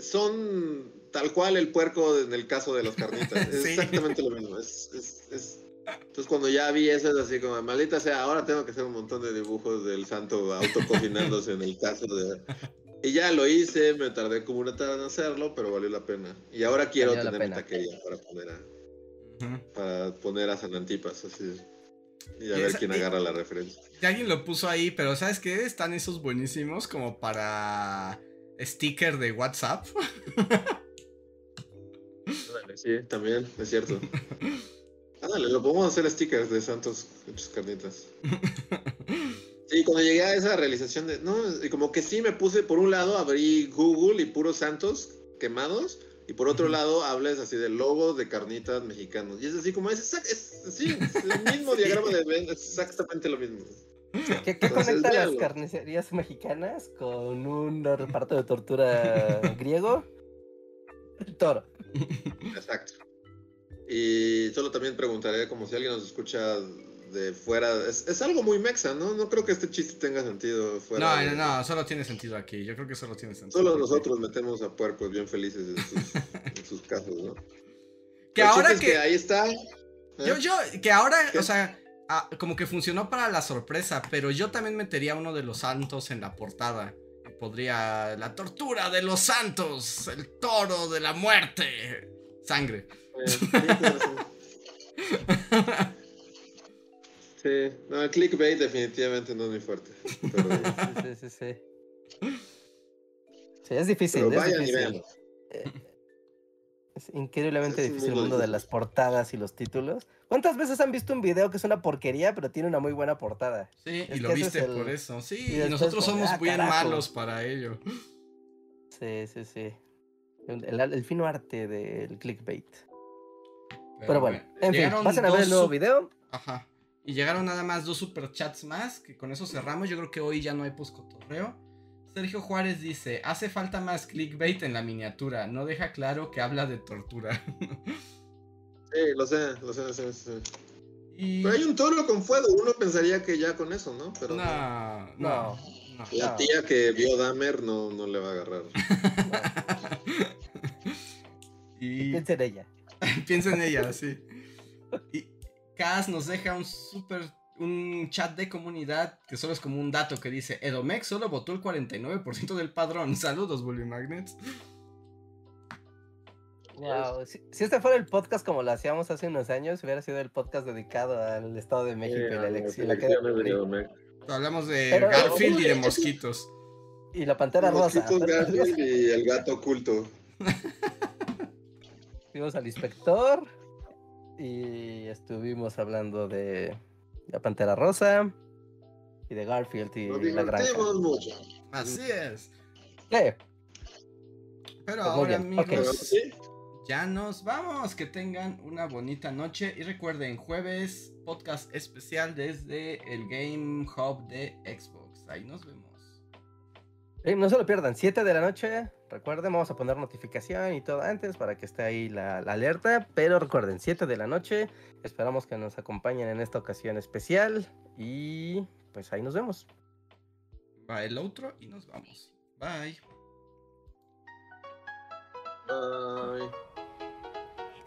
son tal cual el puerco en el caso de los carnitas. Es Sí. exactamente lo mismo. Es, es, es- Entonces cuando ya vi eso es así como, maldita sea, ahora tengo que hacer un montón de dibujos del santo autococinándose en el caso de... Y ya lo hice, me tardé como una tarde en hacerlo, pero valió la pena. Y ahora quiero Valió tener mi taquería para poner a, Ujú. para poner a San Antipas, así. Y a Y ver esa- quién y- agarra la referencia. Y alguien lo puso ahí, pero ¿sabes qué? Están esos buenísimos como para sticker de WhatsApp. Sí, también, es cierto. Ándale, lo podemos hacer stickers de santos hechos carnitas. Sí, cuando llegué a esa realización de, no, y como que sí me puse, por un lado abrí Google y puros santos quemados, y por otro lado hables así de logos de carnitas mexicanos. Y es así como, es, es, sí, es el mismo diagrama de Venn, es exactamente lo mismo. ¿Qué, qué Entonces, conecta las carnicerías mexicanas con un reparto de tortura griego? El toro. Exacto. Y solo también preguntaré, como si alguien nos escucha de fuera, es, es algo muy mexa, ¿no? No creo que este chiste tenga sentido fuera. No, de- no, no, solo tiene sentido aquí. Yo creo que solo tiene sentido. Solo nosotros metemos a puercos bien felices en sus, en sus casos, ¿no? Que El ahora que. ahí está. ¿eh? Yo, yo, que ahora, ¿Qué? o sea, ah, como que funcionó para la sorpresa, pero yo también metería uno de los santos en la portada. Podría. La tortura de los santos, el toro de la muerte. Sangre. Eh, sí, no, el clickbait definitivamente no es muy fuerte. Pero, Sí, sí, sí. Sí, Sí, es difícil. pero es vayan difícil. Eh, Es increíblemente Es difícil el mundo de las portadas y los títulos. ¿Cuántas veces han visto un video que es una porquería, pero tiene una muy buena portada? Sí, Es y lo viste el- por eso. Sí, y nosotros como, somos ah, bien carajo. malos para ello. Sí, sí, sí. El, el fino arte del clickbait. Pero, bueno, en fin, pasen a ver el nuevo video. Ajá. Y llegaron nada más dos superchats más, que con eso cerramos. Yo creo que hoy ya no hay poscotorreo. Sergio Juárez dice, hace falta más clickbait en la miniatura, no deja claro que habla de tortura. sí, lo sé, lo sé, lo sé, sí. Pero hay un toro con fuego, uno pensaría que ya con eso, ¿no? Pero no, no. La tía que vio Dahmer no, no le va a agarrar. y... Piensa en ella. Piensa en ella, sí. Y Kaz nos deja un super un chat de comunidad que solo es como un dato que dice Edomex solo votó el 49% del padrón. Saludos, Bully Magnets. si, este fuera el podcast como lo hacíamos hace unos años, hubiera sido el podcast dedicado al Estado de México y la elección. Hablamos de Garfield y de mosquitos. Y la pantera rosa. Garfield y el gato oculto. Fuimos al inspector y estuvimos hablando de la Pantera Rosa y de Garfield y la granja. mucho. Así es. Pero pues ahora, amigos, ya nos vamos. Que tengan una bonita noche. Y recuerden, jueves, podcast especial desde el Game Hub de Xbox. Ahí nos vemos. No se lo pierdan, 7 de la noche. Recuerden, vamos a poner notificación y todo antes para que esté ahí la, alerta. Pero recuerden, 7 de la noche. Esperamos que nos acompañen en esta ocasión especial. Y pues ahí nos vemos. Va el otro y nos vamos. Bye. Bye.